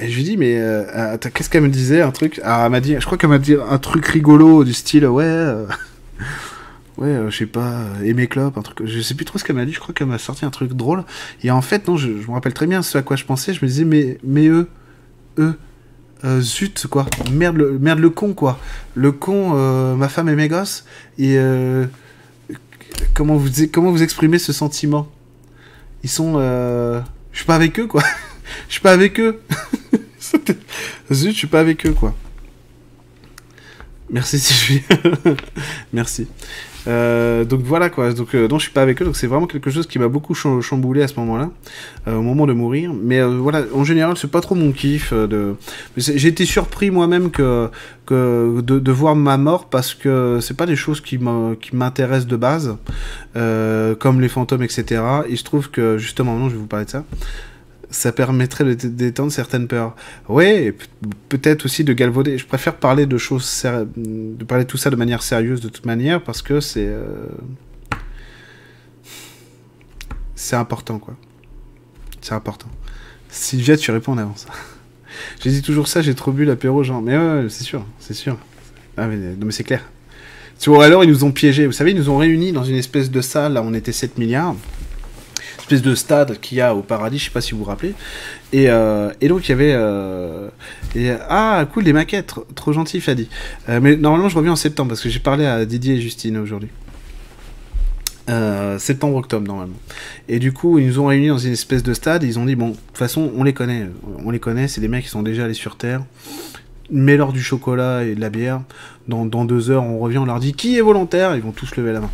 S1: Et je lui dis, mais euh, qu'est-ce qu'elle me disait Un truc? Ah, elle m'a dit, je crois qu'elle m'a dit un truc rigolo du style, ouais. Euh, ouais, euh, je sais pas, aimer clope, un truc. Je sais plus trop ce qu'elle m'a dit, je crois qu'elle m'a sorti un truc drôle. Et en fait, non, je, me rappelle très bien ce à quoi je pensais. Je me disais, mais, mais eux, eux, zut, quoi. Merde le, merde le con, quoi. Le con, ma femme et mes gosses. Et comment, vous, comment vous exprimez ce sentiment? Ils sont. je suis pas avec eux, quoi. Je suis pas avec eux. Zut, je suis pas avec eux, quoi. Merci Sylvie. Merci. Euh, donc voilà quoi. Donc euh, non, je suis pas avec eux. Donc c'est vraiment quelque chose qui m'a beaucoup chamboulé à ce moment-là, euh, au moment de mourir. Mais voilà, en général, c'est pas trop mon kiff. de... J'ai été surpris moi-même que, que de, voir ma mort parce que c'est pas des choses qui m'intéressent de base, comme les fantômes, etc. Il se trouve que justement, non, je vais vous parler de ça ça permettrait de détendre certaines peurs. Ouais, peut-être aussi de galvauder. Je préfère parler de choses, de parler de tout ça de manière sérieuse de toute manière parce que c'est euh, c'est important quoi. C'est important. Sylvia, tu réponds en avance. j'ai dit toujours ça, j'ai trop bu l'apéro, genre. Mais ouais, c'est sûr, c'est sûr. Ah mais, non mais c'est clair. Vois, alors ils nous ont piégés. Vous savez, ils nous ont réunis dans une espèce de salle, là on était 7 milliards espèce de stade qu'il y a au paradis, je sais pas si vous vous rappelez. Et, euh, et donc il y avait euh, et, ah cool les maquettes, trop, gentil Fadi. Euh, mais normalement je reviens en septembre parce que j'ai parlé à Didier et Justine aujourd'hui. septembre octobre normalement. Et du coup ils nous ont réunis dans une espèce de stade. ils ont dit bon de toute façon on les connaît, on les connaît, c'est des mecs qui sont déjà allés sur Terre. Mets-leur du chocolat et de la bière. Dans, dans, deux heures, on revient, on leur dit qui est volontaire, ils vont tous lever la main.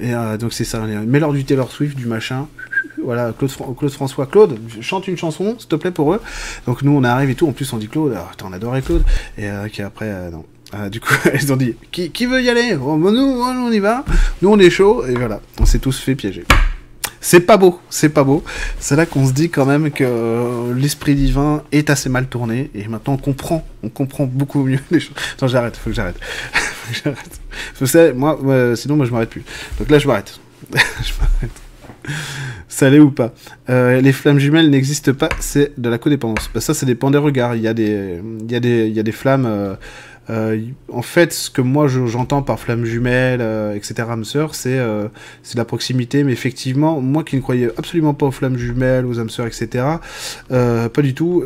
S1: Et donc c'est ça. Mets-leur du Taylor Swift, du machin voilà, Claude, François, Claude, chante une chanson, s'il te plaît, pour eux. Donc nous, on arrive et tout, en plus on dit Claude, alors, on adorait Claude, et euh, qui après, euh, non. Ah, du coup, ils ont dit, qui, veut y aller? Oh, nous, on y va, nous on est chaud, et voilà, on s'est tous fait piéger. C'est pas beau, c'est pas beau. C'est là qu'on se dit quand même que euh, l'esprit divin est assez mal tourné, et maintenant on comprend, on comprend beaucoup mieux les choses. Non, j'arrête, faut que j'arrête. j'arrête. moi, sinon moi je m'arrête plus. Donc là je m'arrête. je m'arrête. Ça l'est ou pas euh, Les flammes jumelles n'existent pas, c'est de la codépendance. Bah, ça, ça dépend des regards. Il y a des, il y a des, il y a des flammes. Euh, euh, en fait, ce que moi j'entends par flammes jumelles, etc., âme c'est c'est la proximité. Mais effectivement, moi qui ne croyais absolument pas aux flammes jumelles, aux âmes sœurs, etc., pas du tout.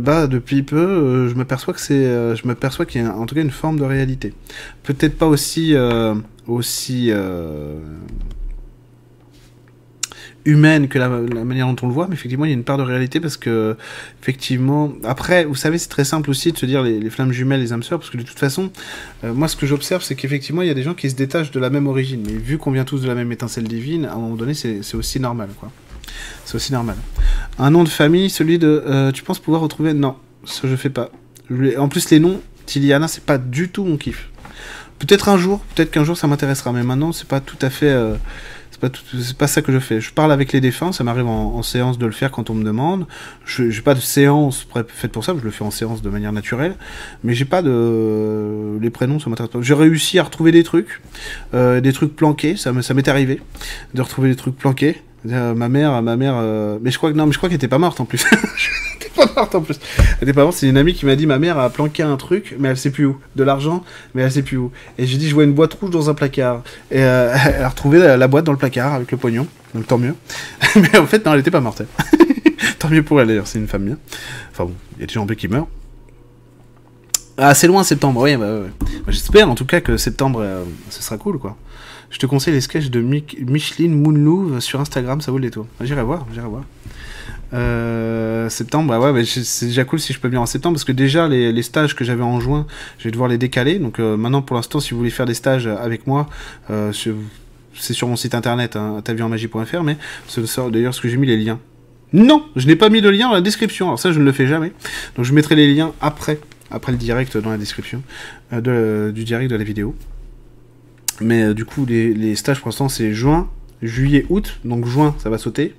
S1: bah depuis peu, je m'aperçois que c'est, je m'aperçois qu'il y a en tout cas une forme de réalité. Peut-être pas aussi aussi humaine que la, manière dont on le voit, mais effectivement, il y a une part de réalité parce que, effectivement, après, vous savez, c'est très simple aussi de se dire les, flammes jumelles, les âmes sœurs, parce que de toute façon, euh, moi, ce que j'observe, c'est qu'effectivement, il y a des gens qui se détachent de la même origine, mais vu qu'on vient tous de la même étincelle divine, à un moment donné, c'est aussi normal, quoi. C'est aussi normal. Un nom de famille, celui de. Euh, tu penses pouvoir retrouver? Non, ça je fais pas. En plus, les noms, Tiliana, c'est pas du tout mon kiff. peut-être un jour, peut-être qu'un jour ça m'intéressera, mais maintenant c'est pas tout à fait. Euh, c'est pas, ça que je fais. Je parle avec les défunts, ça m'arrive en, séance de le faire quand on me demande. Je n'ai pas de séance faite pour ça, je le fais en séance de manière naturelle. Mais j'ai pas de. Les prénoms, ça m'intéresse. J'ai réussi à retrouver des trucs, euh, des trucs planqués, ça m'est arrivé de retrouver des trucs planqués. Euh, ma mère, ma mère, euh, mais je crois que non, mais je crois qu'elle était pas morte en plus. morte en plus. Morte. C'est une amie qui m'a dit ma mère a planqué un truc, mais elle sait plus où. De l'argent, mais elle sait plus où. Et j'ai dit je vois une boîte rouge dans un placard. Et euh, elle a retrouvé la, boîte dans le placard avec le pognon. Donc tant mieux. mais en fait non, elle était pas morte. tant mieux pour elle d'ailleurs. C'est une femme bien. Enfin bon, il y a des gens qui meurent. Ah, c'est loin septembre. Oui, bah, j'espère en tout cas que septembre, ce sera cool quoi. Je te conseille les sketchs de Micheline Moonlou sur Instagram, ça vaut le détour. J'irai voir, j'irai voir. Euh, septembre, bah ouais, c'est déjà cool si je peux venir en septembre parce que déjà les, stages que j'avais en juin, je vais devoir les décaler. Donc euh, maintenant, pour l'instant, si vous voulez faire des stages avec moi, euh, c'est sur mon site internet, hein, mais d'ailleurs ce que j'ai mis les liens. Non, je n'ai pas mis de lien dans la description. Alors ça, je ne le fais jamais. Donc je mettrai les liens après, après le direct dans la description du direct de la vidéo. Mais du coup, les, stages pour l'instant, c'est juin, juillet, août. Donc juin, ça va sauter,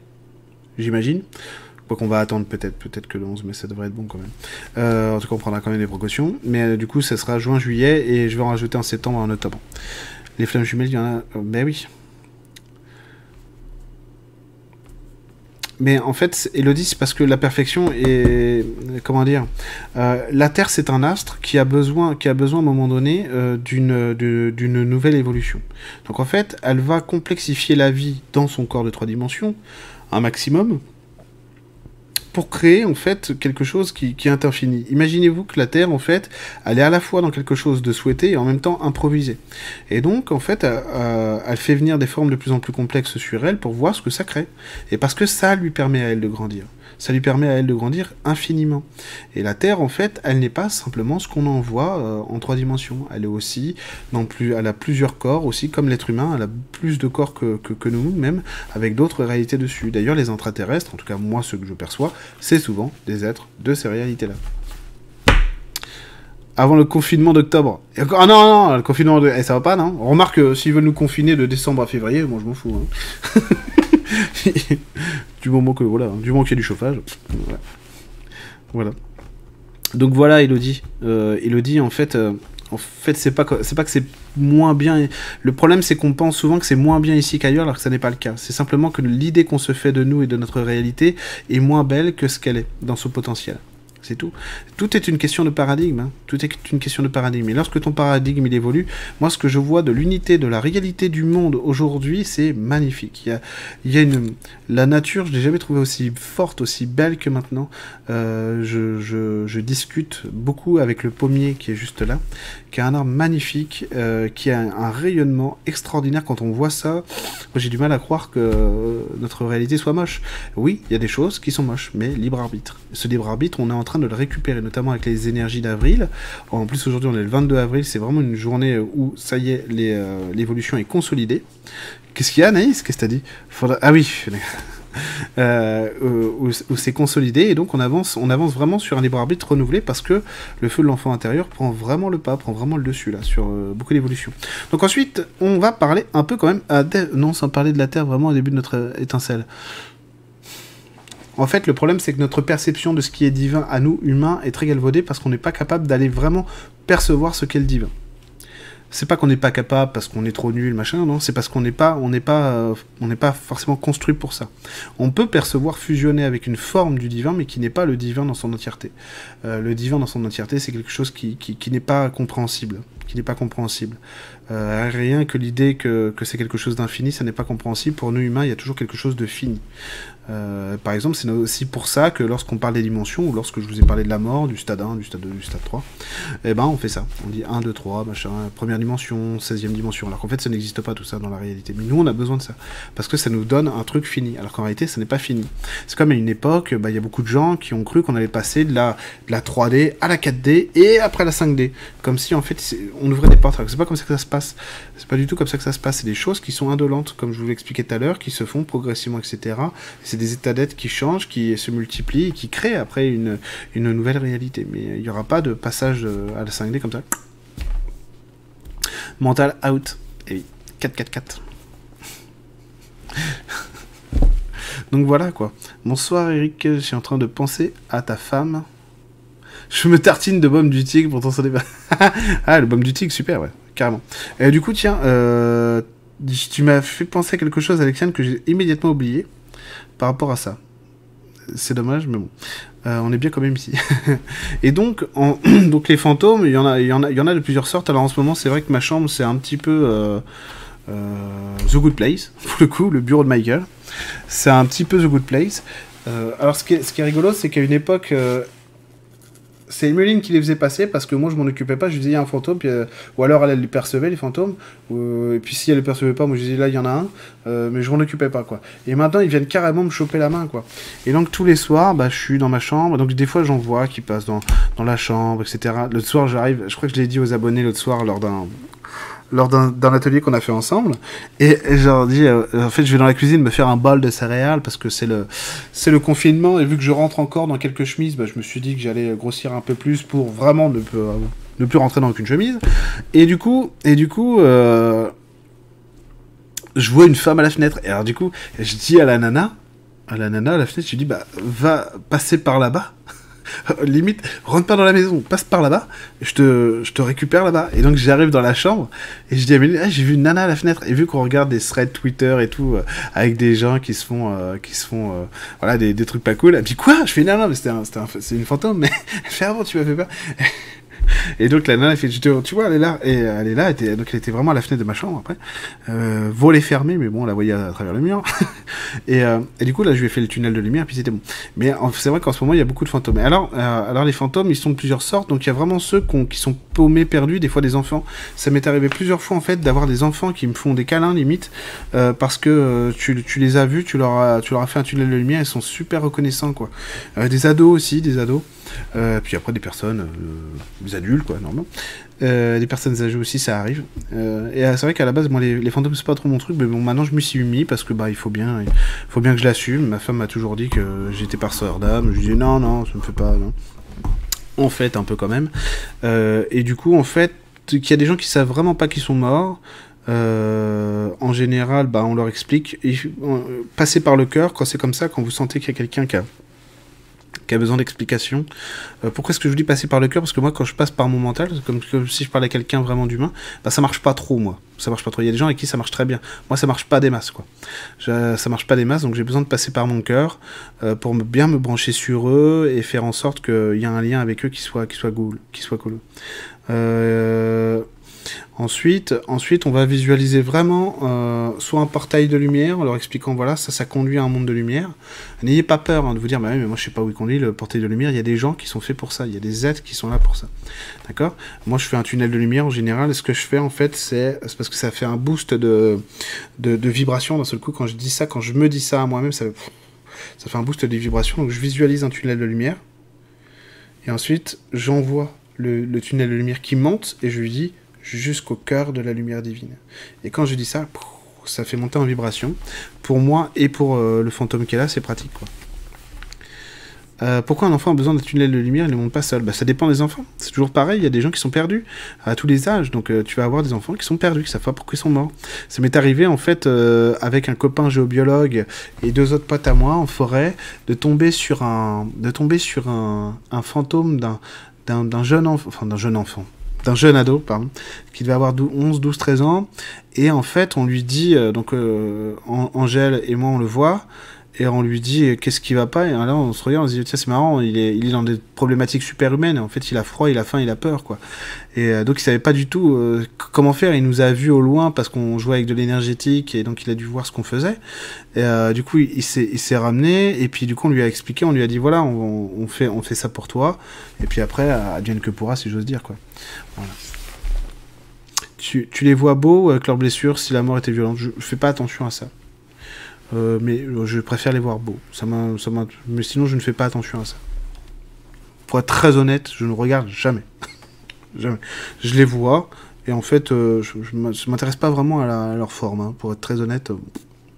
S1: j'imagine. Qu'on va attendre peut-être, peut-être que le 11, mais ça devrait être bon quand même. Euh, en tout cas, on prendra quand même des précautions. Mais euh, du coup, ça sera juin, juillet, et je vais en rajouter en septembre et en octobre. Les flammes jumelles, il y en a... ben oui, Mais en fait, Elodie, c'est parce que la perfection est. Comment dire La Terre, c'est un astre qui a besoin, qui a besoin à un moment donné euh, d'une nouvelle évolution. Donc en fait, elle va complexifier la vie dans son corps de trois dimensions un maximum pour créer en fait quelque chose qui, est infini. Imaginez-vous que la Terre en fait, elle est à la fois dans quelque chose de souhaité et en même temps improvisé. Et donc en fait, euh, elle fait venir des formes de plus en plus complexes sur elle pour voir ce que ça crée. Et parce que ça lui permet à elle de grandir ça lui permet à elle de grandir infiniment. Et la Terre, en fait, elle n'est pas simplement ce qu'on en voit euh, en trois dimensions. Elle est aussi, non plus, elle a plusieurs corps aussi, comme l'être humain, elle a plus de corps que, que, nous, même, avec d'autres réalités dessus. D'ailleurs, les intraterrestres, en tout cas moi, ce que je perçois, c'est souvent des êtres de ces réalités-là avant le confinement d'octobre. Ah non, non, le confinement de... Eh, ça va pas, non On remarque, euh, s'ils veulent nous confiner de décembre à février, moi je m'en fous. Hein. du moment que voilà, du moment qu'il y a du chauffage. Voilà. Donc voilà, Elodie. Euh, Elodie, en fait, euh, en fait, c'est pas c'est pas que c'est moins bien. Le problème, c'est qu'on pense souvent que c'est moins bien ici qu'ailleurs, alors que ça n'est pas le cas. C'est simplement que l'idée qu'on se fait de nous et de notre réalité est moins belle que ce qu'elle est dans son potentiel. Tout. Est une question de paradigme. Hein. Tout est une question de paradigme. Et lorsque ton paradigme il évolue, moi ce que je vois de l'unité, de la réalité du monde aujourd'hui, c'est magnifique. Il y a, une, la nature, je l'ai jamais trouvée aussi forte, aussi belle que maintenant. Euh, je, discute beaucoup avec le pommier qui est juste là, qui a un arbre magnifique, euh, qui a un, rayonnement extraordinaire. Quand on voit ça, j'ai du mal à croire que notre réalité soit moche. Oui, il y a des choses qui sont moches, mais libre arbitre. Ce libre arbitre, on est en train de le récupérer, notamment avec les énergies d'avril. En plus, aujourd'hui, on est le 22 avril, c'est vraiment une journée où, ça y est, euh, l'évolution est consolidée. Qu'est-ce qu'il y a, Naïs Qu'est-ce que t'as dit? Ah oui euh, où, c'est consolidé et donc on avance, on avance vraiment sur un libre arbitre renouvelé parce que le feu de l'enfant intérieur prend vraiment le pas, prend vraiment le dessus là sur euh, beaucoup d'évolutions. Donc ensuite, on va parler un peu quand même à non sans parler de la Terre vraiment au début de notre étincelle. En fait, le problème, c'est que notre perception de ce qui est divin à nous, humains, est très galvaudée parce qu'on n'est pas capable d'aller vraiment percevoir ce qu'est le divin. C'est pas qu'on n'est pas capable parce qu'on est trop nul, machin, non, c'est parce qu'on n'est pas, on n'est pas, euh, on n'est pas forcément construit pour ça. On peut percevoir fusionner avec une forme du divin, mais qui n'est pas le divin dans son entièreté. Euh, le divin dans son entièreté, c'est quelque chose qui, qui n'est pas compréhensible, qui n'est pas compréhensible. Euh, rien que l'idée que, que c'est quelque chose d'infini, ça n'est pas compréhensible. Pour nous humains, il y a toujours quelque chose de fini. Euh, par exemple, c'est aussi pour ça que lorsqu'on parle des dimensions, ou lorsque je vous ai parlé de la mort, du stade 1, du stade 2, du stade 3, eh ben on fait ça. On dit 1, 2, 3, machin, première dimension, 16e dimension. Alors qu'en fait, ça n'existe pas tout ça dans la réalité. Mais nous, on a besoin de ça. Parce que ça nous donne un truc fini. Alors qu'en réalité, ça n'est pas fini. C'est comme à une époque, bah, il y a beaucoup de gens qui ont cru qu'on allait passer de la, de la 3D à la 4D et après la 5D. Comme si, en fait, on ouvrait des portes. C'est pas comme ça que ça se passe. C'est pas du tout comme ça que ça se passe. C'est des choses qui sont indolentes, comme je vous l'expliquais tout à l'heure, qui se font progressivement, etc. C'est des états d'être qui changent, qui se multiplient, et qui créent après une, une nouvelle réalité. Mais il n'y aura pas de passage euh, à la 5D comme ça. Mental out. Et 4-4-4. Donc voilà quoi. Bonsoir Eric, je suis en train de penser à ta femme. Je me tartine de baume du tigre pour t'en débat. ah, le baume du tigre, super, ouais, carrément. Et du coup, tiens, euh, tu m'as fait penser à quelque chose, Alexandre, que j'ai immédiatement oublié par rapport à ça. C'est dommage, mais bon. Euh, on est bien quand même ici. et donc, en... donc les fantômes, il y, en a, il, y en a, il y en a de plusieurs sortes. Alors en ce moment, c'est vrai que ma chambre, c'est un petit peu euh, The Good Place, pour le coup, le bureau de Michael. C'est un petit peu The Good Place. alors ce qui est, ce qui est rigolo, c'est qu'à une époque, c'est Emeline qui les faisait passer parce que moi je m'en occupais pas. Je disais il y a un fantôme, euh, ou alors elle, les percevait les fantômes. et puis si elle les percevait pas, moi je disais là il y en a un, euh, mais je m'en occupais pas quoi. Et maintenant ils viennent carrément me choper la main quoi. Et donc tous les soirs, bah, je suis dans ma chambre. Donc des fois j'en vois qui passent dans, dans la chambre, etc. L'autre soir j'arrive, je crois que je l'ai dit aux abonnés l'autre soir lors d'un lors d'un atelier qu'on a fait ensemble. Et, je leur dis, euh, en fait, je vais dans la cuisine me faire un bol de céréales parce que c'est le, le confinement. Et vu que je rentre encore dans quelques chemises, bah, je me suis dit que j'allais grossir un peu plus pour vraiment ne, ne plus rentrer dans aucune chemise. Et du coup, et du coup, euh, je vois une femme à la fenêtre. Et alors, du coup, je dis à la nana, à la nana à la fenêtre, je lui dis, bah, va passer par là-bas. limite, rentre pas dans la maison, passe par là-bas, je te, je te récupère là-bas. Et donc j'arrive dans la chambre et je dis à ah, j'ai vu une nana à la fenêtre. Et vu qu'on regarde des threads Twitter et tout, euh, avec des gens qui se font, euh, qui se font euh, voilà, des, des, trucs pas cool, elle me dit quoi? Je fais non, non, mais c'était c'est une fantôme, mais elle fait avant, ah tu m'as fait peur. Et donc la nana, elle fait, tu vois, elle est là, et elle est là, était, donc elle était vraiment à la fenêtre de ma chambre après, euh, volet fermé, mais bon, on la voyait à, travers le mur. et, euh, et, du coup, là, je lui ai fait le tunnel de lumière, puis c'était bon. Mais c'est vrai qu'en ce moment, il y a beaucoup de fantômes. Et alors, euh, alors les fantômes, ils sont de plusieurs sortes, donc il y a vraiment ceux qui sont paumés, perdus, des fois des enfants. Ça m'est arrivé plusieurs fois en fait d'avoir des enfants qui me font des câlins limite, euh, parce que euh, tu, tu, les as vus, tu leur as, tu leur as fait un tunnel de lumière, ils sont super reconnaissants quoi. Euh, des ados aussi, des ados. Euh, puis après des personnes, euh, des adultes normalement. Euh, des personnes âgées aussi, ça arrive. et c'est vrai qu'à la base, moi, les, fantômes c'est pas trop mon truc, mais bon, maintenant je me suis mis parce que bah il faut bien, il faut bien que je l'assume. Ma femme m'a toujours dit que j'étais parceur d'âme. Je lui dis non, non, ça me fait pas. Non. En fait, un peu quand même. et du coup, en fait, qu'il y a des gens qui savent vraiment pas qu'ils sont morts. en général, bah, on leur explique. Passer par le cœur, quand c'est comme ça, quand vous sentez qu'il y a quelqu'un qui a qui a besoin d'explications. Euh, pourquoi est-ce que je vous dis passer par le cœur? Parce que moi, quand je passe par mon mental, comme, si je parlais à quelqu'un vraiment d'humain, bah, ça marche pas trop, moi. Ça marche pas trop. Il y a des gens avec qui ça marche très bien. Moi, ça marche pas des masses, quoi. Ça marche pas des masses, donc j'ai besoin de passer par mon cœur euh, pour bien me brancher sur eux et faire en sorte qu'il y a un lien avec eux qui soit, qui soit cool. Qui soit cool. Euh, Ensuite, ensuite, on va visualiser vraiment euh, soit un portail de lumière en leur expliquant voilà, ça, ça conduit à un monde de lumière. N'ayez pas peur hein, de vous dire, bah mais moi je sais pas où il conduit le portail de lumière. Il y a des gens qui sont faits pour ça. Il y a des êtres qui sont là pour ça. D'accord? Moi, je fais un tunnel de lumière en général. Et ce que je fais en fait, c'est parce que ça fait un boost de, de, de vibration d'un seul coup. Quand je dis ça, quand je me dis ça à moi-même, ça, ça fait un boost de vibration. Donc je visualise un tunnel de lumière. Et ensuite, j'envoie le tunnel de lumière qui monte et je lui dis jusqu'au cœur de la lumière divine. Et quand je dis ça, ça fait monter en vibration. Pour moi et pour euh, le fantôme qui est là, c'est pratique. Euh, pourquoi un enfant a besoin d'un tunnel de lumière Il ne monte pas seul? Bah, Ça dépend des enfants. C'est toujours pareil, il y a des gens qui sont perdus à tous les âges. Donc euh, tu vas avoir des enfants qui sont perdus, qui savent pas pourquoi ils sont morts. Ça m'est arrivé en fait avec un copain géobiologue et deux autres potes à moi en forêt de tomber sur un, de tomber sur un, un fantôme d'un, d'un, jeune enfant, d'un jeune enfant, d'un jeune ado, pardon, qui devait avoir 11, 12, 13 ans. Et en fait, on lui dit, euh, donc euh, Angèle et moi, on le voit, et on lui dit euh, qu'est-ce qui va pas? Et là, on se regarde, on se dit, tiens, c'est marrant, il est, il est dans des problématiques super humaines. En fait, il a froid, il a faim, il a peur, quoi. Et donc, il savait pas du tout comment faire. Il nous a vus au loin parce qu'on jouait avec de l'énergétique, et donc il a dû voir ce qu'on faisait. Et du coup, il, il s'est ramené, et puis du coup, on lui a expliqué, on lui a dit, voilà, on, fait, on fait ça pour toi. Et puis après, advienne que pourra, si j'ose dire, quoi. Tu, les vois beaux avec leurs blessures si la mort était violente. Je, fais pas attention à ça. Euh, mais euh, je préfère les voir beaux. Ça ça mais sinon, je ne fais pas attention à ça. Pour être très honnête, je ne regarde jamais. jamais. Je les vois, et en fait, euh, je ne m'intéresse pas vraiment à, leur forme. Hein. Pour être très honnête,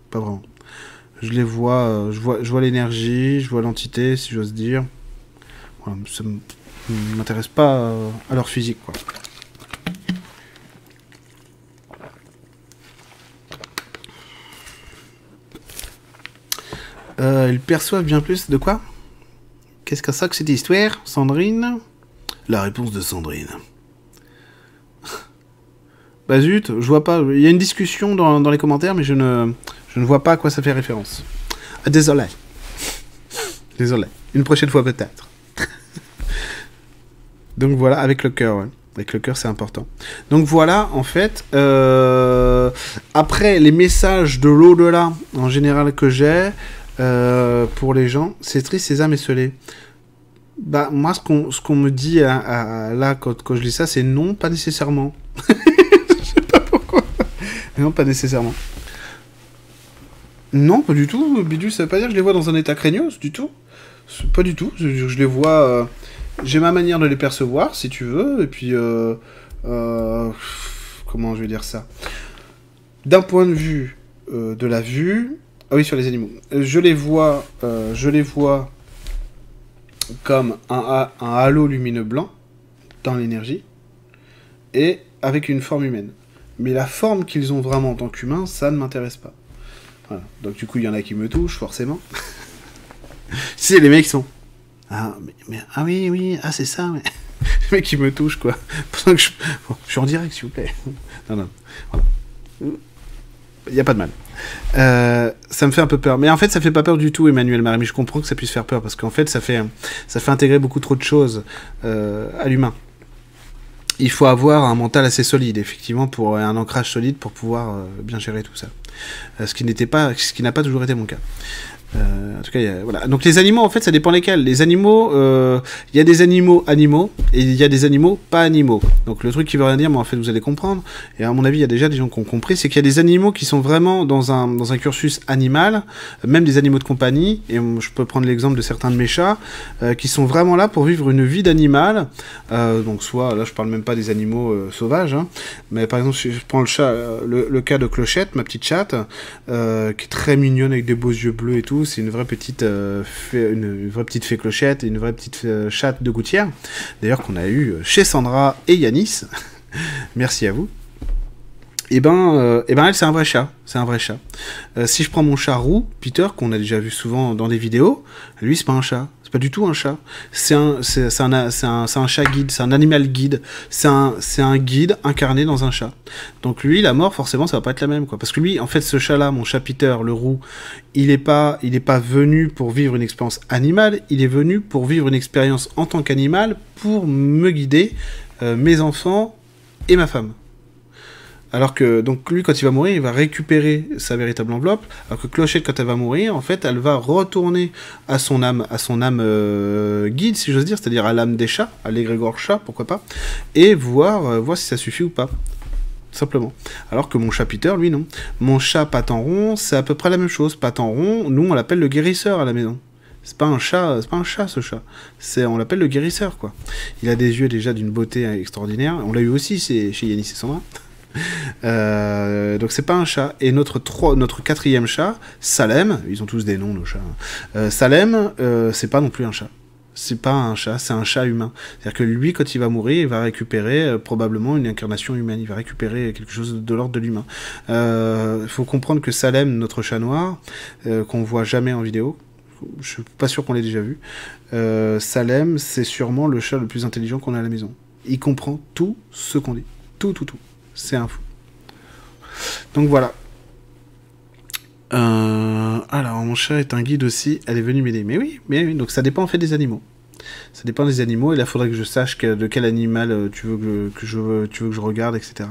S1: pas vraiment. Je les vois, je vois, l'énergie, je vois l'entité, si j'ose dire. Voilà, ça me, m'intéresse pas à leur physique, quoi. Euh, ils perçoivent bien plus de quoi? Qu'est-ce que ça que cette histoire, Sandrine? La réponse de Sandrine. bah zut, je vois pas. Il y a une discussion dans, les commentaires, mais je ne, je ne vois pas à quoi ça fait référence. Ah, désolé. Désolé. Une prochaine fois peut-être. Donc voilà, avec le cœur, ouais. Avec le cœur, c'est important. Donc voilà, en fait, euh, après les messages de l'au-delà, en général, que j'ai, euh, pour les gens, c'est triste, sésame et. Bah, moi, ce qu'on ce qu'on me dit là, quand, quand je lis ça, c'est non, pas nécessairement. je sais pas pourquoi. non, pas nécessairement. Non, pas du tout. Bidule, ça veut pas dire que je les vois dans un état craignos, du tout. Pas du tout. Je, les vois. Euh, j'ai ma manière de les percevoir, si tu veux, et puis. Euh, comment je vais dire ça? D'un point de vue de la vue. Ah oui, sur les animaux. Je les vois. je les vois comme un, un halo lumineux blanc dans l'énergie et avec une forme humaine. Mais la forme qu'ils ont vraiment en tant qu'humains, ça ne m'intéresse pas. Voilà. Donc du coup, il y en a qui me touchent, forcément. c'est les mecs sont... Ah, mais, ah oui, oui, ah c'est ça, mais... les mecs qui me touchent, quoi. Pendant que je... je suis en direct, s'il vous plaît. non, non. Voilà. Il n'y a pas de mal. Euh, ça me fait un peu peur. Mais en fait, ça fait pas peur du tout, Emmanuel Marie. Mais je comprends que ça puisse faire peur parce qu'en fait, ça fait, ça fait intégrer beaucoup trop de choses euh, à l'humain. Il faut avoir un mental assez solide, effectivement, pour un ancrage solide pour pouvoir euh, bien gérer tout ça. ce qui n'était pas, ce qui n'a pas toujours été mon cas. Euh, en tout cas, voilà. Donc les animaux, en fait, ça dépend lesquels. Les animaux, euh, il y a des animaux animaux et il y a des animaux pas animaux. Donc le truc qui veut rien dire, en fait, vous allez comprendre. Et à mon avis, il y a déjà des gens qui ont compris, c'est qu'il y a des animaux qui sont vraiment dans un dans un cursus animal, même des animaux de compagnie. Et je peux prendre l'exemple de certains de mes chats euh, qui sont vraiment là pour vivre une vie d'animal. donc soit, là, je parle même pas des animaux sauvages, hein, mais par exemple, je prends le chat, le, cas de Clochette, ma petite chatte, qui est très mignonne avec des beaux yeux bleus et tout c'est une vraie petite, euh, fée, une, vraie petite clochette et une vraie petite euh, chatte de gouttière. D'ailleurs, qu'on a eu chez Sandra et Yanis. Merci à vous. Et eh ben, euh, eh ben elle, c'est un vrai chat. C'est un vrai chat. si je prends mon chat roux, Peter, qu'on a déjà vu souvent dans des vidéos, lui, c'est pas un chat pas du tout un chat. C'est un, c'est, un, un, chat guide, c'est un animal guide. C'est un, c'est un guide incarné dans un chat. Donc lui, la mort, forcément, ça va pas être la même, quoi. Parce que lui, en fait, ce chat-là, mon chat Peter, le roux, il est pas, il est pas venu pour vivre une expérience animale. Il est venu pour vivre une expérience en tant qu'animal pour me guider, euh, mes enfants et ma femme. Alors que, donc, lui, quand il va mourir, il va récupérer sa véritable enveloppe. Alors que Clochette, quand elle va mourir, en fait, elle va retourner à son âme, à son âme euh, guide, si j'ose dire, c'est-à-dire à l'âme des chats, à l'égrégore chat, pourquoi pas, et voir, euh, voir si ça suffit ou pas. Simplement. Alors que mon chat Peter, lui, non. Mon chat patin rond, c'est à peu près la même chose. Patin rond, nous, on l'appelle le guérisseur à la maison. C'est pas un chat, c'est pas un chat ce chat. C'est, on l'appelle le guérisseur quoi. Il a des yeux déjà d'une beauté extraordinaire. On l'a eu aussi, chez Yanis et Sandra. Euh, donc c'est pas un chat. Et notre, notre quatrième chat, Salem, ils ont tous des noms nos chats. Hein. Euh, Salem, euh, c'est pas non plus un chat. C'est pas un chat, c'est un chat humain. C'est-à-dire que lui, quand il va mourir, il va récupérer probablement une incarnation humaine. Il va récupérer quelque chose de l'ordre de l'humain. Il faut comprendre que Salem, notre chat noir, qu'on voit jamais en vidéo, je suis pas sûr qu'on l'ait déjà vu. Salem, c'est sûrement le chat le plus intelligent qu'on a à la maison. Il comprend tout ce qu'on dit. Tout, tout, tout. C'est un fou. Donc voilà. Euh, alors, mon chat est un guide aussi. Elle est venue m'aider. Mais oui, mais oui. Donc ça dépend en fait des animaux. Ça dépend des animaux. Et là, il faudrait que je sache de quel animal euh, tu veux que, je, tu veux que je regarde, etc.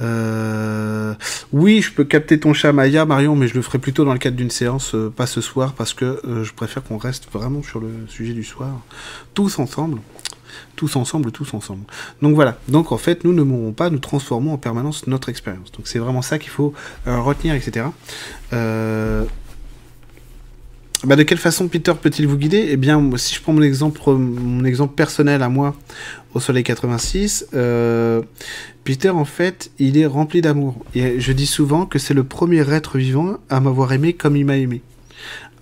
S1: Euh, oui, je peux capter ton chat Maya, Marion, mais je le ferai plutôt dans le cadre d'une séance, pas ce soir, parce que je préfère qu'on reste vraiment sur le sujet du soir, tous ensemble tous ensemble, tous ensemble. Donc voilà, donc en fait, nous ne mourrons pas, nous transformons en permanence notre expérience. Donc c'est vraiment ça qu'il faut euh, retenir, etc. Euh, bah de quelle façon Peter peut-il vous guider? Eh bien, si je prends mon exemple, mon exemple personnel à moi, au Soleil 86, euh, Peter, en fait, il est rempli d'amour. Et je dis souvent que c'est le premier être vivant à m'avoir aimé comme il m'a aimé.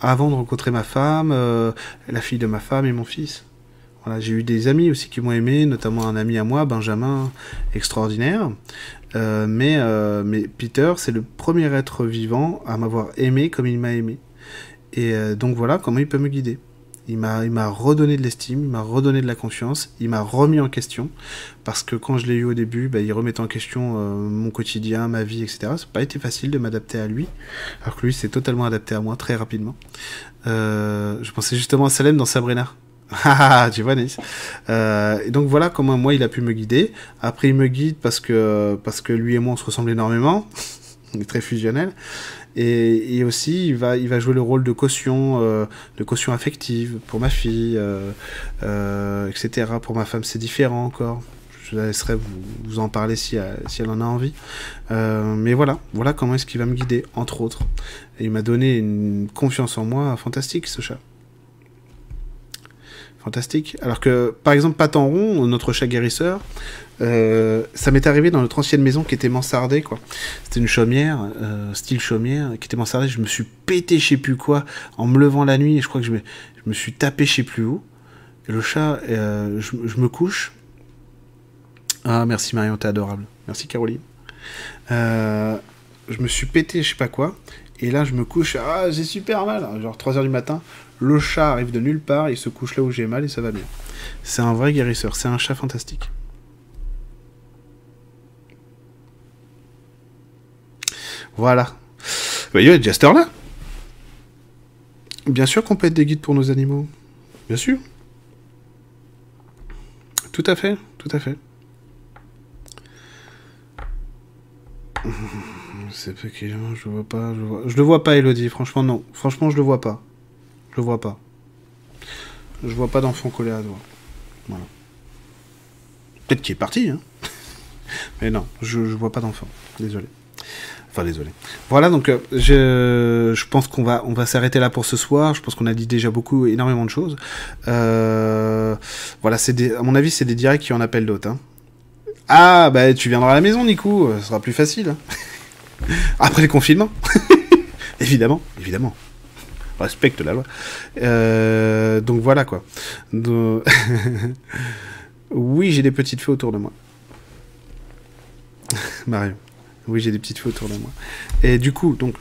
S1: Avant de rencontrer ma femme, la fille de ma femme et mon fils. J'ai eu des amis aussi qui m'ont aimé, notamment un ami à moi, Benjamin, extraordinaire. mais, mais Peter, c'est le premier être vivant à m'avoir aimé comme il m'a aimé. Et donc voilà comment il peut me guider. Il m'a, redonné de l'estime, il m'a redonné de la confiance, il m'a remis en question. Parce que quand je l'ai eu au début, bah, il remettait en question euh, mon quotidien, ma vie, etc. Ça n'a pas été facile de m'adapter à lui. Alors que lui s'est totalement adapté à moi très rapidement. Euh, je pensais justement à Salem dans Sabrina. Ah, Nice. Euh, et donc voilà comment moi il a pu me guider. Après, il me guide parce que, parce que lui et moi on se ressemble énormément. on est très fusionnel. Et, aussi, il va, il va jouer le rôle de caution, euh, de caution affective pour ma fille, euh, euh, etc. Pour ma femme, c'est différent encore. Je la laisserai vous, en parler si, si, elle en a envie. mais voilà, voilà comment est-ce qu'il va me guider, entre autres. Il m'a donné une confiance en moi fantastique, ce chat fantastique. Alors que, par exemple, Patanron, notre chat guérisseur, euh, ça m'est arrivé dans notre ancienne maison qui était mansardée, quoi. C'était une chaumière, euh, style chaumière, qui était mansardée. Je me suis pété je sais plus quoi en me levant la nuit. Je crois que je me, suis tapé je sais plus où. Le chat, euh, je, je, me couche. Ah, merci Marion, t'es adorable. Merci Caroline. je me suis pété je sais pas quoi. Et là, je me couche. Ah, j'ai super mal. Genre 3h du matin. Le chat arrive de nulle part. Il se couche là où j'ai mal et ça va bien. C'est un vrai guérisseur. C'est un chat fantastique. Voilà. Bah, il y a Jaster là. Bien sûr qu'on peut être des guides pour nos animaux. Bien sûr. Tout à fait, tout à fait. C'est je vois pas, je vois... Je le vois pas, Elodie, franchement non. Franchement, je le vois pas. Je vois pas. Je vois pas d'enfant collé à doigt. Voilà. Peut-être qu'il est parti, hein. Mais non, je, je vois pas d'enfant. Désolé. Enfin, désolé. Voilà, donc euh, je, pense qu'on va, on va s'arrêter là pour ce soir. Je pense qu'on a dit déjà beaucoup, énormément de choses. Euh, voilà, c'est à mon avis, c'est des directs qui en appellent d'autres. Hein. Ah, bah tu viendras à la maison, Nico, ce sera plus facile. Hein. Après le confinement. évidemment, évidemment. Respecte la loi. Euh, donc voilà quoi. oui, j'ai des petites fées autour de moi. Mario. Oui, j'ai des petites fées autour de moi. Et du coup, donc,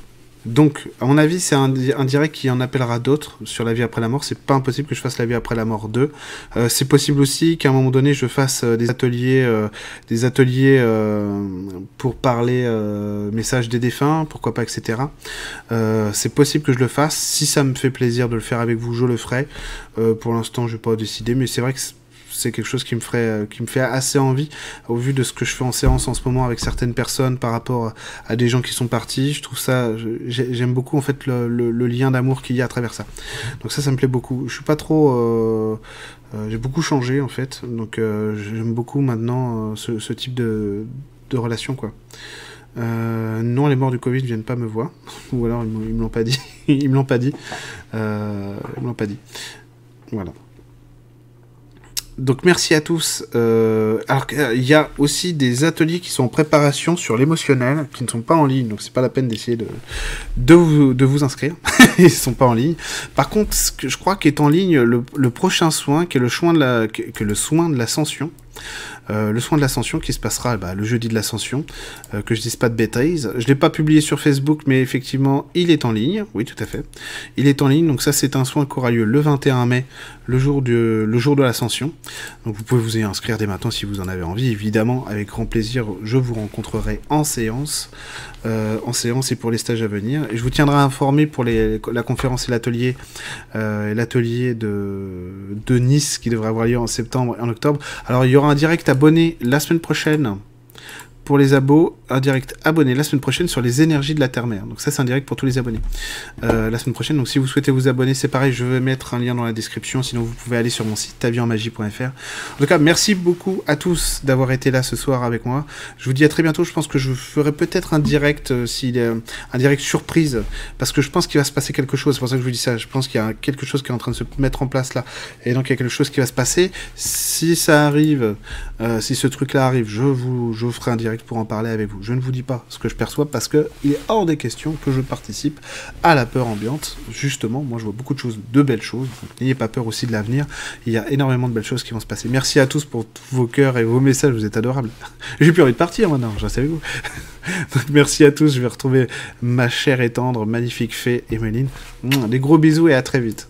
S1: donc à mon avis, c'est un, direct qui en appellera d'autres sur la vie après la mort. C'est pas impossible que je fasse la vie après la mort 2. Euh, c'est possible aussi qu'à un moment donné, je fasse euh, des ateliers, euh, des ateliers pour parler message des défunts, pourquoi pas, etc. c'est possible que je le fasse. Si ça me fait plaisir de le faire avec vous, je le ferai. pour l'instant, je vais pas décider, mais c'est vrai que c'est quelque chose qui me ferait, euh, me fait assez envie au vu de ce que je fais en séance en ce moment avec certaines personnes par rapport à des gens qui sont partis. Je trouve ça, j'aime beaucoup en fait le, lien d'amour qu'il y a à travers ça. Donc ça, ça me plaît beaucoup. Je suis pas trop, euh, euh, j'ai beaucoup changé en fait, donc j'aime beaucoup maintenant ce, type de, relation quoi. non, les morts du Covid viennent pas me voir, ou alors ils, me l'ont pas dit. ils me l'ont pas dit. ils me l'ont pas dit. Voilà donc merci à tous. Euh, alors il y a aussi des ateliers qui sont en préparation sur l'émotionnel, qui ne sont pas en ligne, donc c'est pas la peine d'essayer de, de, vous, de vous inscrire. Ils sont pas en ligne. Par contre, ce que je crois qu'est en ligne le, prochain soin, qui est que le soin de l'ascension. Euh, le soin de l'ascension qui se passera bah, le jeudi de l'ascension, euh, que je dise pas de bêtises. Je l'ai pas publié sur Facebook, mais effectivement, il est en ligne. Oui, tout à fait. Il est en ligne, donc ça c'est un soin qui aura lieu le 21 mai, le jour, du, le jour de l'ascension. Donc vous pouvez vous y inscrire dès maintenant si vous en avez envie. Évidemment, avec grand plaisir, je vous rencontrerai en séance, euh, en séance et pour les stages à venir. Et je vous tiendrai informé pour les, la conférence et l'atelier, l'atelier de, de Nice qui devrait avoir lieu en septembre et en octobre. Alors il y aura direct abonné la semaine prochaine pour les abos, un direct abonné la semaine prochaine sur les énergies de la Terre-Mère. Donc ça, c'est un direct pour tous les abonnés. Euh, la semaine prochaine, donc si vous souhaitez vous abonner, c'est pareil, je vais mettre un lien dans la description, sinon vous pouvez aller sur mon site tavionmagie.fr. En tout cas, merci beaucoup à tous d'avoir été là ce soir avec moi. Je vous dis à très bientôt, je pense que je ferai peut-être un direct, euh, s'il est un direct surprise, parce que je pense qu'il va se passer quelque chose, c'est pour ça que je vous dis ça, je pense qu'il y a quelque chose qui est en train de se mettre en place là, et donc il y a quelque chose qui va se passer. Si ça arrive, euh, si ce truc-là arrive, je vous, je vous ferai un direct pour en parler avec vous. Je ne vous dis pas ce que je perçois parce que il est hors des questions que je participe à la peur ambiante. Justement, moi je vois beaucoup de choses, de belles choses. N'ayez pas peur aussi de l'avenir. Il y a énormément de belles choses qui vont se passer. Merci à tous pour tous vos cœurs et vos messages, vous êtes adorables. J'ai plus envie de partir maintenant, je reste avec vous. merci à tous, je vais retrouver ma chère et tendre, magnifique fée Emeline. Des gros bisous et à très vite.